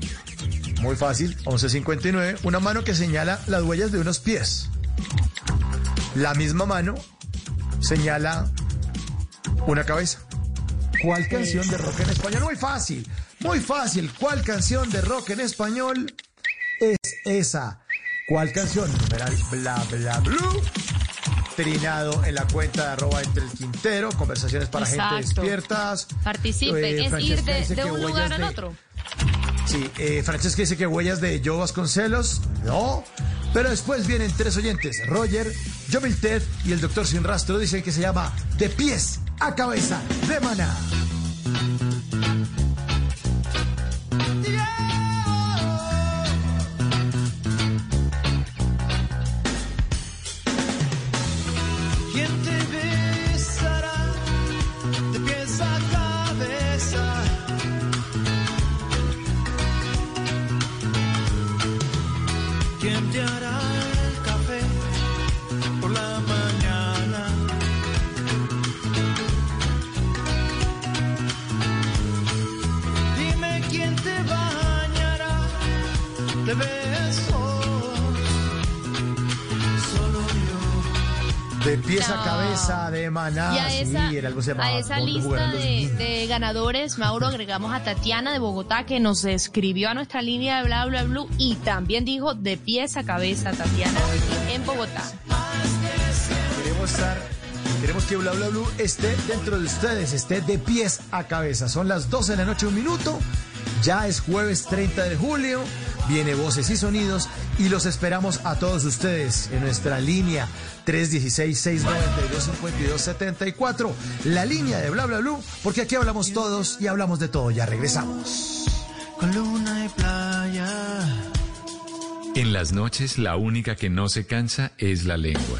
muy fácil, 11.59, una mano que señala las huellas de unos pies. La misma mano señala una cabeza. ¿Cuál canción de rock en español? Muy fácil, muy fácil. ¿Cuál canción de rock en español es esa? ¿Cuál canción? Numeral bla bla blue. Trinado en la cuenta de arroba entre el Quintero, conversaciones para gente despiertas. Participen, Eh, es ir de, un lugar al de- otro. Sí, eh, Francesca dice que huellas de Joe Vasconcelos. No. Pero después vienen tres oyentes. Roger, Jovil Ted y el doctor Sin Rastro dicen que se llama De pies a cabeza de maná. Y a esa, sí, el algo se llamaba a esa ¿Dónde lista de, ganadores, Mauro, agregamos a Tatiana de Bogotá que nos escribió a nuestra línea de bla bla blue y también dijo de pies a cabeza Tatiana en Bogotá. Queremos estar, queremos que Bla Bla Blue esté dentro de ustedes, esté de pies a cabeza. Son las 12 de la noche, un minuto. Ya es jueves 30 de julio. Viene Voces y Sonidos y los esperamos a todos ustedes en nuestra línea 316-692-5274. La línea de Bla Bla Blue, porque aquí hablamos todos y hablamos de todo. Ya regresamos. Con luna y playa. En las noches la única que no se cansa es la lengua.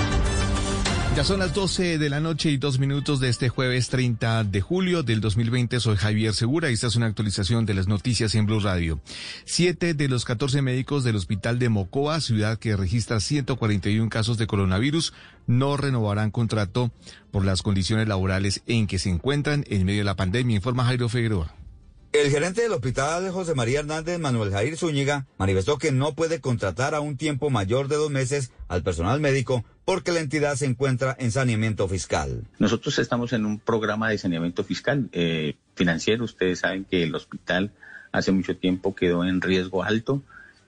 Ya son las 12 de la noche y dos minutos de este jueves 30 de julio del 2020. Soy Javier Segura y esta es una actualización de las noticias en Blue Radio. Siete de los 14 médicos del hospital de Mocoa, ciudad que registra 141 casos de coronavirus, no renovarán contrato por las condiciones laborales en que se encuentran en medio de la pandemia, informa Jairo Figueroa. El gerente del hospital José María Hernández Manuel Jair Zúñiga manifestó que no puede contratar a un tiempo mayor de dos meses al personal médico porque la entidad se encuentra en saneamiento fiscal. Nosotros estamos en un programa de saneamiento fiscal eh, financiero. Ustedes saben que el hospital hace mucho tiempo quedó en riesgo alto.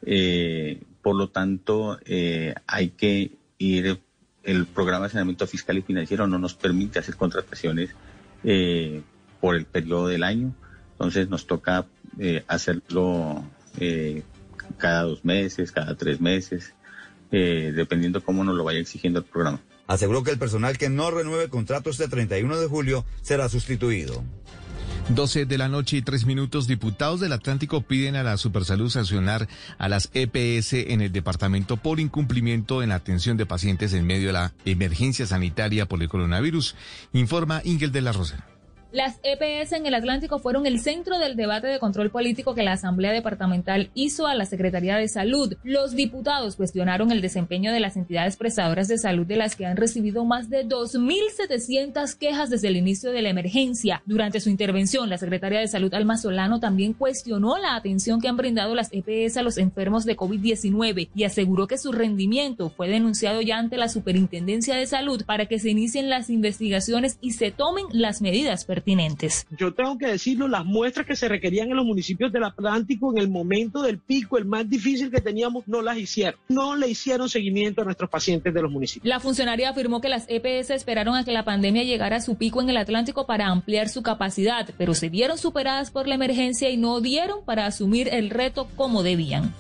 Eh, por lo tanto, eh, hay que ir, el programa de saneamiento fiscal y financiero no nos permite hacer contrataciones por el periodo del año. Entonces nos toca hacerlo cada dos meses, cada tres meses eh, dependiendo cómo nos lo vaya exigiendo el programa. Aseguró que el personal que no renueve contrato este 31 de julio será sustituido. 12 de la noche y tres minutos, diputados del Atlántico piden a la Supersalud sancionar a las EPS en el departamento por incumplimiento en la atención de pacientes en medio de la emergencia sanitaria por el coronavirus, informa Ingel de la Rosa. Las EPS en el Atlántico fueron el centro del debate de control político que la Asamblea Departamental hizo a la Secretaría de Salud. Los diputados cuestionaron el desempeño de las entidades prestadoras de salud de las que han recibido más de 2.700 quejas desde el inicio de la emergencia. Durante su intervención, la Secretaria de Salud Alma Solano también cuestionó la atención que han brindado las EPS a los enfermos de COVID-19 y aseguró que su rendimiento fue denunciado ya ante la Superintendencia de Salud para que se inicien las investigaciones y se tomen las medidas pertinentes. Yo tengo que decirlo, las muestras que se requerían en los municipios del Atlántico en el momento del pico, el más difícil que teníamos, no las hicieron. No le hicieron seguimiento a nuestros pacientes de los municipios. La funcionaria afirmó que las EPS esperaron a que la pandemia llegara a su pico en el Atlántico para ampliar su capacidad, pero se vieron superadas por la emergencia y no dieron para asumir el reto como debían.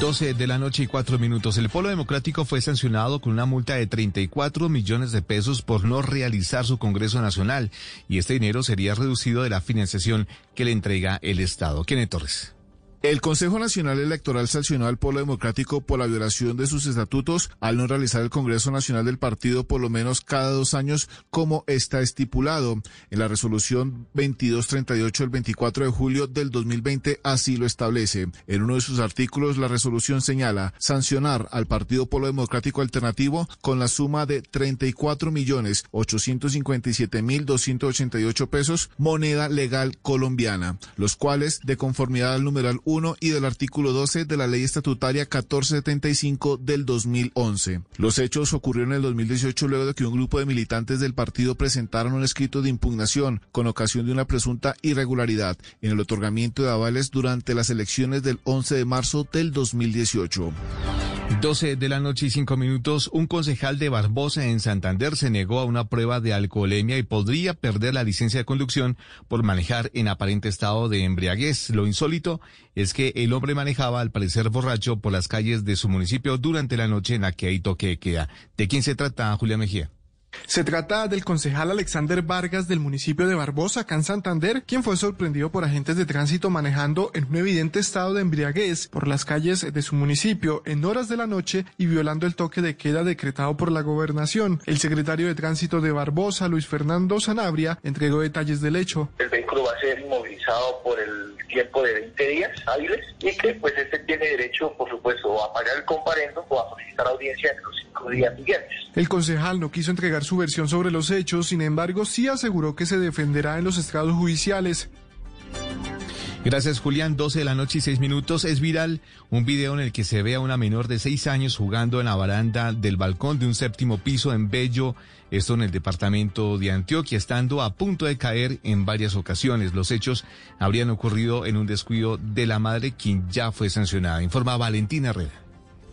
12 de la noche y 4 minutos. El Polo Democrático fue sancionado con una multa de 34 millones de pesos por no realizar su Congreso Nacional y este dinero sería reducido de la financiación que le entrega el Estado. Kenneth Torres. El Consejo Nacional Electoral sancionó al Polo Democrático por la violación de sus estatutos al no realizar el Congreso Nacional del partido por lo menos cada dos años como está estipulado. En la resolución 2238 del 24 de julio del 2020 así lo establece. En uno de sus artículos la resolución señala sancionar al Partido Polo Democrático Alternativo con la suma de 34 millones 857 mil 288 pesos moneda legal colombiana, los cuales de conformidad al numeral 1 y del artículo 12 de la Ley Estatutaria 1475 del 2011. Los hechos ocurrieron en el 2018 luego de que un grupo de militantes del partido presentaron un escrito de impugnación con ocasión de una presunta irregularidad en el otorgamiento de avales durante las elecciones del 11 de marzo del 2018. 12 de la noche y 5 minutos, un concejal de Barbosa en Santander se negó a una prueba de alcoholemia y podría perder la licencia de conducción por manejar en aparente estado de embriaguez. Lo insólito es que el hombre manejaba al parecer borracho por las calles de su municipio durante la noche en la que hay toque queda. ¿De quién se trata, Julia Mejía? Se trata del concejal Alexander Vargas del municipio de Barbosa, acá en Santander, quien fue sorprendido por agentes de tránsito manejando en un evidente estado de embriaguez por las calles de su municipio en horas de la noche y violando el toque de queda decretado por la gobernación. El secretario de tránsito de Barbosa, Luis Fernando Sanabria, entregó detalles del hecho. El vehículo va a ser inmovilizado por el tiempo de 20 días hábiles y que pues este tiene derecho, por supuesto, a pagar el comparendo o a solicitar audiencia en los cinco días siguientes. El concejal no quiso entregar su versión sobre los hechos, sin embargo, sí aseguró que se defenderá en los estrados judiciales. Gracias, Julián. 12 de la noche y 6 minutos. Es viral un video en el que se ve a una menor de 6 años jugando en la baranda del balcón de un séptimo piso en Bello, esto en el departamento de Antioquia, estando a punto de caer en varias ocasiones. Los hechos habrían ocurrido en un descuido de la madre, quien ya fue sancionada. Informa Valentina Herrera.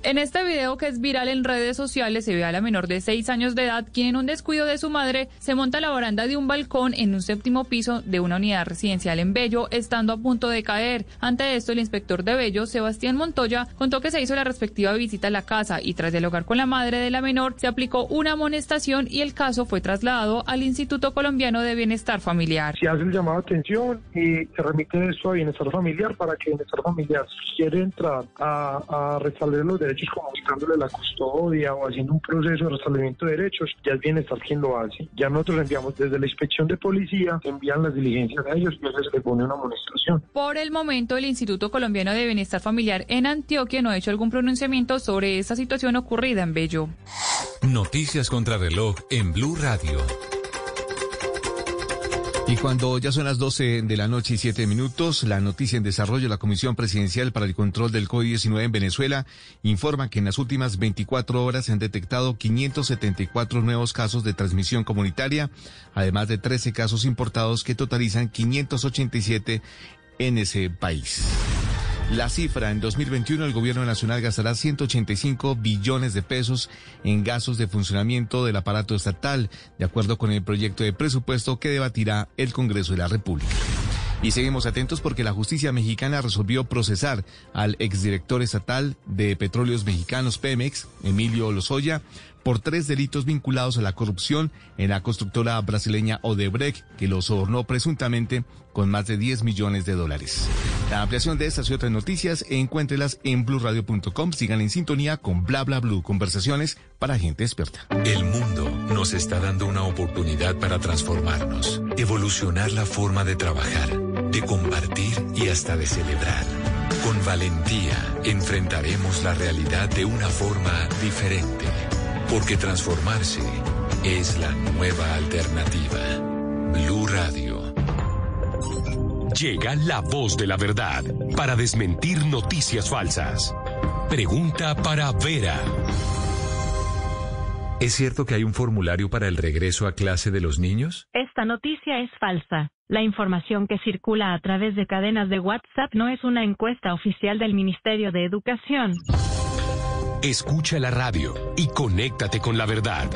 En este video que es viral en redes sociales se ve a la menor de 6 años de edad quien en un descuido de su madre se monta a la baranda de un balcón en un séptimo piso de una unidad residencial en Bello, estando a punto de caer. Ante esto, el inspector de Bello, Sebastián Montoya, contó que se hizo la respectiva visita a la casa y tras dialogar con la madre de la menor se aplicó una amonestación y el caso fue trasladado al Instituto Colombiano de Bienestar Familiar. Se hace el llamado de atención y se remite esto a Bienestar Familiar para que Bienestar Familiar, quiere entrar a, a los derechos como quitándole la custodia o haciendo un proceso de restablecimiento de derechos, ya es Bienestar quien lo hace. Ya nosotros enviamos desde la inspección de policía, envían las diligencias a ellos y a ellos se les pone una amonestación. Por el momento, el Instituto Colombiano de Bienestar Familiar en Antioquia no ha hecho algún pronunciamiento sobre esta situación ocurrida en Bello. Noticias contra reloj en Blue Radio. Y cuando ya son las 12 de la noche y 7 minutos, la noticia en desarrollo, la Comisión Presidencial para el Control del COVID-19 en Venezuela informa que en las últimas 24 horas se han detectado 574 nuevos casos de transmisión comunitaria, además de 13 casos importados que totalizan 587 en ese país. La cifra, en 2021 el gobierno nacional gastará 185 billones de pesos en gastos de funcionamiento del aparato estatal, de acuerdo con el proyecto de presupuesto que debatirá el Congreso de la República. Y seguimos atentos porque la justicia mexicana resolvió procesar al exdirector estatal de Petróleos Mexicanos Pemex, Emilio Lozoya, por tres delitos vinculados a la corrupción en la constructora brasileña Odebrecht, que lo sobornó presuntamente con más de 10 millones de dólares. La ampliación de estas y otras noticias, encuéntrelas en blurradio.com. Sigan en sintonía con Bla Bla Blue, conversaciones para gente experta. El mundo nos está dando una oportunidad para transformarnos, evolucionar la forma de trabajar, de compartir y hasta de celebrar. Con valentía enfrentaremos la realidad de una forma diferente, porque transformarse es la nueva alternativa. Blue Radio. Llega la voz de la verdad para desmentir noticias falsas. Pregunta para Vera. ¿Es cierto que hay un formulario para el regreso a clase de los niños? Esta noticia es falsa. La información que circula a través de cadenas de WhatsApp no es una encuesta oficial del Ministerio de Educación. Escucha la radio y conéctate con la verdad.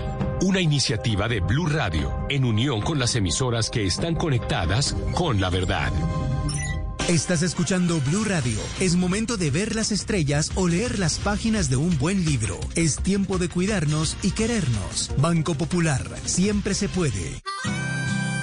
Una iniciativa de Blue Radio en unión con las emisoras que están conectadas con la verdad. Estás escuchando Blue Radio. Es momento de ver las estrellas o leer las páginas de un buen libro. Es tiempo de cuidarnos y querernos. Banco Popular. Siempre se puede.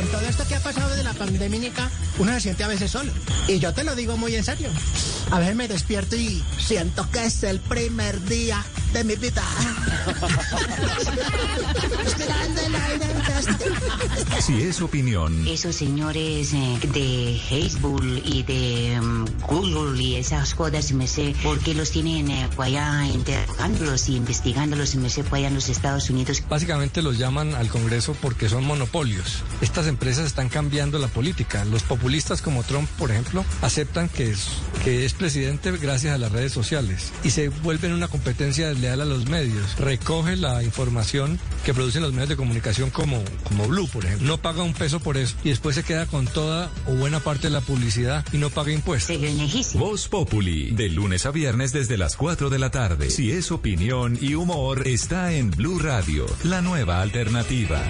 Con todo esto que ha pasado de la pandemia, uno se siente a veces solo. Y yo te lo digo muy en serio. A veces me despierto y siento que es el primer día de mi fresco. si es opinión, Esos señores eh, de Facebook y de mm, Google y esas cosas, me sé, ¿por qué los tienen eh, por allá interrogándolos y investigándolos, me sé, por allá en los Estados Unidos? Básicamente los llaman al Congreso porque son monopolios. Estas empresas están cambiando la política. Los populistas como Trump, por ejemplo, aceptan que es, que es presidente gracias a las redes sociales y se vuelven una competencia desleal a los medios. Recoge la información que producen los medios de comunicación como, como Blue, por ejemplo. No paga un peso por eso y después se queda con toda o buena parte de la publicidad y no paga impuestos. Voz Populi, de lunes a viernes desde las 4 de la tarde. Si es opinión y humor, está en Blue Radio, la nueva alternativa.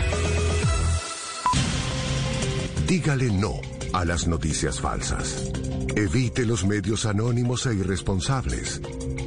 Dígale no a las noticias falsas. Evite los medios anónimos e irresponsables.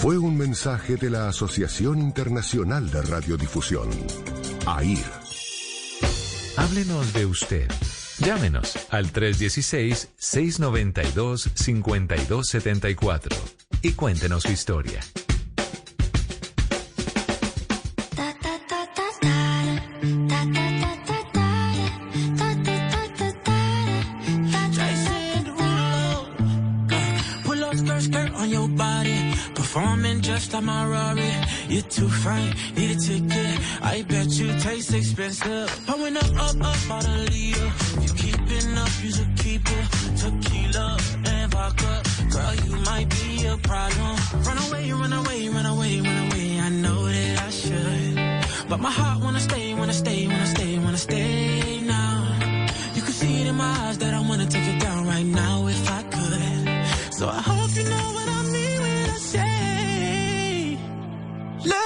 Fue un mensaje de la Asociación Internacional de Radiodifusión, AIR. Háblenos de usted. Llámenos al 316-692-5274 y cuéntenos su historia. You're too fine, need a ticket. I bet you taste expensive. Pouring up, up, up, out a leader. You keeping up, you should keep it. Tequila and vodka. Girl, you might be a problem. Run away, run away, run away, run away. I know that I should. But my heart wanna stay, wanna stay, wanna stay, wanna stay now. You can see it in my eyes that I wanna take it down right now if I could. So I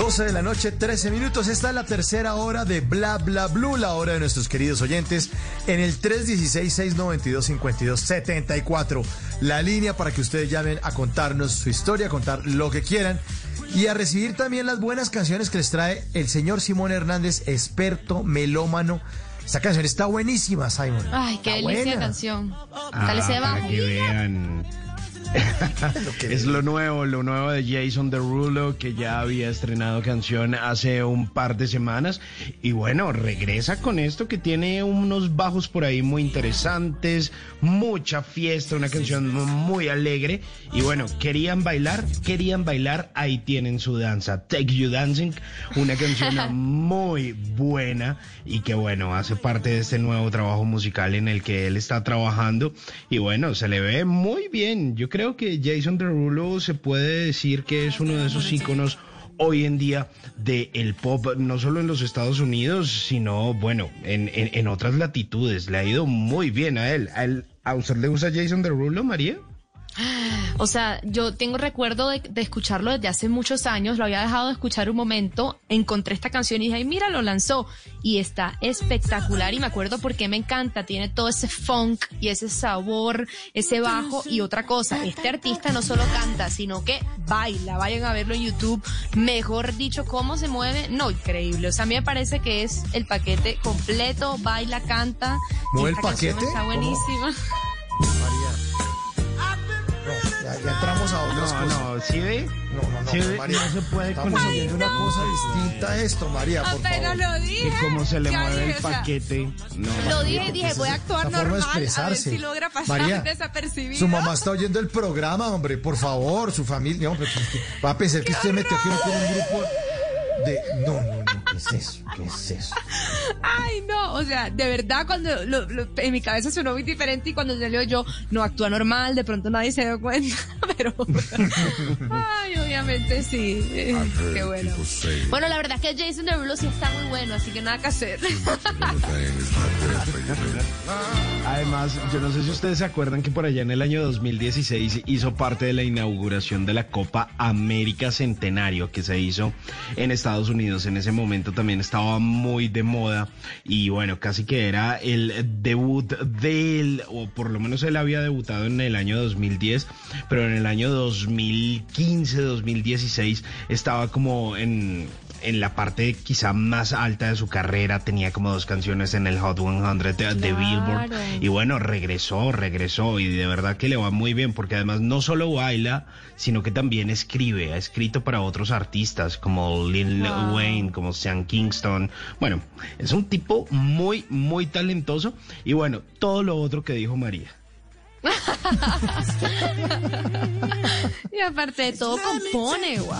12 de la noche, 13 minutos. Esta es la tercera hora de Bla Bla Blue, la hora de nuestros queridos oyentes en el 316-692-5274. La línea para que ustedes llamen a contarnos su historia, a contar lo que quieran y a recibir también las buenas canciones que les trae el señor Simón Hernández, experto melómano. Esta canción está buenísima, Simon. Ay, qué Está delicia de buena. canción. Ah, Dale se para que vean. Es lo nuevo, lo nuevo de Jason Derulo, que ya había estrenado canción hace un par de semanas. Y bueno, regresa con esto que tiene unos bajos por ahí muy interesantes, mucha fiesta, una canción muy alegre. Y bueno, querían bailar, querían bailar, ahí tienen su danza. Take You Dancing, una canción muy buena y que bueno, hace parte de este nuevo trabajo musical en el que él está trabajando. Y bueno, se le ve muy bien. Yo creo que Jason Derulo se puede decir que es uno de esos íconos hoy en día del pop, no solo en los Estados Unidos, sino, bueno, en, en, en otras latitudes. Le ha ido muy bien a él. ¿A, él- ¿A usted le gusta Jason Derulo, María? O sea, yo tengo recuerdo de, de escucharlo desde hace muchos años, lo había dejado de escuchar un momento, encontré esta canción y dije, ay, mira, lo lanzó. Y está espectacular y me acuerdo porque me encanta, tiene todo ese funk y ese sabor, ese bajo y otra cosa, este artista no solo canta, sino que baila, vayan a verlo en YouTube, mejor dicho, cómo se mueve, no, increíble. O sea, a mí me parece que es el paquete completo, baila, canta. ¿Mueve el canción paquete? Está ¿Cómo? buenísima. Ya, ya entramos a otras No, cosas. no, ¿sí ve? No, no, no, Sí ve, María. no se puede Estamos oyendo una cosa distinta a esto, María, por Apenas favor. lo dije. Y cómo se le ya mueve dije, el paquete. No. Lo dije, porque dije, voy a actuar normal, a ver expresarse. si logra pasar María, desapercibido. Su mamá está oyendo el programa, hombre, por favor, su familia, hombre, va a pensar que usted metió aquí un grupo de... No, no, no, ¿qué es eso? ¿Qué es eso? Ay, no, o sea, de verdad, cuando lo- lo- en mi cabeza sonó muy diferente y cuando salió yo, no actúa normal, de pronto nadie se dio cuenta, pero. Ay, obviamente sí. eh, Qué bueno. Bueno, la verdad es que Jason Derulo sí está muy bueno, así que nada que hacer. Además, yo no sé si ustedes se acuerdan que por allá en el año 2016 hizo parte de la inauguración de la Copa América Centenario que se hizo en Estados Unidos. En ese momento también estaba muy de moda y bueno, casi que era el debut de él, o por lo menos él había debutado en el año 2010, pero en el año 2015, 2016 estaba como en en la parte quizá más alta de su carrera, tenía como dos canciones en el Hot 100 de, de Billboard. Y bueno, regresó, regresó y de verdad que le va muy bien porque además no solo baila, sino que también escribe. Ha escrito para otros artistas como Lil Wow. Wayne, como Sean Kingston. Bueno, es un tipo muy, muy talentoso. Y bueno, todo lo otro que dijo María. y aparte de todo, compone, wow.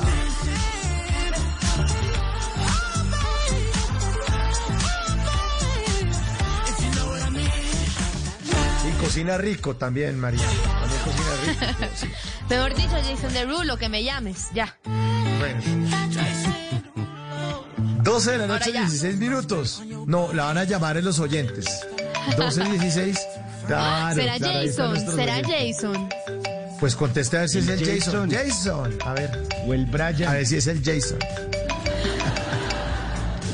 Cocina rico también, María. También cocina rico. sí. Mejor dicho, Jason Derulo, que me llames, ya. Bueno. 12 de la noche, ya. 16 minutos. No, la van a llamar en los oyentes. 1216. Claro, será claro, Jason, será oyentes. Jason. Pues conteste a ver si es El el Jason. Jason. Jason. A ver. O el Brian. A ver si es el Jason.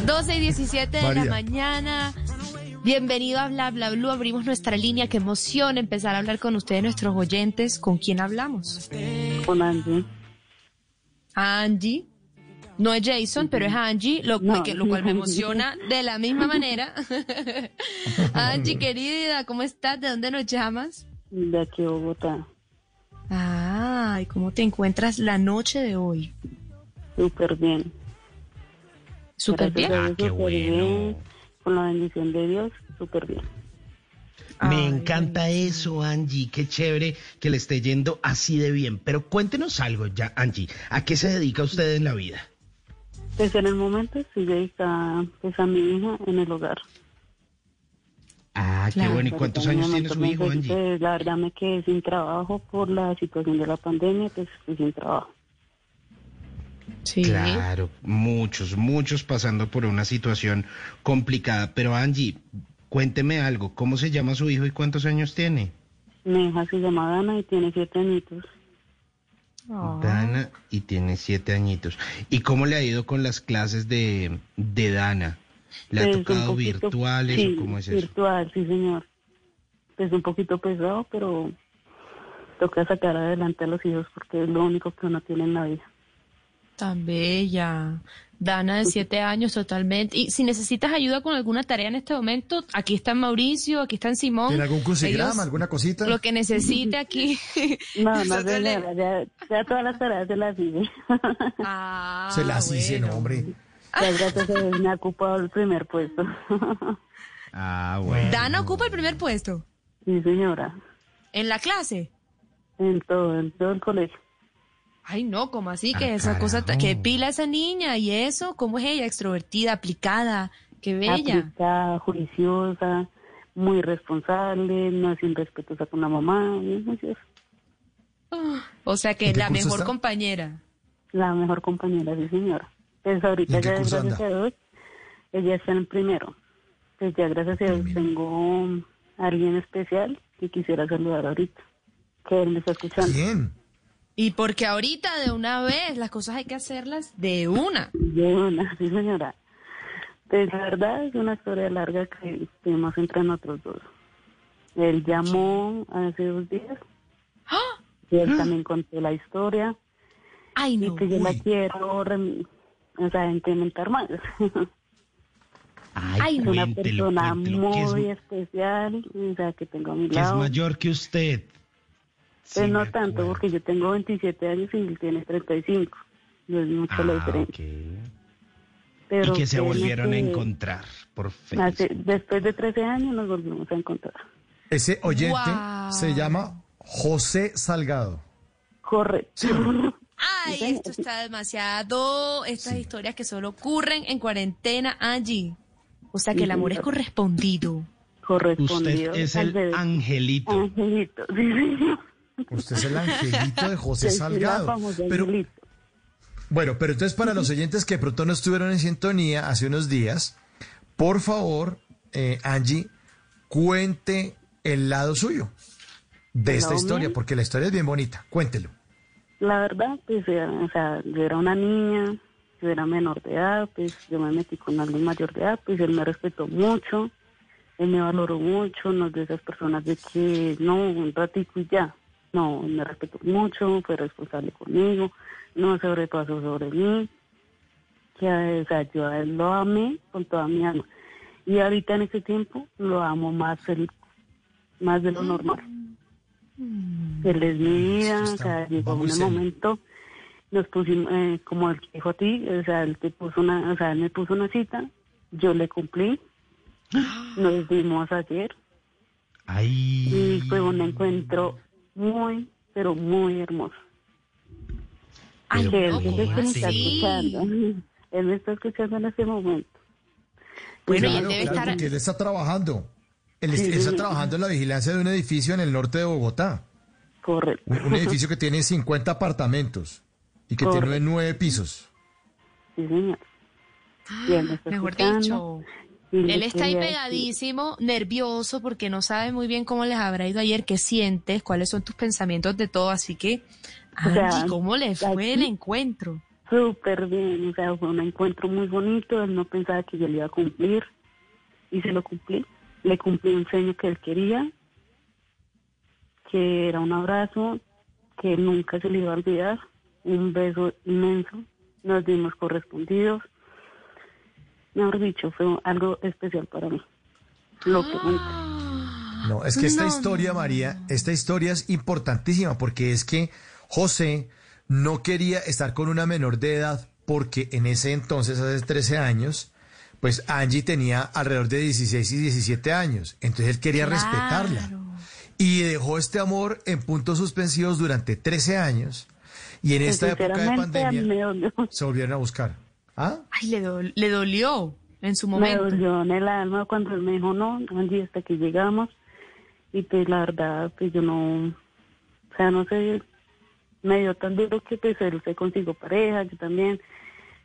12 y 17 de María. la mañana. Bienvenido a Bla Bla Blue. Abrimos nuestra línea. Qué emoción empezar a hablar con ustedes, nuestros oyentes. ¿Con quién hablamos? Con Angie. Angie. No es Jason, pero es Angie, lo, No. que- lo cual me emociona de la misma manera. Angie, querida, ¿cómo estás? ¿De dónde nos llamas? De aquí a Bogotá. Ay, ¿cómo te encuentras la noche de hoy? Súper bien. ¿Súper bien? Ah, qué bueno. bien. Con la bendición de Dios, súper bien. Me encanta eso, Angie. Qué chévere que le esté yendo así de bien. Pero cuéntenos algo ya, Angie. ¿A qué se dedica usted en la vida? Pues en el momento estoy dedicada pues, a mi hija en el hogar. Ah, qué bueno. ¿Y cuántos años tiene su hijo, Angie? Pues, la verdad me quedé sin trabajo por la situación de la pandemia, pues sin trabajo. Sí. Claro, muchos, muchos pasando por una situación complicada. Pero Angie, cuénteme algo. ¿Cómo se llama su hijo y cuántos años tiene? Mi hija se llama Dana y tiene siete añitos. Dana y tiene siete añitos. ¿Y cómo le ha ido con las clases de, de Dana? ¿Le ha Pues, un tocado poquito- virtuales sí, o cómo es eso? Virtual, sí, señor. Es un poquito pesado, pero toca sacar adelante a los hijos porque es lo único que uno tiene en la vida. Tan bella. Dana de siete años totalmente. Y si necesitas ayuda con alguna tarea en este momento, aquí está Mauricio, aquí está Simón. ¿Tiene algún crucigrama, Ellos, alguna cosita? Lo que necesite aquí. No, no, señora, ya, ya todas las tareas se las hice. Ah, Se las hice, no, hombre. Ya gracias a Dios me ha ocupado el primer puesto. Ah, bueno. Dana ocupa el primer puesto. Sí, señora. ¿En la clase? En todo, en todo el colegio. Ay, no, ¿cómo así? Ah, que esa cosa, que pila esa niña y eso, ¿cómo es ella? Extrovertida, aplicada, qué bella. Aplicada, juiciosa, muy responsable, no es irrespetuosa con la mamá, bien juiciosa. O sea que ¿En qué la mejor está? compañera. La mejor compañera, sí, señora. Pues ¿Y ahorita ya, gracias a Dios, ella está en el primero. Pues ya, gracias a Dios, tengo a alguien especial que quisiera saludar ahorita, que él me está escuchando. Bien. Y porque ahorita de una vez las cosas hay que hacerlas de una. De una, sí, señora. Pues la verdad es una historia larga que tuvimos entre nosotros dos. Él llamó hace dos días. Y él también contó la historia. Ay, Y que yo la quiero, rem- o sea, incrementar más. Ay, es una cuéntelo, persona cuéntelo, que es- muy especial, o sea, que tengo a mi Que es lado. mayor que usted. Pues no tanto, porque yo tengo 27 años y él tiene 35. No es mucho la Ah, diferencia. ok. Pero y que se volvieron a encontrar, por hace- después de 13 años nos volvimos a encontrar. Ese oyente Wow. se llama José Salgado. Correcto. Ay, esto está demasiado. Estas historias que solo ocurren en cuarentena, Angie. O sea que el amor es correspondido. Correspondido. Usted es al el angelito. Angelito, sí, señor. Usted es el angelito de José Salgado. Pero, bueno, pero entonces para los oyentes que pronto no estuvieron en sintonía hace unos días, por favor, eh, Angie, cuente el lado suyo de ¿El esta historia, porque la historia es bien bonita. Cuéntelo. La verdad, pues, era- o sea, yo era una niña, yo era menor de edad, pues yo me metí con alguien mayor de edad, pues él me respetó mucho, él me valoró mucho, no es de esas personas de que no, un ratico y ya. No, me respetó mucho, fue responsable conmigo, no sobrepasó sobre mí. Que, o sea, yo a él lo amé con toda mi alma. Y ahorita en este tiempo lo amo más, el, más de lo normal. Él es mi vida, o sea, llegó un momento, nos pusimos, eh, como él dijo a ti, o sea, él te puso una, o sea, él me puso una cita, yo le cumplí, nos vimos ayer y fue un encuentro muy, pero muy hermoso. Ay, que él no, dice ¿cómo que me está escuchando, él me está escuchando en este momento. Bueno, y Claro, él debe claro, estar. porque él está trabajando. Él, Sí, está sí. trabajando en la vigilancia de un edificio en el norte de Bogotá. Correcto. Un, un edificio que tiene 50 apartamentos y que tiene nueve pisos. Sí, señor. Está Mejor dicho. Él está ahí pegadísimo, nervioso, porque no sabe muy bien cómo les habrá ido ayer, qué sientes, cuáles son tus pensamientos de todo. Así que, O sea, Angie, ¿cómo le fue el encuentro? Súper bien, o sea, fue un encuentro muy bonito, él no pensaba que yo le iba a cumplir y se lo cumplí. Le cumplí un sueño que él quería, que era un abrazo que nunca se le iba a olvidar, un beso inmenso, nos dimos correspondidos. Mejor dicho, fue algo especial para mí. Lo que nunca. No, es que esta No, historia, María, esta historia es importantísima porque es que José no quería estar con una menor de edad porque en ese entonces, hace 13 años, pues Angie tenía alrededor de 16 y 17 años. Entonces él quería Claro. respetarla. Y dejó este amor en puntos suspensivos durante 13 años. Y en Pues, esta época de pandemia se volvieron a buscar. ¿Ah? Ay, le, dol- le dolió en su Me momento. dolió en el alma cuando él me dijo no, Angie, hasta que llegamos. Y pues la verdad, pues yo no, o sea, no sé, me dio tan duro que pues él se consiguió pareja, yo también,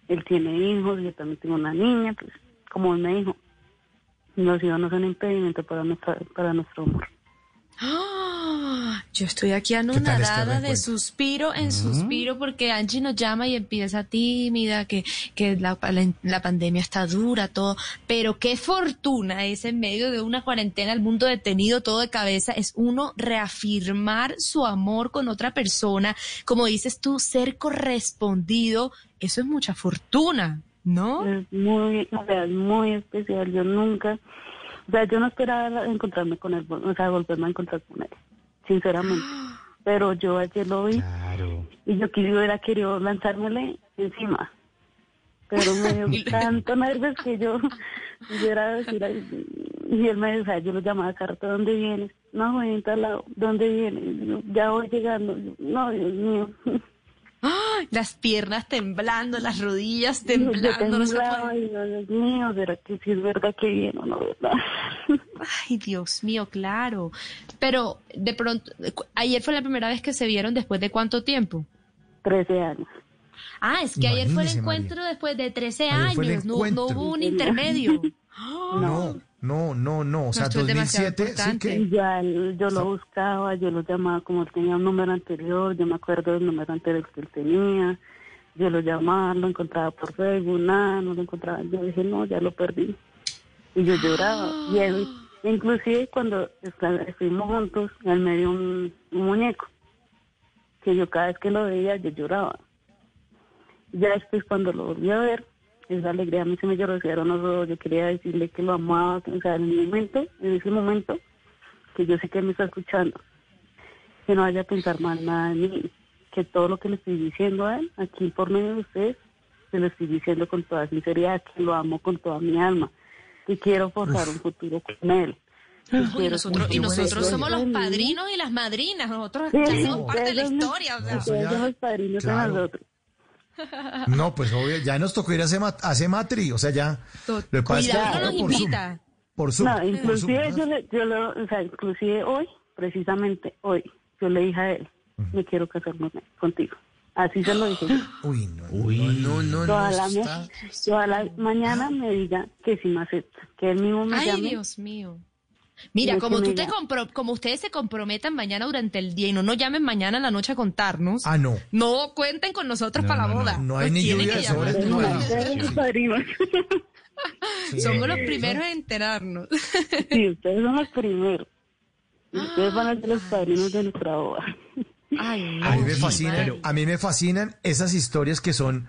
él tiene hijos, yo también tengo una niña, pues como él me dijo, los hijos no son impedimento para, nuestra, para nuestro amor. ¡Ah! Yo estoy aquí este anonadada de suspiro en suspiro porque Angie nos llama y empieza tímida, que, que la, la- la pandemia está dura, todo. Pero qué fortuna es en medio de una cuarentena, el mundo detenido, todo de cabeza, es uno reafirmar su amor con otra persona. Como dices tú, ser correspondido, eso es mucha fortuna, ¿no? Es muy, o sea, es muy especial, yo nunca, o sea, yo no esperaba encontrarme con él, o sea, volverme a encontrar con él, sinceramente. Pero yo ayer lo vi y yo hubiera querido lanzármele encima. Pero me dio tanto nervios que yo hubiera decir, ay, y él me decía, yo lo llamaba carta, ¿dónde vienes? No, voy en tal lado, ¿dónde vienes? Yo, ya voy llegando. Yo, no, Dios mío. ¡Ay! Las piernas temblando, las rodillas Yo temblando. no se temblaba y yo, Dios mío, ¿será que sí es verdad que viene o no, verdad? Ay, Dios mío, claro. Pero de pronto, ayer fue la primera vez que se vieron después de cuánto tiempo? 13 años. Ah, es que ayer fue el encuentro después de 13 Ayer fue el años, no, hubo un intermedio. No, no, no, no. O sea, esto es demasiado 2007, sí que... Ya él- yo lo buscaba, yo lo llamaba como él tenía un número anterior, yo me acuerdo del número anterior que él tenía, yo lo llamaba, lo encontraba por Facebook, nada, no lo encontraba, yo dije, no, ya lo perdí. Y yo lloraba. Y él, inclusive cuando estuvimos juntos, él me dio un, un muñeco, que yo cada vez que lo veía, yo lloraba. Ya después cuando lo volví a ver, esa alegría a mí se me lloraron los ojos, yo quería decirle que lo amaba, o sea, en el momento, en ese momento, que yo sé que él me está escuchando, que no vaya a pensar mal nada de mí, que todo lo que le estoy diciendo a él, aquí por medio de ustedes, se lo estoy diciendo con toda sinceridad, que lo amo con toda mi alma, que quiero forjar un futuro con él. Uy, nosotros, y nosotros somos los padrinos y las madrinas, nosotros Sí, ya somos parte de la historia. o sea. ustedes son los padrinos de claro. nosotros. No, pues obvio, ya nos tocó ir a hacer, mat- a hacer matri, o sea, ya. Lo que pasa es que nos por Zoom. invita. Por Zoom. No, por Zoom, inclusive yo, le, yo lo, o sea, inclusive hoy, precisamente hoy, yo le dije a él, me quiero casar con- contigo. Así se lo dije. Uy, no, no, no, no, toda, no, mañana me diga que sí me acepta, que él mismo me Ay, llame. Dios mío. Mira, como tú te compro, como ustedes se comprometan mañana durante el día y no nos llamen mañana en la noche a contarnos. Ah, no. No cuenten con nosotros No, para la no, no, boda. no hay Nos ni lluvia de. Somos los primeros en enterarnos. Sí, ustedes son los primeros. Ustedes van a ser los padrinos de nuestra boda. Ay, A mí me fascinan, a mí me fascinan esas historias que son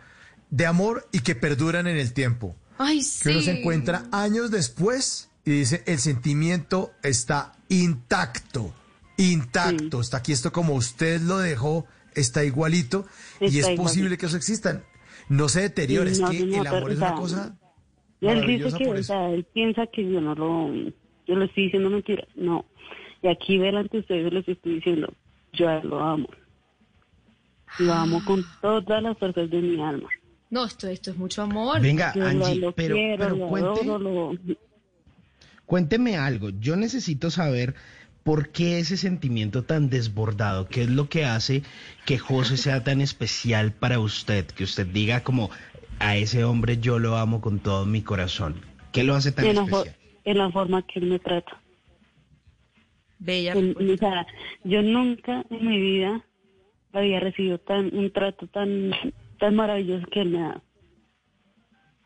de amor y que perduran en el tiempo. Ay, Que uno se sí. encuentra años después y dice, el sentimiento está intacto, intacto, está aquí esto como usted lo dejó, está igualito y es igualito. posible que eso exista. No se deteriora, es No, que no, el amor pero, es o una sea, cosa Y él dice que, o sea, él piensa que yo no lo, yo le estoy diciendo mentiras. No. Y aquí delante de ustedes les estoy diciendo, yo lo amo. Lo amo con todas las fuerzas de mi alma. No, esto, esto es mucho amor. Venga, Yo lo- Angie, lo pero, quiero, pero lo cuente, adoro, lo- cuénteme algo. Yo necesito saber por qué ese sentimiento tan desbordado, qué es lo que hace que José sea tan especial para usted, que usted diga como a ese hombre yo lo amo con todo mi corazón. ¿Qué lo hace tan en especial? en la forma que él me trata. Bella. En- o sea, yo nunca en mi vida había recibido tan un trato tan tan maravilloso que él me da.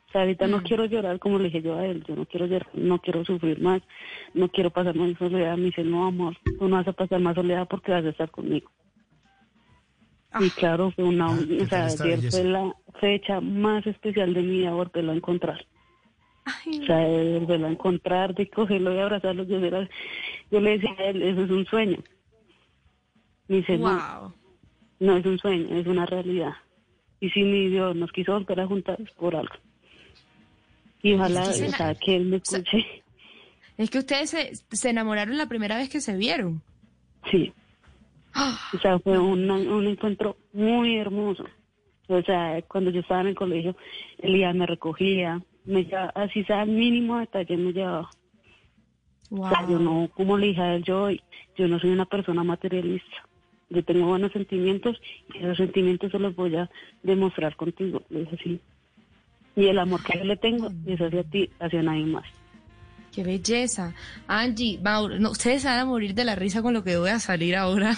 O sea, ahorita no quiero llorar como le dije yo a él, yo no quiero llorar, no quiero sufrir más, no quiero pasar más soledad. Me dice, no, amor, tú no vas a pasar más soledad porque vas a estar conmigo. Y claro, fue una, o sea, ayer belleza? fue la fecha más especial de mi vida volverlo a encontrar. O sea, de volverlo a encontrar, de cogerlo y abrazarlo. Yo, era- yo le decía a él, eso es un sueño. Me dice, no, Wow. no es un sueño, es una realidad. Y si mi Dios nos quiso volver a juntar es por algo. Y ojalá, Es que o sea, que él me escuche. Es que ustedes se, se enamoraron la primera vez que se vieron. Sí. O sea, fue una- un encuentro muy hermoso. O sea, cuando yo estaba en el colegio, ya me recogía, me llevaba, así sea, mínimo detalle me llevaba. O sea, yo no, como le dije a él, yo, yo no soy una persona materialista. Yo tengo buenos sentimientos y esos sentimientos se los voy a demostrar contigo. Le dije así. Y el amor que yo le tengo es hacia ti, hacia nadie más. Qué belleza. Angie, Mauro, no, ustedes se van a morir de la risa con lo que voy a salir ahora.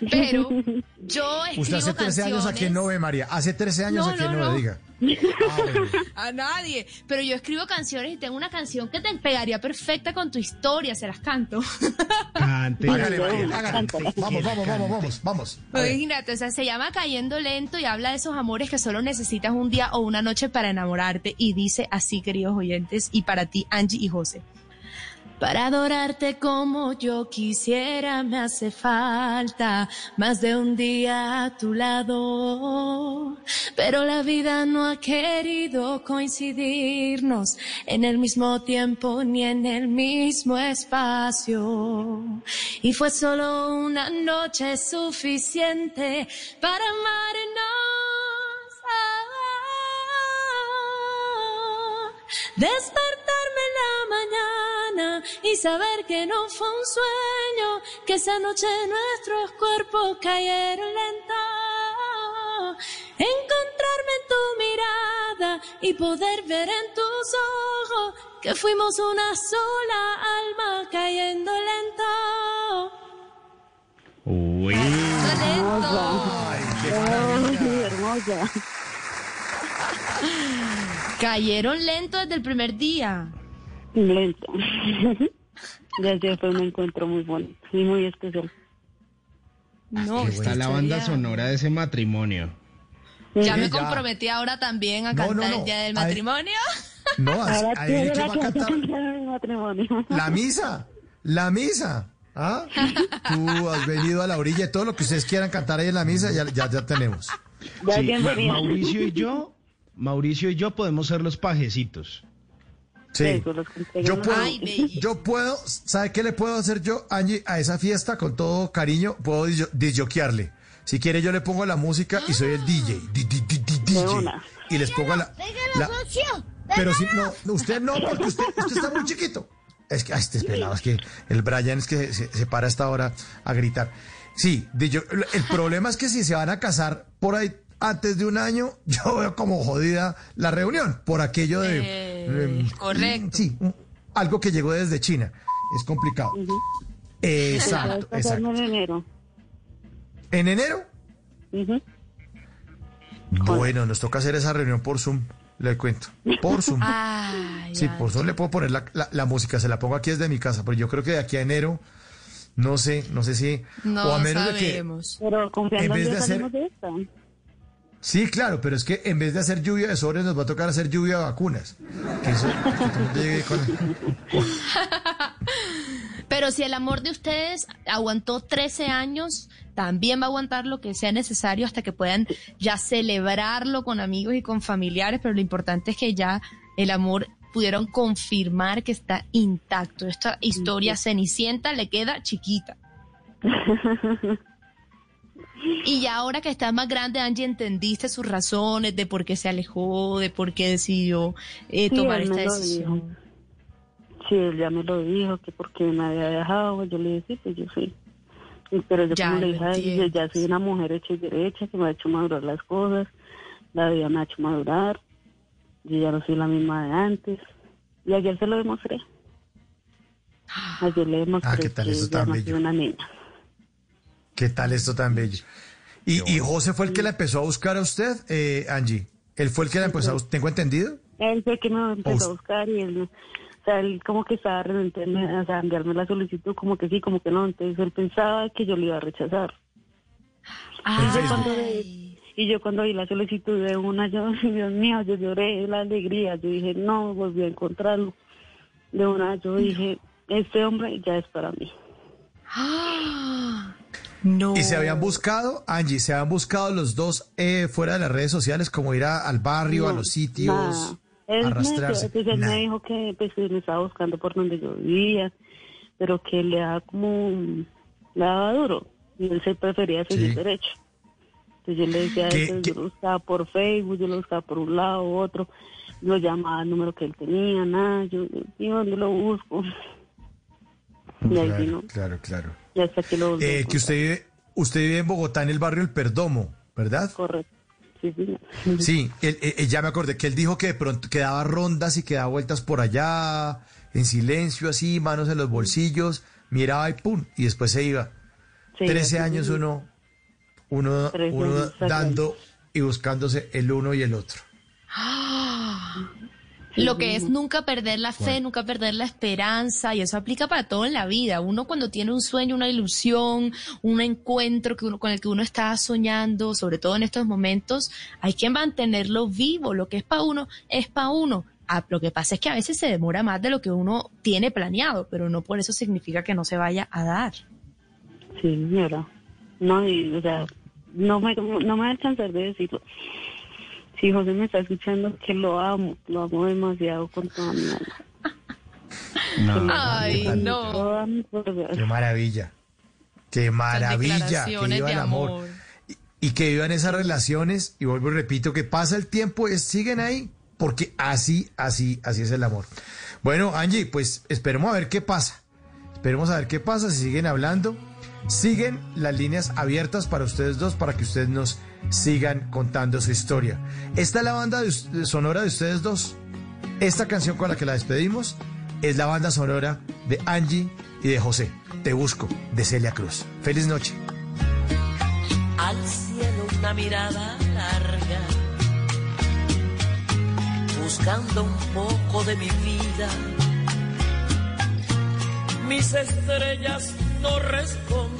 Pero yo escribo Usted hace 13 años a quien no ve, María. Hace 13 años No, a quien no, no, no. ve, diga. A nadie. Pero yo escribo canciones y tengo una canción que te pegaría perfecta con tu historia. Se las canto. Cante. Hágale, hágale. Vamos, vamos, vamos, vamos, vamos. Imagínate, o sea, se llama Cayendo Lento y habla de esos amores que solo necesitas un día o una noche para enamorarte. Y dice así, queridos oyentes, y para ti, Angie y José. Para adorarte como yo quisiera me hace falta más de un día a tu lado. Pero la vida no ha querido coincidirnos en el mismo tiempo ni en el mismo espacio. Y fue solo una noche suficiente para amarnos. Ah, la mañana y saber que no fue un sueño, que esa noche nuestros cuerpos cayeron lento. Encontrarme en tu mirada y poder ver en tus ojos que fuimos una sola alma cayendo lento. Uy. hermosa. Cayeron lento desde el primer día. Lento. Ya ayer fue un encuentro muy bonito y muy especial. No, Está la banda sonora de ese matrimonio. Ya Sí, me ya. comprometí ahora también a No, cantar no, no. el día del Ay. matrimonio. No, a, Ahora a la va a que cantar matrimonio. la misa. La misa. ¿Ah? Tú has venido a la orilla y todo lo que ustedes quieran cantar ahí en la misa, ya, ya, ya tenemos. Ya Sí, Mauricio y yo, Mauricio y yo podemos ser los pajecitos. Sí. Yo puedo, Ay, yo puedo, ¿sabe qué le puedo hacer yo, Angie, a esa fiesta con todo cariño? Puedo disjoquearle. Si quiere yo le pongo la música y soy el DJ, di- di- di- di- DJ, una. y les pongo la, la- pero si no, usted no, porque usted, usted está muy chiquito. Es que, ay, este es pelado, es que el Brian es que se, se para a esta hora a gritar. Sí, DJ el problema es que si se van a casar por ahí antes de un año, yo veo como jodida la reunión, por aquello de... Eh, em, correcto. Sí, algo que llegó desde China. Es complicado. Exacto, exacto. en enero. ¿En enero? Bueno, nos toca hacer esa reunión por Zoom, le cuento. Por Zoom. Ay, Sí, por Zoom le puedo poner la, la- la música, se la pongo aquí desde mi casa, pero yo creo que de aquí a enero, no sé, no sé si... no o a menos de que... Pero confiando En vez de hacer- de esta. Sí, claro, pero es que en vez de hacer lluvia de sobres, nos va a tocar hacer lluvia de vacunas. Que eso, que con- Pero si el amor de ustedes aguantó 13 años, también va a aguantar lo que sea necesario hasta que puedan ya celebrarlo con amigos y con familiares, pero lo importante es que ya el amor pudieron confirmar que está intacto. Esta historia cenicienta le queda chiquita. Y ya ahora que estás más grande, Angie, entendiste sus razones de por qué se alejó, de por qué decidió eh, Sí, tomar él esta me lo decisión. dijo. Sí, él ya me lo dijo, que porque me había dejado, yo le dije, sí, pues yo sí. Pero yo Ya, como le dije, a él, ya soy una mujer hecha y derecha, que me ha hecho madurar las cosas, la vida me ha hecho madurar, yo ya no soy la misma de antes. Y ayer se lo demostré. Ayer le demostré Ah, ¿qué tal que ya nació bello? una niña. ¿Qué tal esto tan bello? Y, y José fue el que la empezó a buscar a usted, eh, Angie. Él fue el que la empezó a buscar, ¿tengo entendido? Él fue que me empezó a buscar y él, o sea, él como que estaba renuente, o sea, enviarme la solicitud, como que sí, como que no. Entonces él pensaba que yo le iba a rechazar. Ah. Y yo cuando vi- y yo cuando vi la solicitud de una, yo, Dios mío, yo lloré de la alegría. Yo dije, no, volví a encontrarlo. De una, yo dije, este hombre ya es para mí. No. Y se habían buscado, Angie, se habían buscado los dos eh, fuera de las redes sociales, como ir a- al barrio, a los sitios. Él, me, arrastrarse. pues, él Nada. me dijo que pues, me estaba buscando por donde yo vivía, pero que le daba como, le daba duro. Y él se prefería seguir Sí. derecho. Entonces yo le decía, ¿Qué- eso, qué- yo lo buscaba por Facebook, yo lo buscaba por un lado u otro. Yo llamaba al número que él tenía, nada, yo, ¿y dónde lo busco? Y ahí vino, claro, claro. Y hasta que lo volví a Eh, que usted vive, usted vive en Bogotá, en el barrio El Perdomo, ¿verdad? Correcto. Sí, sí. Sí, él- él- ya me acordé que él dijo que de pronto que daba rondas y que daba vueltas por allá, en silencio así, manos en los bolsillos, miraba y pum, y después se iba. Sí, Trece así años mismo. uno, uno, uno dando y buscándose el uno y el otro. Lo que es nunca perder la fe, nunca perder la esperanza, y eso aplica para todo en la vida. Uno cuando tiene un sueño, una ilusión, un encuentro que uno, con el que uno está soñando, sobre todo en estos momentos, hay que mantenerlo vivo. Lo que es para uno, es para uno. Ah, lo que pasa es que a veces se demora más de lo que uno tiene planeado, pero no por eso significa que no se vaya a dar. Sí, señora. No, y, o sea, no me, no me da el chance de decirlo. Si José me está escuchando, que lo amo, lo amo demasiado con toda mi alma. Ay, no. mi fuerza. Qué maravilla. Qué maravilla. Que viva de el amor. amor. Y, y que vivan esas relaciones. Y vuelvo y repito, que pasa el tiempo y siguen ahí. Porque así, así, así es el amor. Bueno, Angie, pues esperemos a ver qué pasa. Esperemos a ver qué pasa, si siguen hablando. Siguen las líneas abiertas para ustedes dos, para que ustedes nos sigan contando su historia. Esta es la banda sonora de ustedes dos. Esta canción con la que la despedimos es la banda sonora de Angie y de José. Te busco, de Celia Cruz. Feliz noche. al cielo una mirada larga, buscando un poco de mi vida. Mis estrellas no responden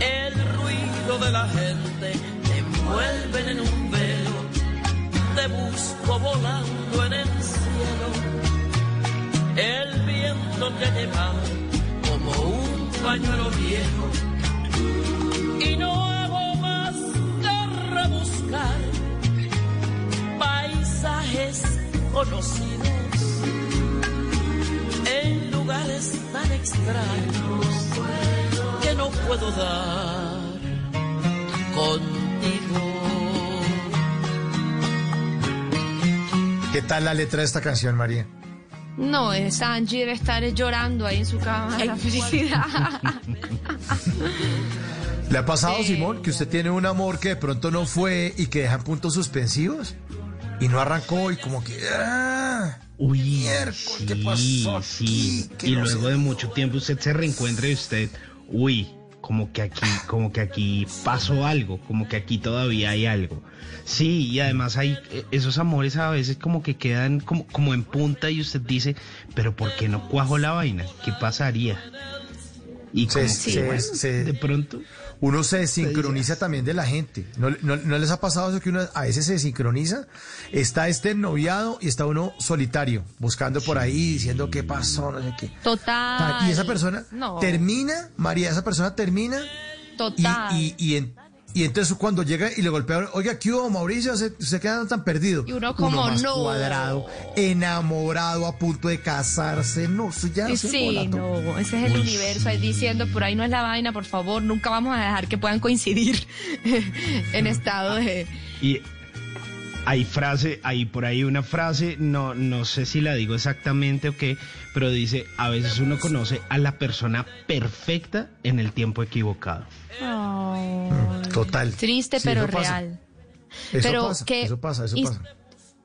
el ruido de la gente te envuelven en un velo. Te busco volando en el cielo, el viento te ha llevado como un pañuelo viejo. Y no hago más que rebuscar paisajes conocidos en lugares tan extraños que no puedo dar contigo. ¿Qué tal la letra de esta canción, María? No, es Angie debe estar llorando ahí en su cama de la felicidad. ¿Le ha pasado, Sí. Simón, que usted tiene un amor que de pronto no fue y que dejan puntos suspensivos? Y no arrancó y como que... ¡ah! Uy, ¿qué sí, pasó sí. aquí? Que Y no luego sé. de mucho tiempo usted se reencuentra y usted, uy, como que aquí, como que aquí pasó algo, como que aquí todavía hay algo. Sí, y además hay eh, esos amores a veces como que quedan como, como en punta y usted dice, pero ¿por qué no cuajo la vaina? ¿Qué pasaría? Y como se- que, bueno, de pronto... Uno se desincroniza también de la gente. ¿No, no, no les ha pasado eso que uno a veces se desincroniza? Está este noviado y está uno solitario, buscando por ahí, diciendo qué pasó, no sé qué. Total. Y esa persona No. termina, María, esa persona termina y, Total. y, y en- Y entonces cuando llega y le golpea, oiga, ¿qué hubo, Mauricio? Se, se queda tan perdido. Y uno como, más no. cuadrado, enamorado, a punto de casarse. No, eso ya es el Sí, volato. no, ese es el universo ahí diciendo, por ahí no es la vaina, por favor, nunca vamos a dejar que puedan coincidir en estado de... Y hay frase, hay por ahí una frase, no, no sé si la digo exactamente o qué, pero dice, a veces uno conoce a la persona perfecta en el tiempo equivocado. Total. Triste, Sí, pero eso pasa. real. Eso pero pasa, que eso pasa, eso his- pasa.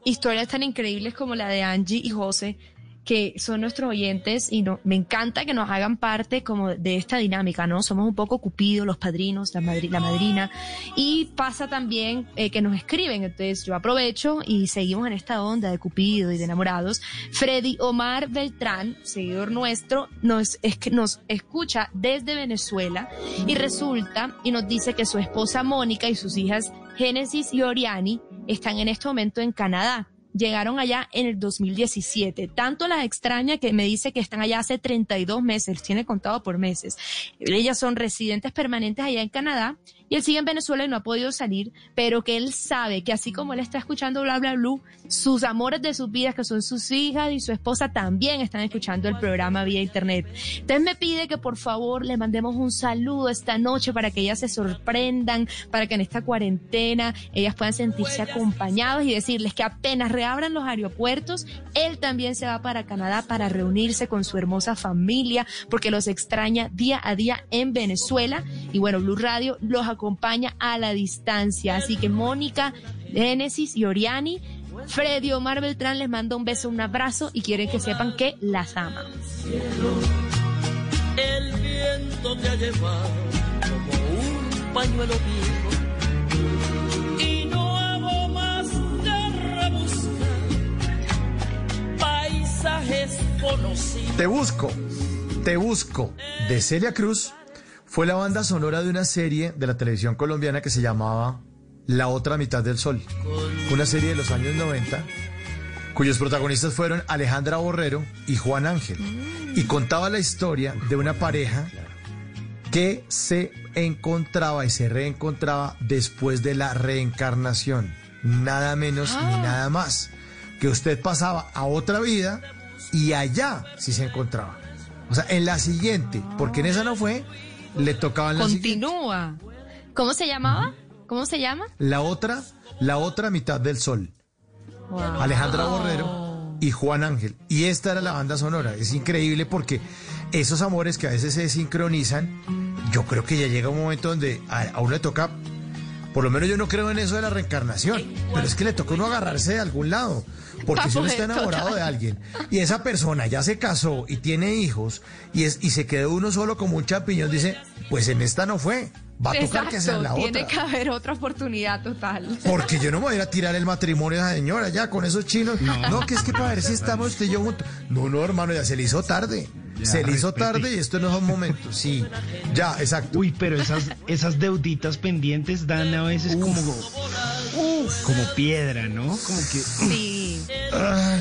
Historias tan increíbles como la de Angie y José, que son nuestros oyentes y no, me encanta que nos hagan parte como de esta dinámica, ¿no? Somos un poco cupidos, los padrinos, la, madri- la madrina. Y pasa también eh, que nos escriben, entonces yo aprovecho y seguimos en esta onda de cupido y de enamorados. Freddy Omar Beltrán, seguidor nuestro, nos, es nos escucha desde Venezuela y resulta y nos dice que su esposa Mónica y sus hijas Génesis y Oriani están en este momento en Canadá. Llegaron allá en el 2017. Tanto las extraña que me dice que están allá hace 32 meses, tiene contado por meses. Ellas son residentes permanentes allá en Canadá y él sigue en Venezuela y no ha podido salir, pero que él sabe que así como él está escuchando bla bla blue, sus amores de sus vidas, que son sus hijas y su esposa, también están escuchando el programa vía internet. Entonces me pide que por favor le mandemos un saludo esta noche para que ellas se sorprendan, para que en esta cuarentena ellas puedan sentirse acompañados y decirles que apenas reabran los aeropuertos, él también se va para Canadá para reunirse con su hermosa familia, porque los extraña día a día en Venezuela. Y bueno, Blue Radio los acompaña a la distancia. Así que Mónica, Génesis y Oriani, Freddy Omar Beltrán les manda un beso, un abrazo y quieren que sepan que las ama. El viento te ha llevado como un pañuelo viejo y no hago más que rebuscar paisajes conocidos. Te busco, te busco, de Celia Cruz, fue la banda sonora de una serie de la televisión colombiana que se llamaba La otra mitad del sol. Una serie de los años 90, cuyos protagonistas fueron Alejandra Borrero y Juan Ángel. Y contaba la historia de una pareja que se encontraba y se reencontraba después de la reencarnación. Nada menos ni nada más. Que usted pasaba a otra vida y allá sí se encontraba. O sea, en la siguiente, porque en esa no fue, le tocaban. Continúa. ¿Cómo se llamaba? ¿Cómo se llama? La otra, la otra mitad del sol. Alejandra Borrero y Juan Ángel. Y esta era la banda sonora. Es increíble porque esos amores que a veces se sincronizan, yo creo que ya llega un momento donde a, a uno le toca, por lo menos yo no creo en eso de la reencarnación, pero es que le toca a uno agarrarse de algún lado. Porque si uno está Total. enamorado de alguien y esa persona ya se casó y tiene hijos y, es, y se quedó uno solo como un champiñón, dice, pues en esta no fue, va a tocar que sea en la tiene otra. que haber otra oportunidad total. Porque yo no me voy a ir a tirar el matrimonio a esa señora ya con esos chinos. No, que es que para ver si estamos usted y yo juntos. No, no, hermano, ya se le hizo tarde. Ya, se le hizo tarde y esto no son momentos. Sí, ya, exacto. Uy, pero esas, esas deuditas pendientes dan a veces como, como piedra, ¿no? Como que... Sí.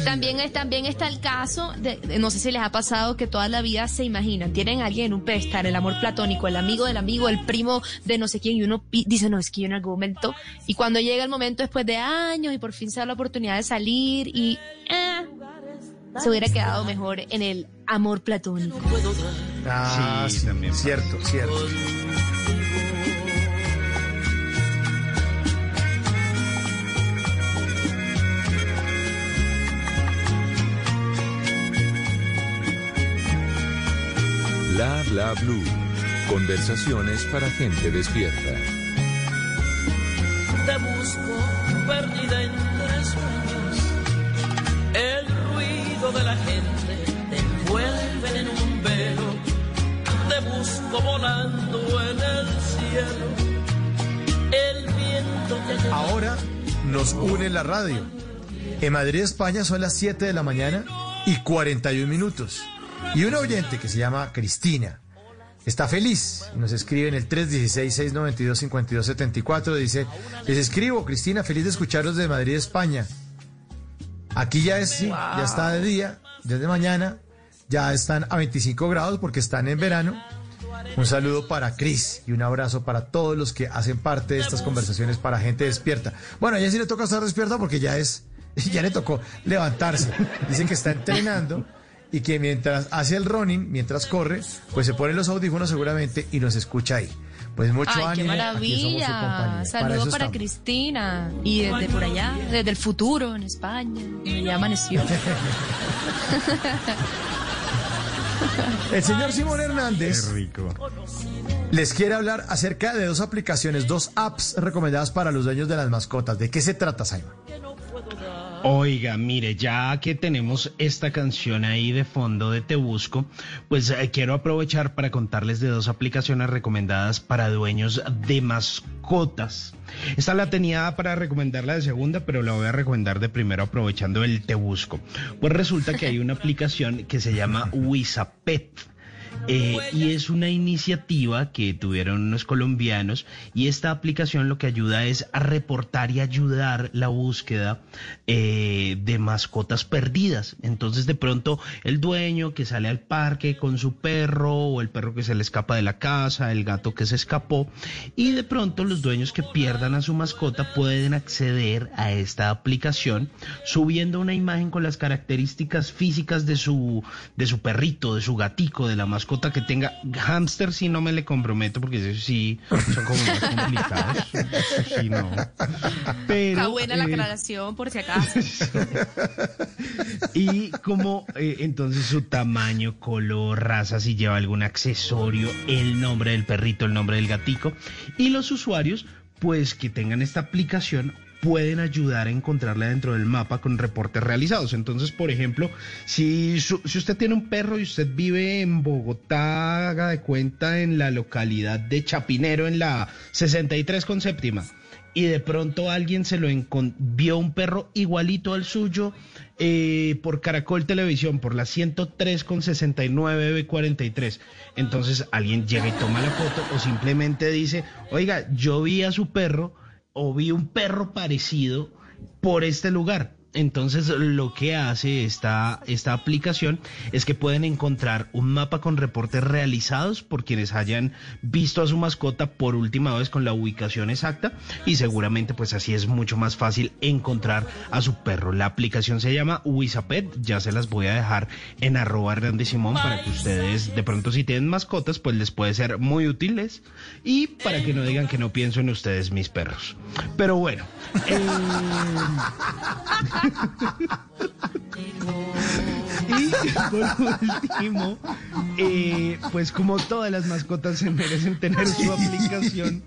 También, es, también está el caso, de, de- no sé si les ha pasado que toda la vida se imaginan, tienen a alguien en un pedestal, el amor platónico, el amigo del amigo, el primo de no sé quién, y uno pi- dice, no, es que yo en algún momento, y cuando llega el momento después de años y por fin se da la oportunidad de salir y eh, se hubiera quedado mejor en el amor platónico. Ah, sí, cierto, cierto. Bla bla blue. Conversaciones para gente despierta. Te busco perdida entre sueños. El de la gente te envuelve en un velo. Te busco volando en el cielo. El viento te. Ahora nos une la radio. En Madrid, España son las 7 de la mañana y 41 minutos. Y un oyente que se llama Cristina está feliz. Nos escribe en el 316-692-5274. Dice, les escribo, Cristina, feliz de escucharlos de Madrid, España. Aquí ya es, sí, ya está de día, desde mañana, ya están a 25 grados porque están en verano. Un saludo para Cris y un abrazo para todos los que hacen parte de estas conversaciones para gente despierta. Bueno, a ella sí le toca estar despierta porque ya es, ya le tocó levantarse. Dicen que está entrenando y que mientras hace el running, mientras corre, pues se pone los audífonos seguramente y nos escucha ahí. Pues mucho Ay, qué ánimo. su maravilla. compañía. Saludo eso para estamos. Cristina. Y desde por allá, desde el futuro en España. Ya amaneció. El señor Simón Hernández rico. les quiere hablar acerca de dos aplicaciones, dos apps recomendadas para los dueños de las mascotas. ¿De qué se trata, Simon? Oiga, mire, ya que tenemos esta canción ahí de fondo de Te Busco, pues eh, quiero aprovechar para contarles de dos aplicaciones recomendadas para dueños de mascotas. Esta la tenía para recomendarla de segunda, pero la voy a recomendar de primero aprovechando el Te Busco. Pues resulta que hay una aplicación que se llama Wisapet. Eh, y es una iniciativa que tuvieron unos colombianos y esta aplicación lo que ayuda es a reportar y ayudar la búsqueda eh, de mascotas perdidas. Entonces de pronto el dueño que sale al parque con su perro o el perro que se le escapa de la casa, el gato que se escapó y de pronto los dueños que pierdan a su mascota pueden acceder a esta aplicación subiendo una imagen con las características físicas de su de su perrito, de su gatico, de la mascota que tenga. Hamster sí no me le comprometo porque eso sí son como más complicados. Eso sí no. Pero, Está buena la eh, aclaración, por si acaso. y como eh, entonces su tamaño, color, raza, si lleva algún accesorio, el nombre del perrito, el nombre del gatico. Y los usuarios, pues que tengan esta aplicación pueden ayudar a encontrarla dentro del mapa con reportes realizados. Entonces, por ejemplo, si, si usted tiene un perro y usted vive en Bogotá, haga de cuenta en la localidad de Chapinero, en la 63 con séptima, y de pronto alguien se lo vio un perro igualito al suyo eh, por Caracol Televisión, por la 103 con 69 B43. Entonces alguien llega y toma la foto o simplemente dice, oiga, yo vi a su perro o vi un perro parecido por este lugar. Entonces lo que hace esta, esta aplicación es que pueden encontrar un mapa con reportes realizados por quienes hayan visto a su mascota por última vez con la ubicación exacta y seguramente pues así es mucho más fácil encontrar a su perro. La aplicación se llama Wisapet, ya se las voy a dejar en arroba Hernández Simón para que ustedes de pronto si tienen mascotas pues les puede ser muy útiles y para que no digan que no pienso en ustedes mis perros. Pero bueno. eh, y por último, eh, pues como todas las mascotas se merecen tener su aplicación,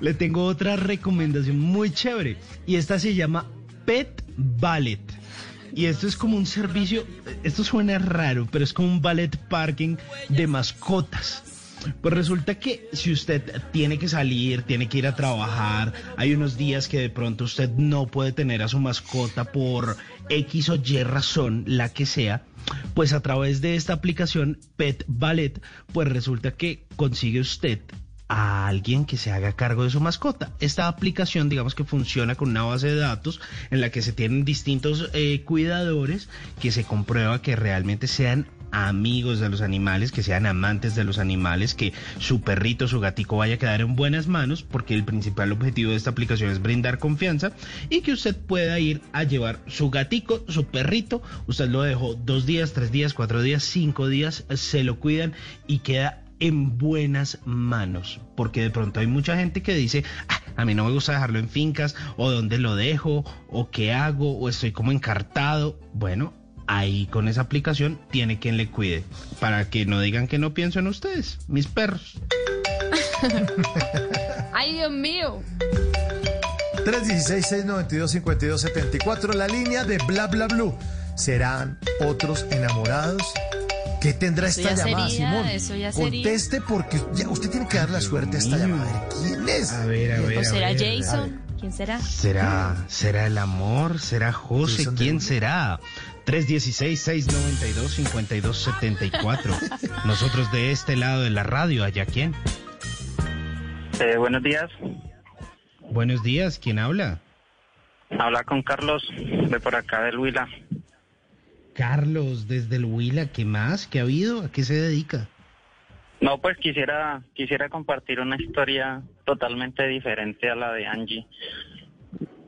le tengo otra recomendación muy chévere. Y esta se llama Pet Ballet. Y esto es como un servicio, esto suena raro, pero es como un ballet parking de mascotas. Pues resulta que si usted tiene que salir, tiene que ir a trabajar, hay unos días que de pronto usted no puede tener a su mascota por X o Y razón, la que sea, pues a través de esta aplicación Pet Ballet, pues resulta que consigue usted a alguien que se haga cargo de su mascota. Esta aplicación, digamos que funciona con una base de datos en la que se tienen distintos eh, cuidadores que se comprueba que realmente sean amigos de los animales, que sean amantes de los animales, que su perrito, su gatico vaya a quedar en buenas manos, porque el principal objetivo de esta aplicación es brindar confianza y que usted pueda ir a llevar su gatico, su perrito, usted lo dejó dos días, tres días, cuatro días, cinco días, se lo cuidan y queda en buenas manos, porque de pronto hay mucha gente que dice, "Ah, a mí no me gusta dejarlo en fincas, o dónde lo dejo, o qué hago, o estoy como encartado. Bueno, ahí con esa aplicación tiene quien le cuide, para que no digan que no pienso en ustedes, mis perros. Ay, Dios mío. 316-692-5274, la línea de Bla Bla Blue. ¿Serán otros enamorados? ¿Qué tendrá Eso esta ya llamada, sería, Simón? eso ya sería. Conteste porque ya usted tiene que dar la suerte a esta llamada. A ver, ¿Quién es? A ver, a ver. ¿O a será ver. Jason? ¿Quién será? ¿Será, será el amor? ¿Será José? Jason ¿Quién será? 316-692-5274. Nosotros de este lado de la radio, ¿allá quién? Eh, buenos días, Buenos días, ¿quién habla? habla con Carlos de por acá del Huila. Carlos, desde el Huila, ¿qué más? ¿Qué ha habido? ¿A qué se dedica? No, pues quisiera quisiera compartir una historia totalmente diferente a la de Angie.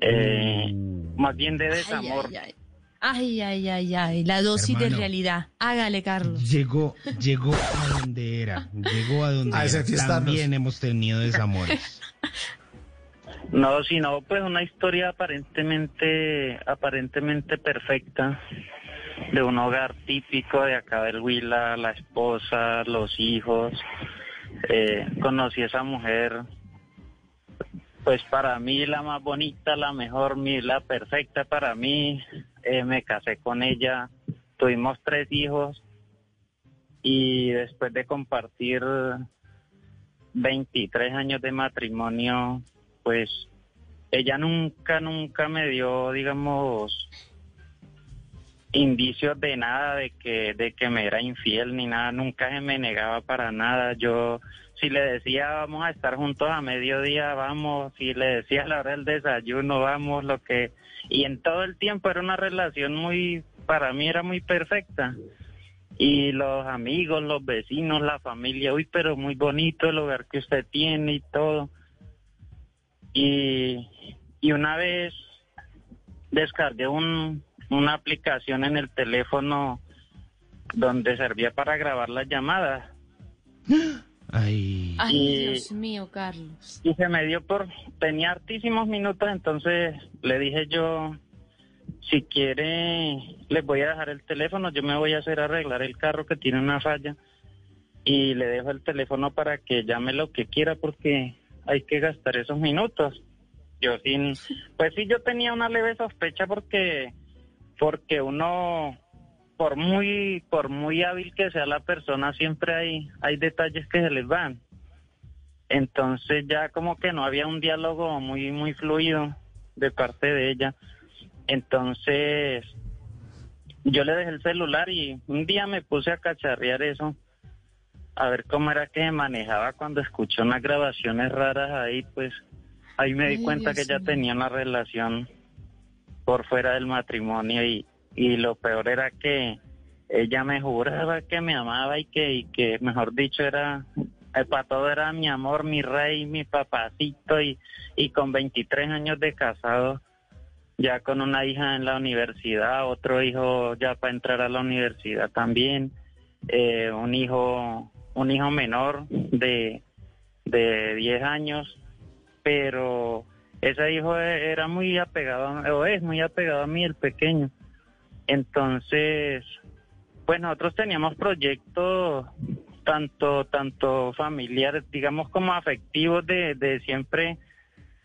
Eh, más bien de desamor. Ay, ay, ay, ay, ay, ay, la dosis de realidad. Hágale, Carlos. Llegó, llegó a donde era, llegó a donde A era. También hemos tenido desamores. No, sino pues una historia aparentemente aparentemente perfecta de un hogar típico de acá del Huila, la esposa, los hijos. Eh, conocí a esa mujer, pues para mí la más bonita, la mejor, mi- la perfecta para mí. Eh, me casé con ella, tuvimos tres hijos y después de compartir 23 años de matrimonio, pues ella nunca, nunca me dio, digamos, indicios de nada, de que, de que me era infiel ni nada, nunca se me negaba para nada. Yo, si le decía vamos a estar juntos a mediodía, vamos, si le decía a la hora del desayuno, vamos, lo que, y en todo el tiempo era una relación muy, para mí era muy perfecta. Y los amigos, los vecinos, la familia, uy, pero muy bonito el hogar que usted tiene y todo. Y, y una vez descargué un, una aplicación en el teléfono donde servía para grabar las llamadas. Ay. Ay, Y- Dios mío, Carlos. Y se me dio por, tenía hartísimos minutos, entonces le dije yo, si quiere, les voy a dejar el teléfono, yo me voy a hacer arreglar el carro que tiene una falla y le dejo el teléfono para que llame lo que quiera porque hay que gastar esos minutos. Yo sin, pues sí, yo tenía una leve sospecha porque, porque uno, por muy, por muy hábil que sea la persona, siempre hay, hay detalles que se les van. Entonces ya como que no había un diálogo muy, muy fluido de parte de ella. Entonces yo le dejé el celular y un día me puse a cacharrear eso, a ver cómo era que se manejaba cuando escuché unas grabaciones raras ahí, pues ahí me di Ay, cuenta Dios que ella mío. tenía una relación por fuera del matrimonio y, y lo peor era que ella me juraba que me amaba y que, y que mejor dicho, era, eh, para todo era mi amor, mi rey, mi papacito y, y con 23 años de casado, ya con una hija en la universidad, otro hijo ya para entrar a la universidad también, eh, un hijo, un hijo menor de, de 10 años, pero ese hijo e- era muy apegado, o es muy apegado a mí, el pequeño. Entonces, pues nosotros teníamos proyectos tanto tanto familiares, digamos como afectivos de, de siempre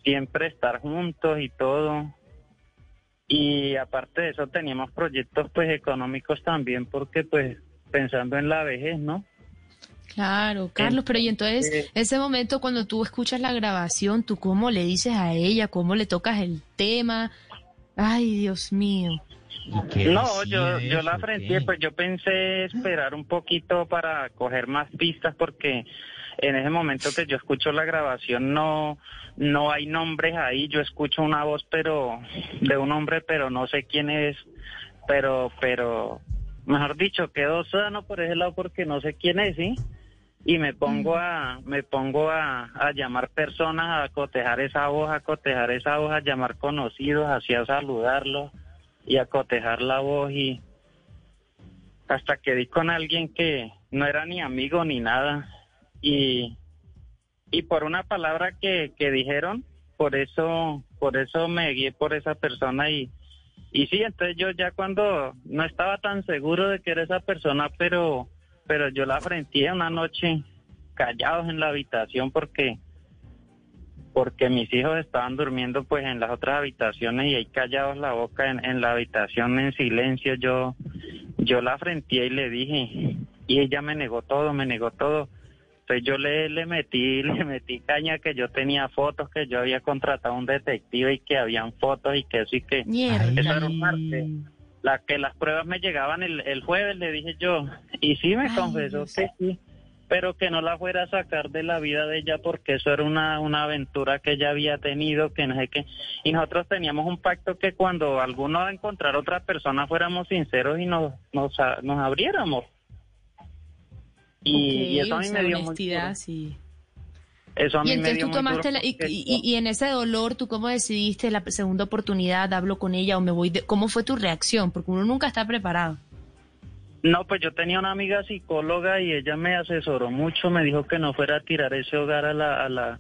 siempre estar juntos y todo. Y aparte de eso teníamos proyectos pues económicos también porque pues pensando en la vejez, ¿no? Claro, Carlos, pero y entonces, Eh, ese momento cuando tú escuchas la grabación, ¿tú cómo le dices a ella? ¿Cómo le tocas el tema? Ay, Dios mío. No, yo, yo la frente, pues yo pensé esperar un poquito para coger más pistas porque en ese momento que yo escucho la grabación no no hay nombres ahí, yo escucho una voz pero de un hombre pero no sé quién es, pero pero mejor dicho, quedo sano por ese lado porque no sé quién es, ¿sí? Y me pongo a me pongo a, a llamar personas, a cotejar esa voz, a cotejar esa voz, a llamar conocidos, así a saludarlos y a cotejar la voz y hasta que di con alguien que no era ni amigo ni nada. Y y por una palabra que, que dijeron por eso por eso me guié por esa persona y y sí entonces yo ya cuando no estaba tan seguro de que era esa persona pero pero yo la frenté una noche callados en la habitación porque porque mis hijos estaban durmiendo pues en las otras habitaciones y ahí callados la boca en, en la habitación en silencio yo yo la frenté y le dije y ella me negó todo me negó todo. Entonces yo le, le metí le metí caña que yo tenía fotos que yo había contratado a un detective y que habían fotos y que eso y que Mierda. eso era un martes la que las pruebas me llegaban el, el jueves le dije yo. Y sí me Ay, confesó Dios. que sí pero que no la fuera a sacar de la vida de ella porque eso era una, una aventura que ella había tenido, que no sé qué. Y nosotros teníamos un pacto que cuando alguno va a encontrar otra persona fuéramos sinceros y nos, nos, nos abriéramos. Y, y eso a mí me dio honestidad, sí. Eso a mí Y me entonces dio tú tomaste la, y, porque y- y en ese dolor, ¿tú cómo decidiste la segunda oportunidad? ¿Hablo con ella o me voy? de- ¿Cómo fue tu reacción? Porque uno nunca está preparado. No, pues yo tenía una amiga psicóloga y ella me asesoró mucho, me dijo que no fuera a tirar ese hogar a la, a la,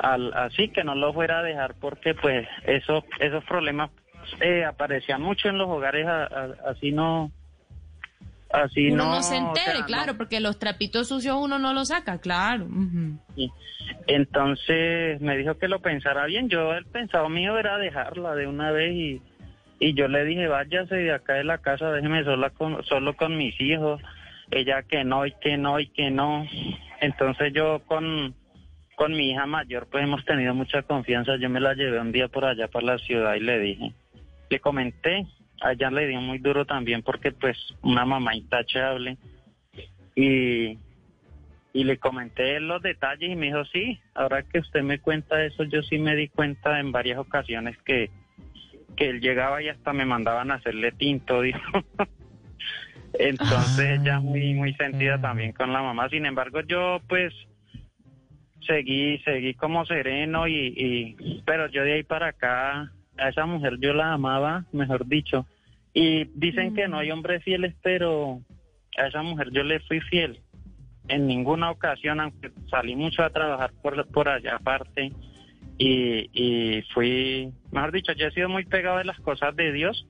al- así, que no lo fuera a dejar porque pues eso, esos problemas eh, aparecían mucho en los hogares, a- a- así no, así uno no, no, se o entere, no. claro, porque los trapitos sucios uno no los saca, claro. Y entonces me dijo que lo pensara bien. Yo el pensado mío era dejarla de una vez y, y yo le dije, váyase de acá de la casa, déjeme sola con, solo con mis hijos. Ella que no y que no y que no. Entonces yo con, con mi hija mayor pues hemos tenido mucha confianza. Yo me la llevé un día por allá para la ciudad y le dije, le comenté, allá le dio muy duro también porque pues una mamá intachable. Y, y le comenté los detalles y me dijo, sí, ahora que usted me cuenta eso, yo sí me di cuenta en varias ocasiones que, que él llegaba y hasta me mandaban a hacerle tinto, dijo. Entonces ella muy, muy sentida también con la mamá. Sin embargo, yo pues seguí, seguí como sereno y, y, pero yo de ahí para acá, a esa mujer yo la amaba, mejor dicho. Y dicen que no hay hombres fieles, pero a esa mujer yo le fui fiel en ninguna ocasión, aunque salí mucho a trabajar por, por allá aparte y, y fui, mejor dicho, yo he sido muy pegado de las cosas de Dios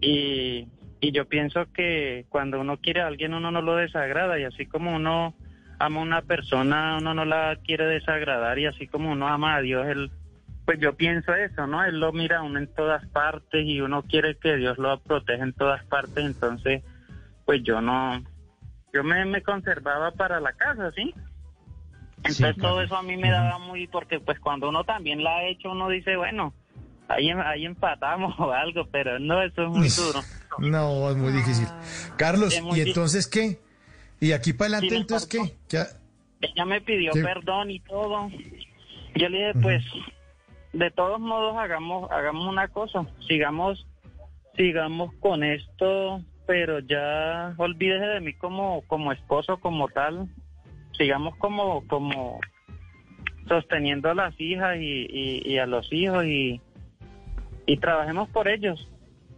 y, yo pienso que cuando uno quiere a alguien uno no lo desagrada y así como uno ama a una persona uno no la quiere desagradar y así como uno ama a Dios, él, pues yo pienso eso, ¿no? Él lo mira a uno en todas partes y uno quiere que Dios lo proteja en todas partes, entonces pues yo no, yo me conservaba para la casa, ¿sí? Entonces todo eso a mí me daba muy, porque pues cuando uno también la ha hecho, uno dice, bueno, ahí, ahí empatamos o algo, pero no, eso es muy duro. No, es muy difícil. Carlos, Es muy ¿y entonces qué? ¿Y aquí para adelante entonces qué? Ella me pidió ¿Qué? perdón y todo. Yo le dije, pues, de todos modos hagamos, hagamos una cosa, sigamos, sigamos con esto, pero ya olvídese de mí como, como esposo, como tal. Sigamos como, como sosteniendo a las hijas y, y- y a los hijos y, y trabajemos por ellos.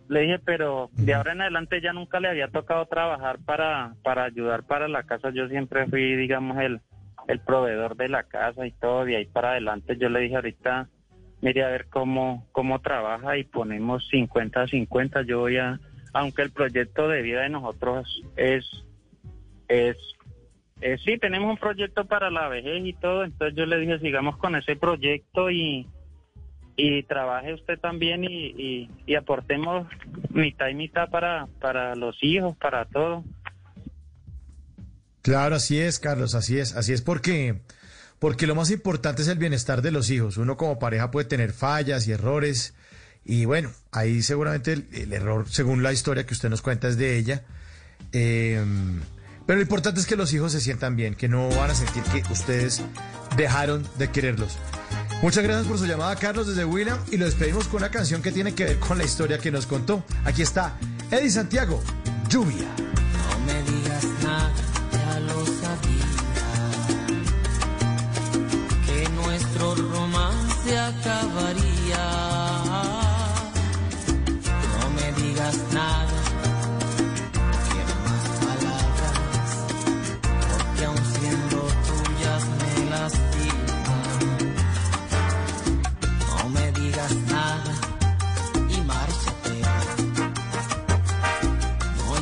Le dije, pero de ahora en adelante ya nunca le había tocado trabajar para, para ayudar para la casa. Yo siempre fui, digamos, el, el proveedor de la casa y todo. De ahí para adelante yo le dije ahorita, mire a ver cómo, cómo trabaja y ponemos 50 a 50. Yo voy a, aunque el proyecto de vida de nosotros es, es, es sí, tenemos un proyecto para la vejez y todo. Entonces yo le dije, sigamos con ese proyecto y, y trabaje usted también y, y, aportemos mitad y mitad para, para los hijos, para todo. Claro, así es, Carlos, así es, así es porque porque lo más importante es el bienestar de los hijos. Uno como pareja puede tener fallas y errores y bueno, ahí seguramente el, error, según la historia que usted nos cuenta, es de ella. Eh, pero lo importante es que los hijos se sientan bien, que no van a sentir que ustedes dejaron de quererlos. Muchas gracias por su llamada, Carlos, desde William, y lo despedimos con una canción que tiene que ver con la historia que nos contó. Aquí está Eddie Santiago, Lluvia. No me digas nada, ya lo sabía. Que nuestro romance acabaría.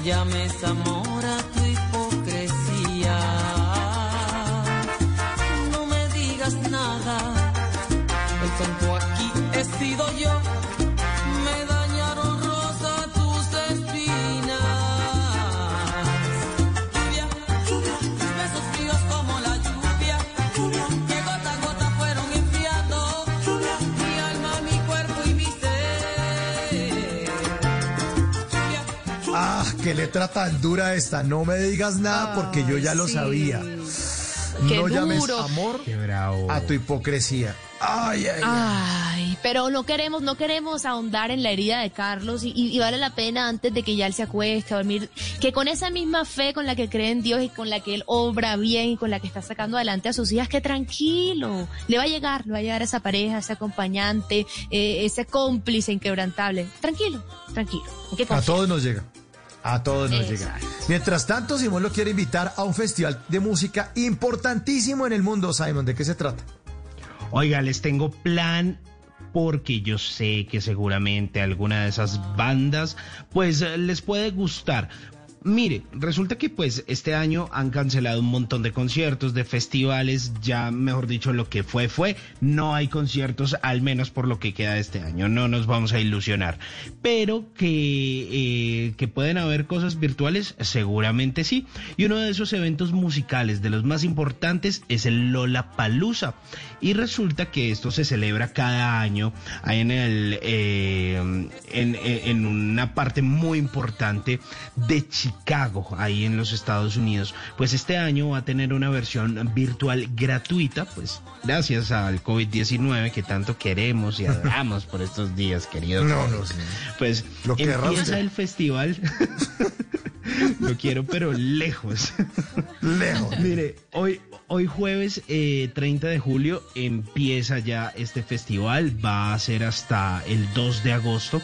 No llames amor qué letra tan dura esta. No me digas nada porque yo ya lo sí. sabía. Qué no llames duro. amor a tu hipocresía. Ay, ay, ay. pero no queremos, no queremos ahondar en la herida de Carlos y, y, vale la pena antes de que ya él se acueste a dormir, que con esa misma fe con la que cree en Dios y con la que él obra bien y con la que está sacando adelante a sus hijas, que tranquilo, le va a llegar, le va a llegar esa pareja, ese acompañante, eh, ese cómplice inquebrantable. Tranquilo, tranquilo. A todos nos llega. A todos nos llega. Mientras tanto, Simón lo quiere invitar a un festival de música importantísimo en el mundo. Simon, ¿de qué se trata? Oiga, les tengo plan porque yo sé que seguramente alguna de esas bandas pues les puede gustar. Mire, resulta que pues este año han cancelado un montón de conciertos, de festivales, ya mejor dicho lo que fue fue, no hay conciertos al menos por lo que queda este año, no nos vamos a ilusionar, pero que, eh, que pueden haber cosas virtuales, seguramente sí, y uno de esos eventos musicales de los más importantes es el Lola Palusa, y resulta que esto se celebra cada año en, el, eh, en, en una parte muy importante de Chicago, ahí en los Estados Unidos. Pues este año va a tener una versión virtual gratuita, pues gracias al COVID-19 que tanto queremos y adoramos por estos días, queridos. No, no, Pues Lo empieza el festival. Lo quiero, pero lejos. Lejos. Mire, hoy, hoy jueves 30 eh, de julio empieza ya este festival. Va a ser hasta el 2 de agosto.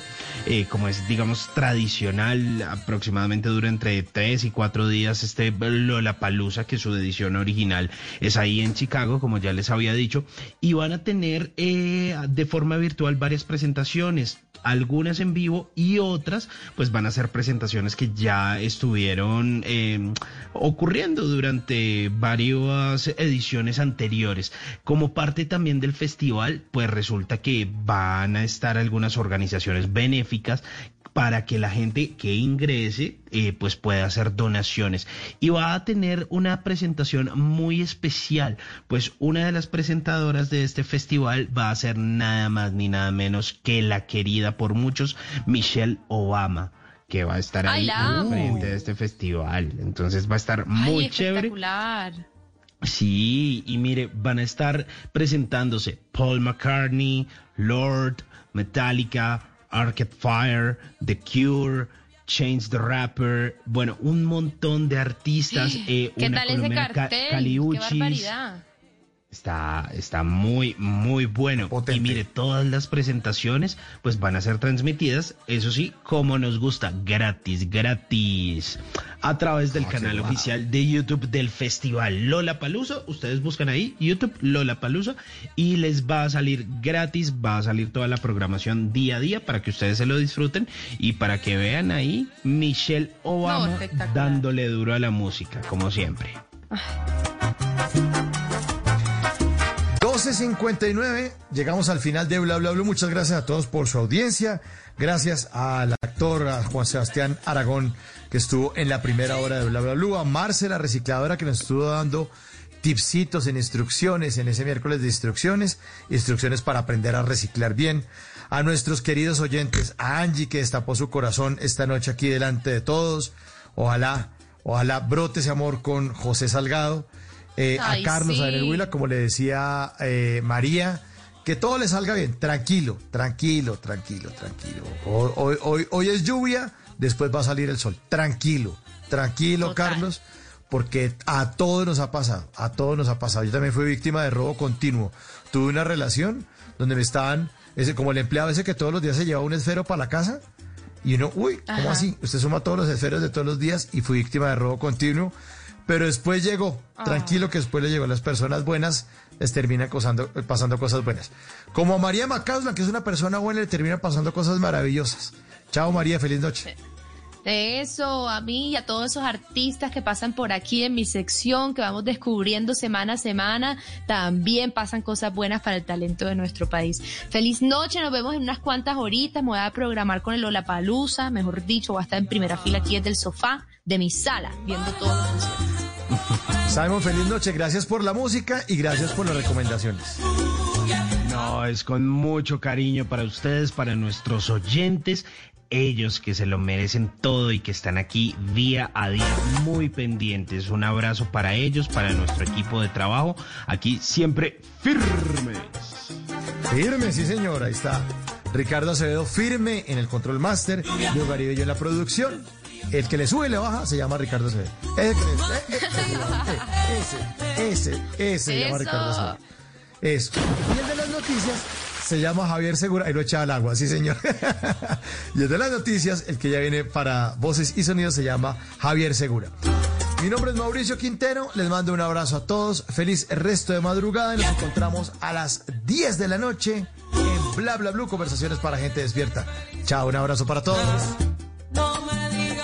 Eh, como es, digamos, tradicional, aproximadamente dura entre 3 y 4 días este Lollapalooza, que su edición original es ahí en Chicago, como ya les había dicho. Y van a tener eh, de forma virtual varias presentaciones algunas en vivo y otras pues van a ser presentaciones que ya estuvieron eh, ocurriendo durante ediciones anteriores. Como parte también del festival, pues resulta que van a estar algunas organizaciones benéficas para que la gente que ingrese eh, pues pueda hacer donaciones. Y va a tener una presentación muy especial pues una de las presentadoras de este festival va a ser nada más ni nada menos que la querida por muchos Michelle Obama que va a estar ahí frente de este festival. Entonces va a estar muy chévere Sí, y mire, van a estar presentándose Paul McCartney, Lord, Metallica, Arcade Fire, The Cure, Change the Rapper, bueno, un montón de artistas. Eh, ¿Qué tal ese cartel? ¡Qué barbaridad! Está, está muy, muy bueno. Y mire, todas las presentaciones pues van a ser transmitidas, eso sí, como nos gusta, gratis, gratis. A través del ah, canal oficial de YouTube del festival Lola Palusa. Ustedes buscan ahí YouTube Lola Palusa y les va a salir gratis, va a salir toda la programación día a día para que ustedes se lo disfruten y para que vean ahí Michelle Obama dándole duro a la música, como siempre. 12.59, llegamos al final de Bla Bla Bla. Muchas gracias a todos por su audiencia. Gracias al actor Juan Sebastián Aragón, que estuvo en la primera hora de Bla Bla Bla. A Marce, la recicladora, que nos estuvo dando tipsitos en instrucciones, en ese miércoles de instrucciones, instrucciones para aprender a reciclar bien. A nuestros queridos oyentes, a Angie, que destapó su corazón esta noche aquí delante de todos. Ojalá, ojalá brote ese amor con José Salgado. Eh, a Carlos, a Daniel Huila, como le decía eh, María, que todo le salga bien, tranquilo, tranquilo, tranquilo, tranquilo. Hoy, hoy, hoy, es lluvia, después va a salir el sol, tranquilo, tranquilo, Carlos, porque a todos nos ha pasado, a todos nos ha pasado. Yo también fui víctima de robo continuo. Tuve una relación donde me estaban, ese, como el empleado ese que todos los días se lleva un esfero para la casa. Y uno, uy, ¿cómo así? Usted suma todos los esferos de todos los días y fui víctima de robo continuo. Pero después llegó, ah. tranquilo que después le llegó a las personas buenas, les termina pasando cosas buenas. Como a María Macausla, que es una persona buena, le termina pasando cosas maravillosas. Chao María, feliz noche. De eso, a mí y a todos esos artistas que pasan por aquí en mi sección, que vamos descubriendo semana a semana, también pasan cosas buenas para el talento de nuestro país. Feliz noche, nos vemos en unas cuantas horitas, me voy a programar con el Olapalooza, mejor dicho, voy a estar en primera fila aquí desde el sofá de mi sala, viendo todo Simon, feliz noche. Gracias por la música y gracias por las recomendaciones. No, es con mucho cariño para ustedes, para nuestros oyentes, ellos que se lo merecen todo y que están aquí día a día muy pendientes. Un abrazo para ellos, para nuestro equipo de trabajo, aquí siempre firmes. Firme, sí señor, ahí está. Ricardo Acevedo firme en el control master, Diego Garibello en la producción. El que le sube y le baja se llama Ricardo Acevedo. Ese, ese, ese, ese se llama Ricardo Acevedo. Eso. Y el de las noticias se llama Javier Segura y lo echa al agua, sí señor. y el de las noticias, el que ya viene para voces y sonidos, se llama Javier Segura. Mi nombre es Mauricio Quintero, les mando un abrazo a todos, feliz resto de madrugada y nos encontramos a las 10 de la noche en Bla Bla Blue, conversaciones para gente despierta. Chao, un abrazo para todos.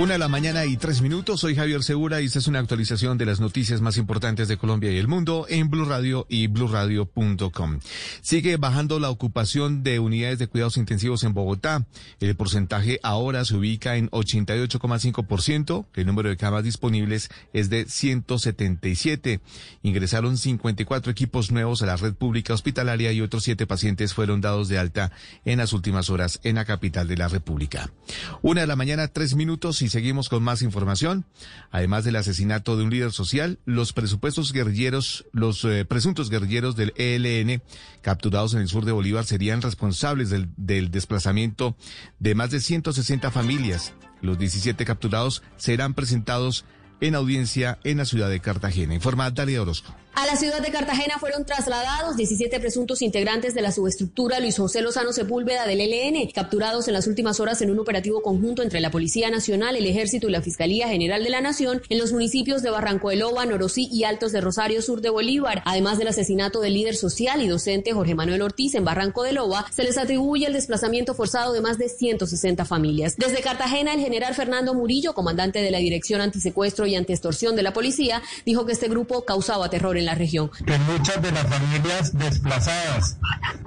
Una de la mañana y tres minutos. Soy Javier Segura y esta es una actualización de las noticias más importantes de Colombia y el mundo en Blue Radio y bluradio.com. Sigue bajando la ocupación de unidades de cuidados intensivos en Bogotá. El porcentaje ahora se ubica en 88,5%. El número de camas disponibles es de 177. Ingresaron 54 equipos nuevos a la red pública hospitalaria y otros siete pacientes fueron dados de alta en las últimas horas en la capital de la República. Una de la mañana, tres minutos y seguimos con más información. Además del asesinato de un líder social, los presupuestos guerrilleros, los eh, presuntos guerrilleros del ELN capturados en el sur de Bolívar serían responsables del, del desplazamiento de más de 160 familias. Los 17 capturados serán presentados en audiencia en la ciudad de Cartagena. Informa Dalia Orozco. A la ciudad de Cartagena fueron trasladados 17 presuntos integrantes de la subestructura Luis José Lozano Sepúlveda del ELN, capturados en las últimas horas en un operativo conjunto entre la Policía Nacional, el Ejército y la Fiscalía General de la Nación en los municipios de Barranco de Loba, Norosí y Altos de Rosario, sur de Bolívar. Además del asesinato del líder social y docente Jorge Manuel Ortiz en Barranco de Loba, se les atribuye el desplazamiento forzado de más de 160 familias. Desde Cartagena, el general Fernando Murillo, comandante de la Dirección Antisecuestro y Antiextorsión de la Policía, dijo que este grupo causaba terror en la región. que muchas de las familias desplazadas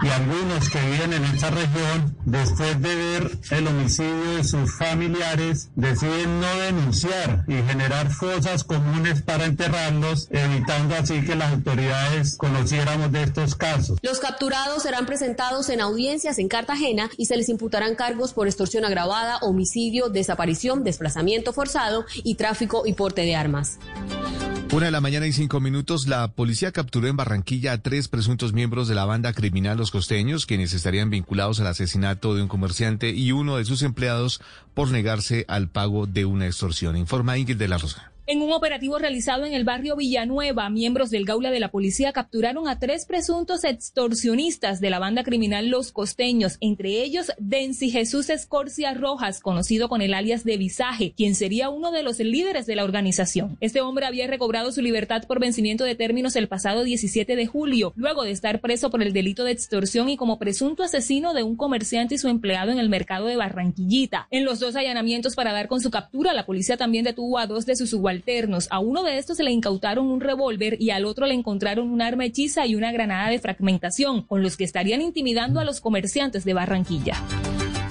y algunos que viven en esta región, después de ver el homicidio de sus familiares, deciden no denunciar y generar fosas comunes para enterrarlos, evitando así que las autoridades conociéramos de estos casos. Los capturados serán presentados en audiencias en Cartagena y se les imputarán cargos por extorsión agravada, homicidio, desaparición, desplazamiento forzado y tráfico y porte de armas. Una de la mañana y cinco minutos, la policía capturó en Barranquilla a tres presuntos miembros de la banda criminal Los Costeños, quienes estarían vinculados al asesinato de un comerciante y uno de sus empleados por negarse al pago de una extorsión. Informa Ingrid de la Rosa. En un operativo realizado en el barrio Villanueva, miembros del Gaula de la policía capturaron a tres presuntos extorsionistas de la banda criminal Los Costeños, entre ellos Densi Jesús Escorcia Rojas, conocido con el alias de Visaje, quien sería uno de los líderes de la organización. Este hombre había recobrado su libertad por vencimiento de términos el pasado 17 de julio, luego de estar preso por el delito de extorsión y como presunto asesino de un comerciante y su empleado en el mercado de Barranquillita. En los dos allanamientos para dar con su captura, la policía también detuvo a dos de sus A uno de estos se le incautaron un revólver y al otro le encontraron un arma hechiza y una granada de fragmentación, con los que estarían intimidando a los comerciantes de Barranquilla.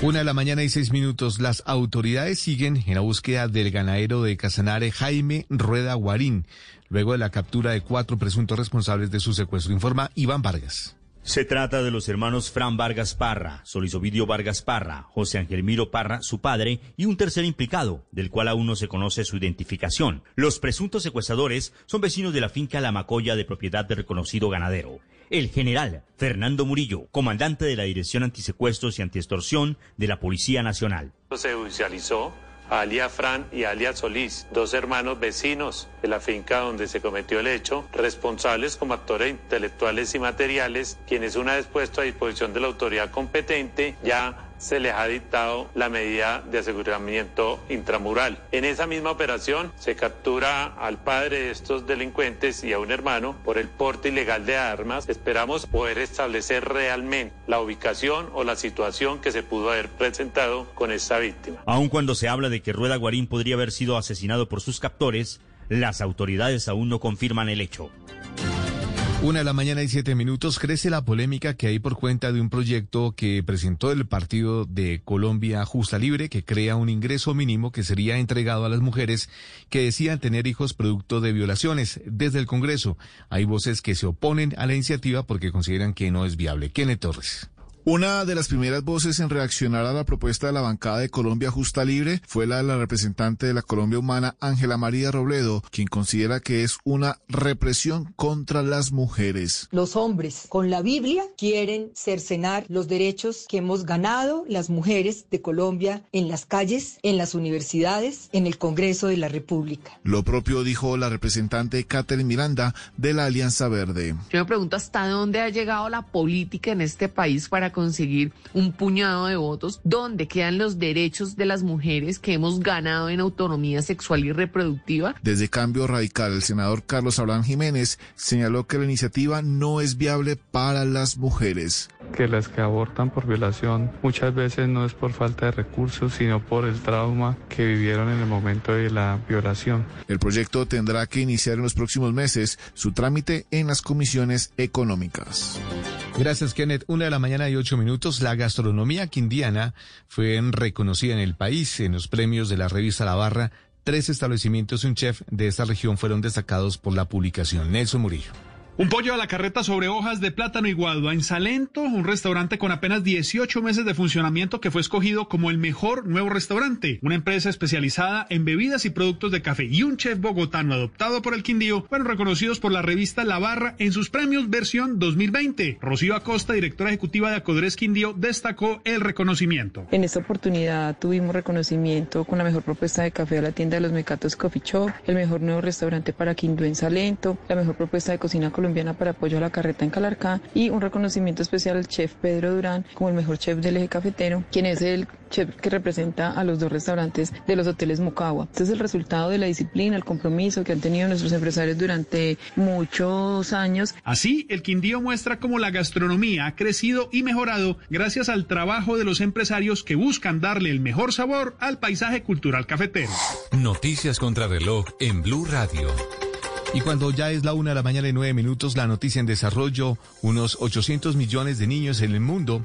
Una de la mañana y seis minutos. Las autoridades siguen en la búsqueda del ganadero de Casanare, Jaime Rueda Guarín, luego de la captura de cuatro presuntos responsables de su secuestro. Informa Iván Vargas. Se trata de los hermanos Fran Vargas Parra, Solisovidio Vargas Parra, José Ángel Miro Parra, su padre, y un tercer implicado, del cual aún no se conoce su identificación. Los presuntos secuestradores son vecinos de la finca La Macoya de propiedad de reconocido ganadero. El general Fernando Murillo, comandante de la Dirección Antisecuestros y Antiextorsión de la Policía Nacional. Se judicializó a Alia Fran y Alia Solís, dos hermanos vecinos de la finca donde se cometió el hecho, responsables como actores intelectuales y materiales, quienes una vez puesto a disposición de la autoridad competente ya se les ha dictado la medida de aseguramiento intramural. En esa misma operación se captura al padre de estos delincuentes y a un hermano por el porte ilegal de armas. Esperamos poder establecer realmente la ubicación o la situación que se pudo haber presentado con esta víctima. Aun cuando se habla de que Rueda Guarín podría haber sido asesinado por sus captores, las autoridades aún no confirman el hecho. Una de la mañana y siete minutos crece la polémica que hay por cuenta de un proyecto que presentó el Partido de Colombia Justa Libre que crea un ingreso mínimo que sería entregado a las mujeres que decían tener hijos producto de violaciones. Desde el Congreso hay voces que se oponen a la iniciativa porque consideran que no es viable. Kenneth Torres. Una de las primeras voces en reaccionar a la propuesta de la bancada de Colombia Justa Libre fue la de la representante de la Colombia Humana, Ángela María Robledo, quien considera que es una represión contra las mujeres. Los hombres con la Biblia quieren cercenar los derechos que hemos ganado las mujeres de Colombia en las calles, en las universidades, en el Congreso de la República. Lo propio dijo la representante Catherine Miranda de la Alianza Verde. Yo me pregunto hasta dónde ha llegado la política en este país para conseguir un puñado de votos, donde quedan los derechos de las mujeres que hemos ganado en autonomía sexual y reproductiva. Desde Cambio Radical, el senador Carlos Abraham Jiménez señaló que la iniciativa no es viable para las mujeres. Que las que abortan por violación muchas veces no es por falta de recursos, sino por el trauma que vivieron en el momento de la violación. El proyecto tendrá que iniciar en los próximos meses su trámite en las comisiones económicas. Gracias, Kenneth. Una de la mañana y ocho minutos. La gastronomía quindiana fue reconocida en el país en los premios de la revista La Barra. Tres establecimientos y un chef de esta región fueron destacados por la publicación. Nelson Murillo. Un pollo a la carreta sobre hojas de plátano y guadua en Salento, un restaurante con apenas 18 meses de funcionamiento que fue escogido como el mejor nuevo restaurante. Una empresa especializada en bebidas y productos de café y un chef bogotano adoptado por el Quindío fueron reconocidos por la revista La Barra en sus premios versión 2020. Rocío Acosta, directora ejecutiva de Acodres Quindío, destacó el reconocimiento. En esta oportunidad tuvimos reconocimiento con la mejor propuesta de café a la tienda de los Mecatos Coffee Shop, el mejor nuevo restaurante para Quindío en Salento, la mejor propuesta de cocina colombiana para apoyo a la carreta en Calarcá y un reconocimiento especial al chef Pedro Durán como el mejor chef del eje cafetero, quien es el chef que representa a los dos restaurantes de los hoteles Mocagua. Este es el resultado de la disciplina, el compromiso que han tenido nuestros empresarios durante muchos años. Así, el Quindío muestra cómo la gastronomía ha crecido y mejorado gracias al trabajo de los empresarios que buscan darle el mejor sabor al paisaje cultural cafetero. Noticias contra reloj en Blue Radio. Y cuando ya es la una de la mañana y nueve minutos, la noticia en desarrollo, unos 800 millones de niños en el mundo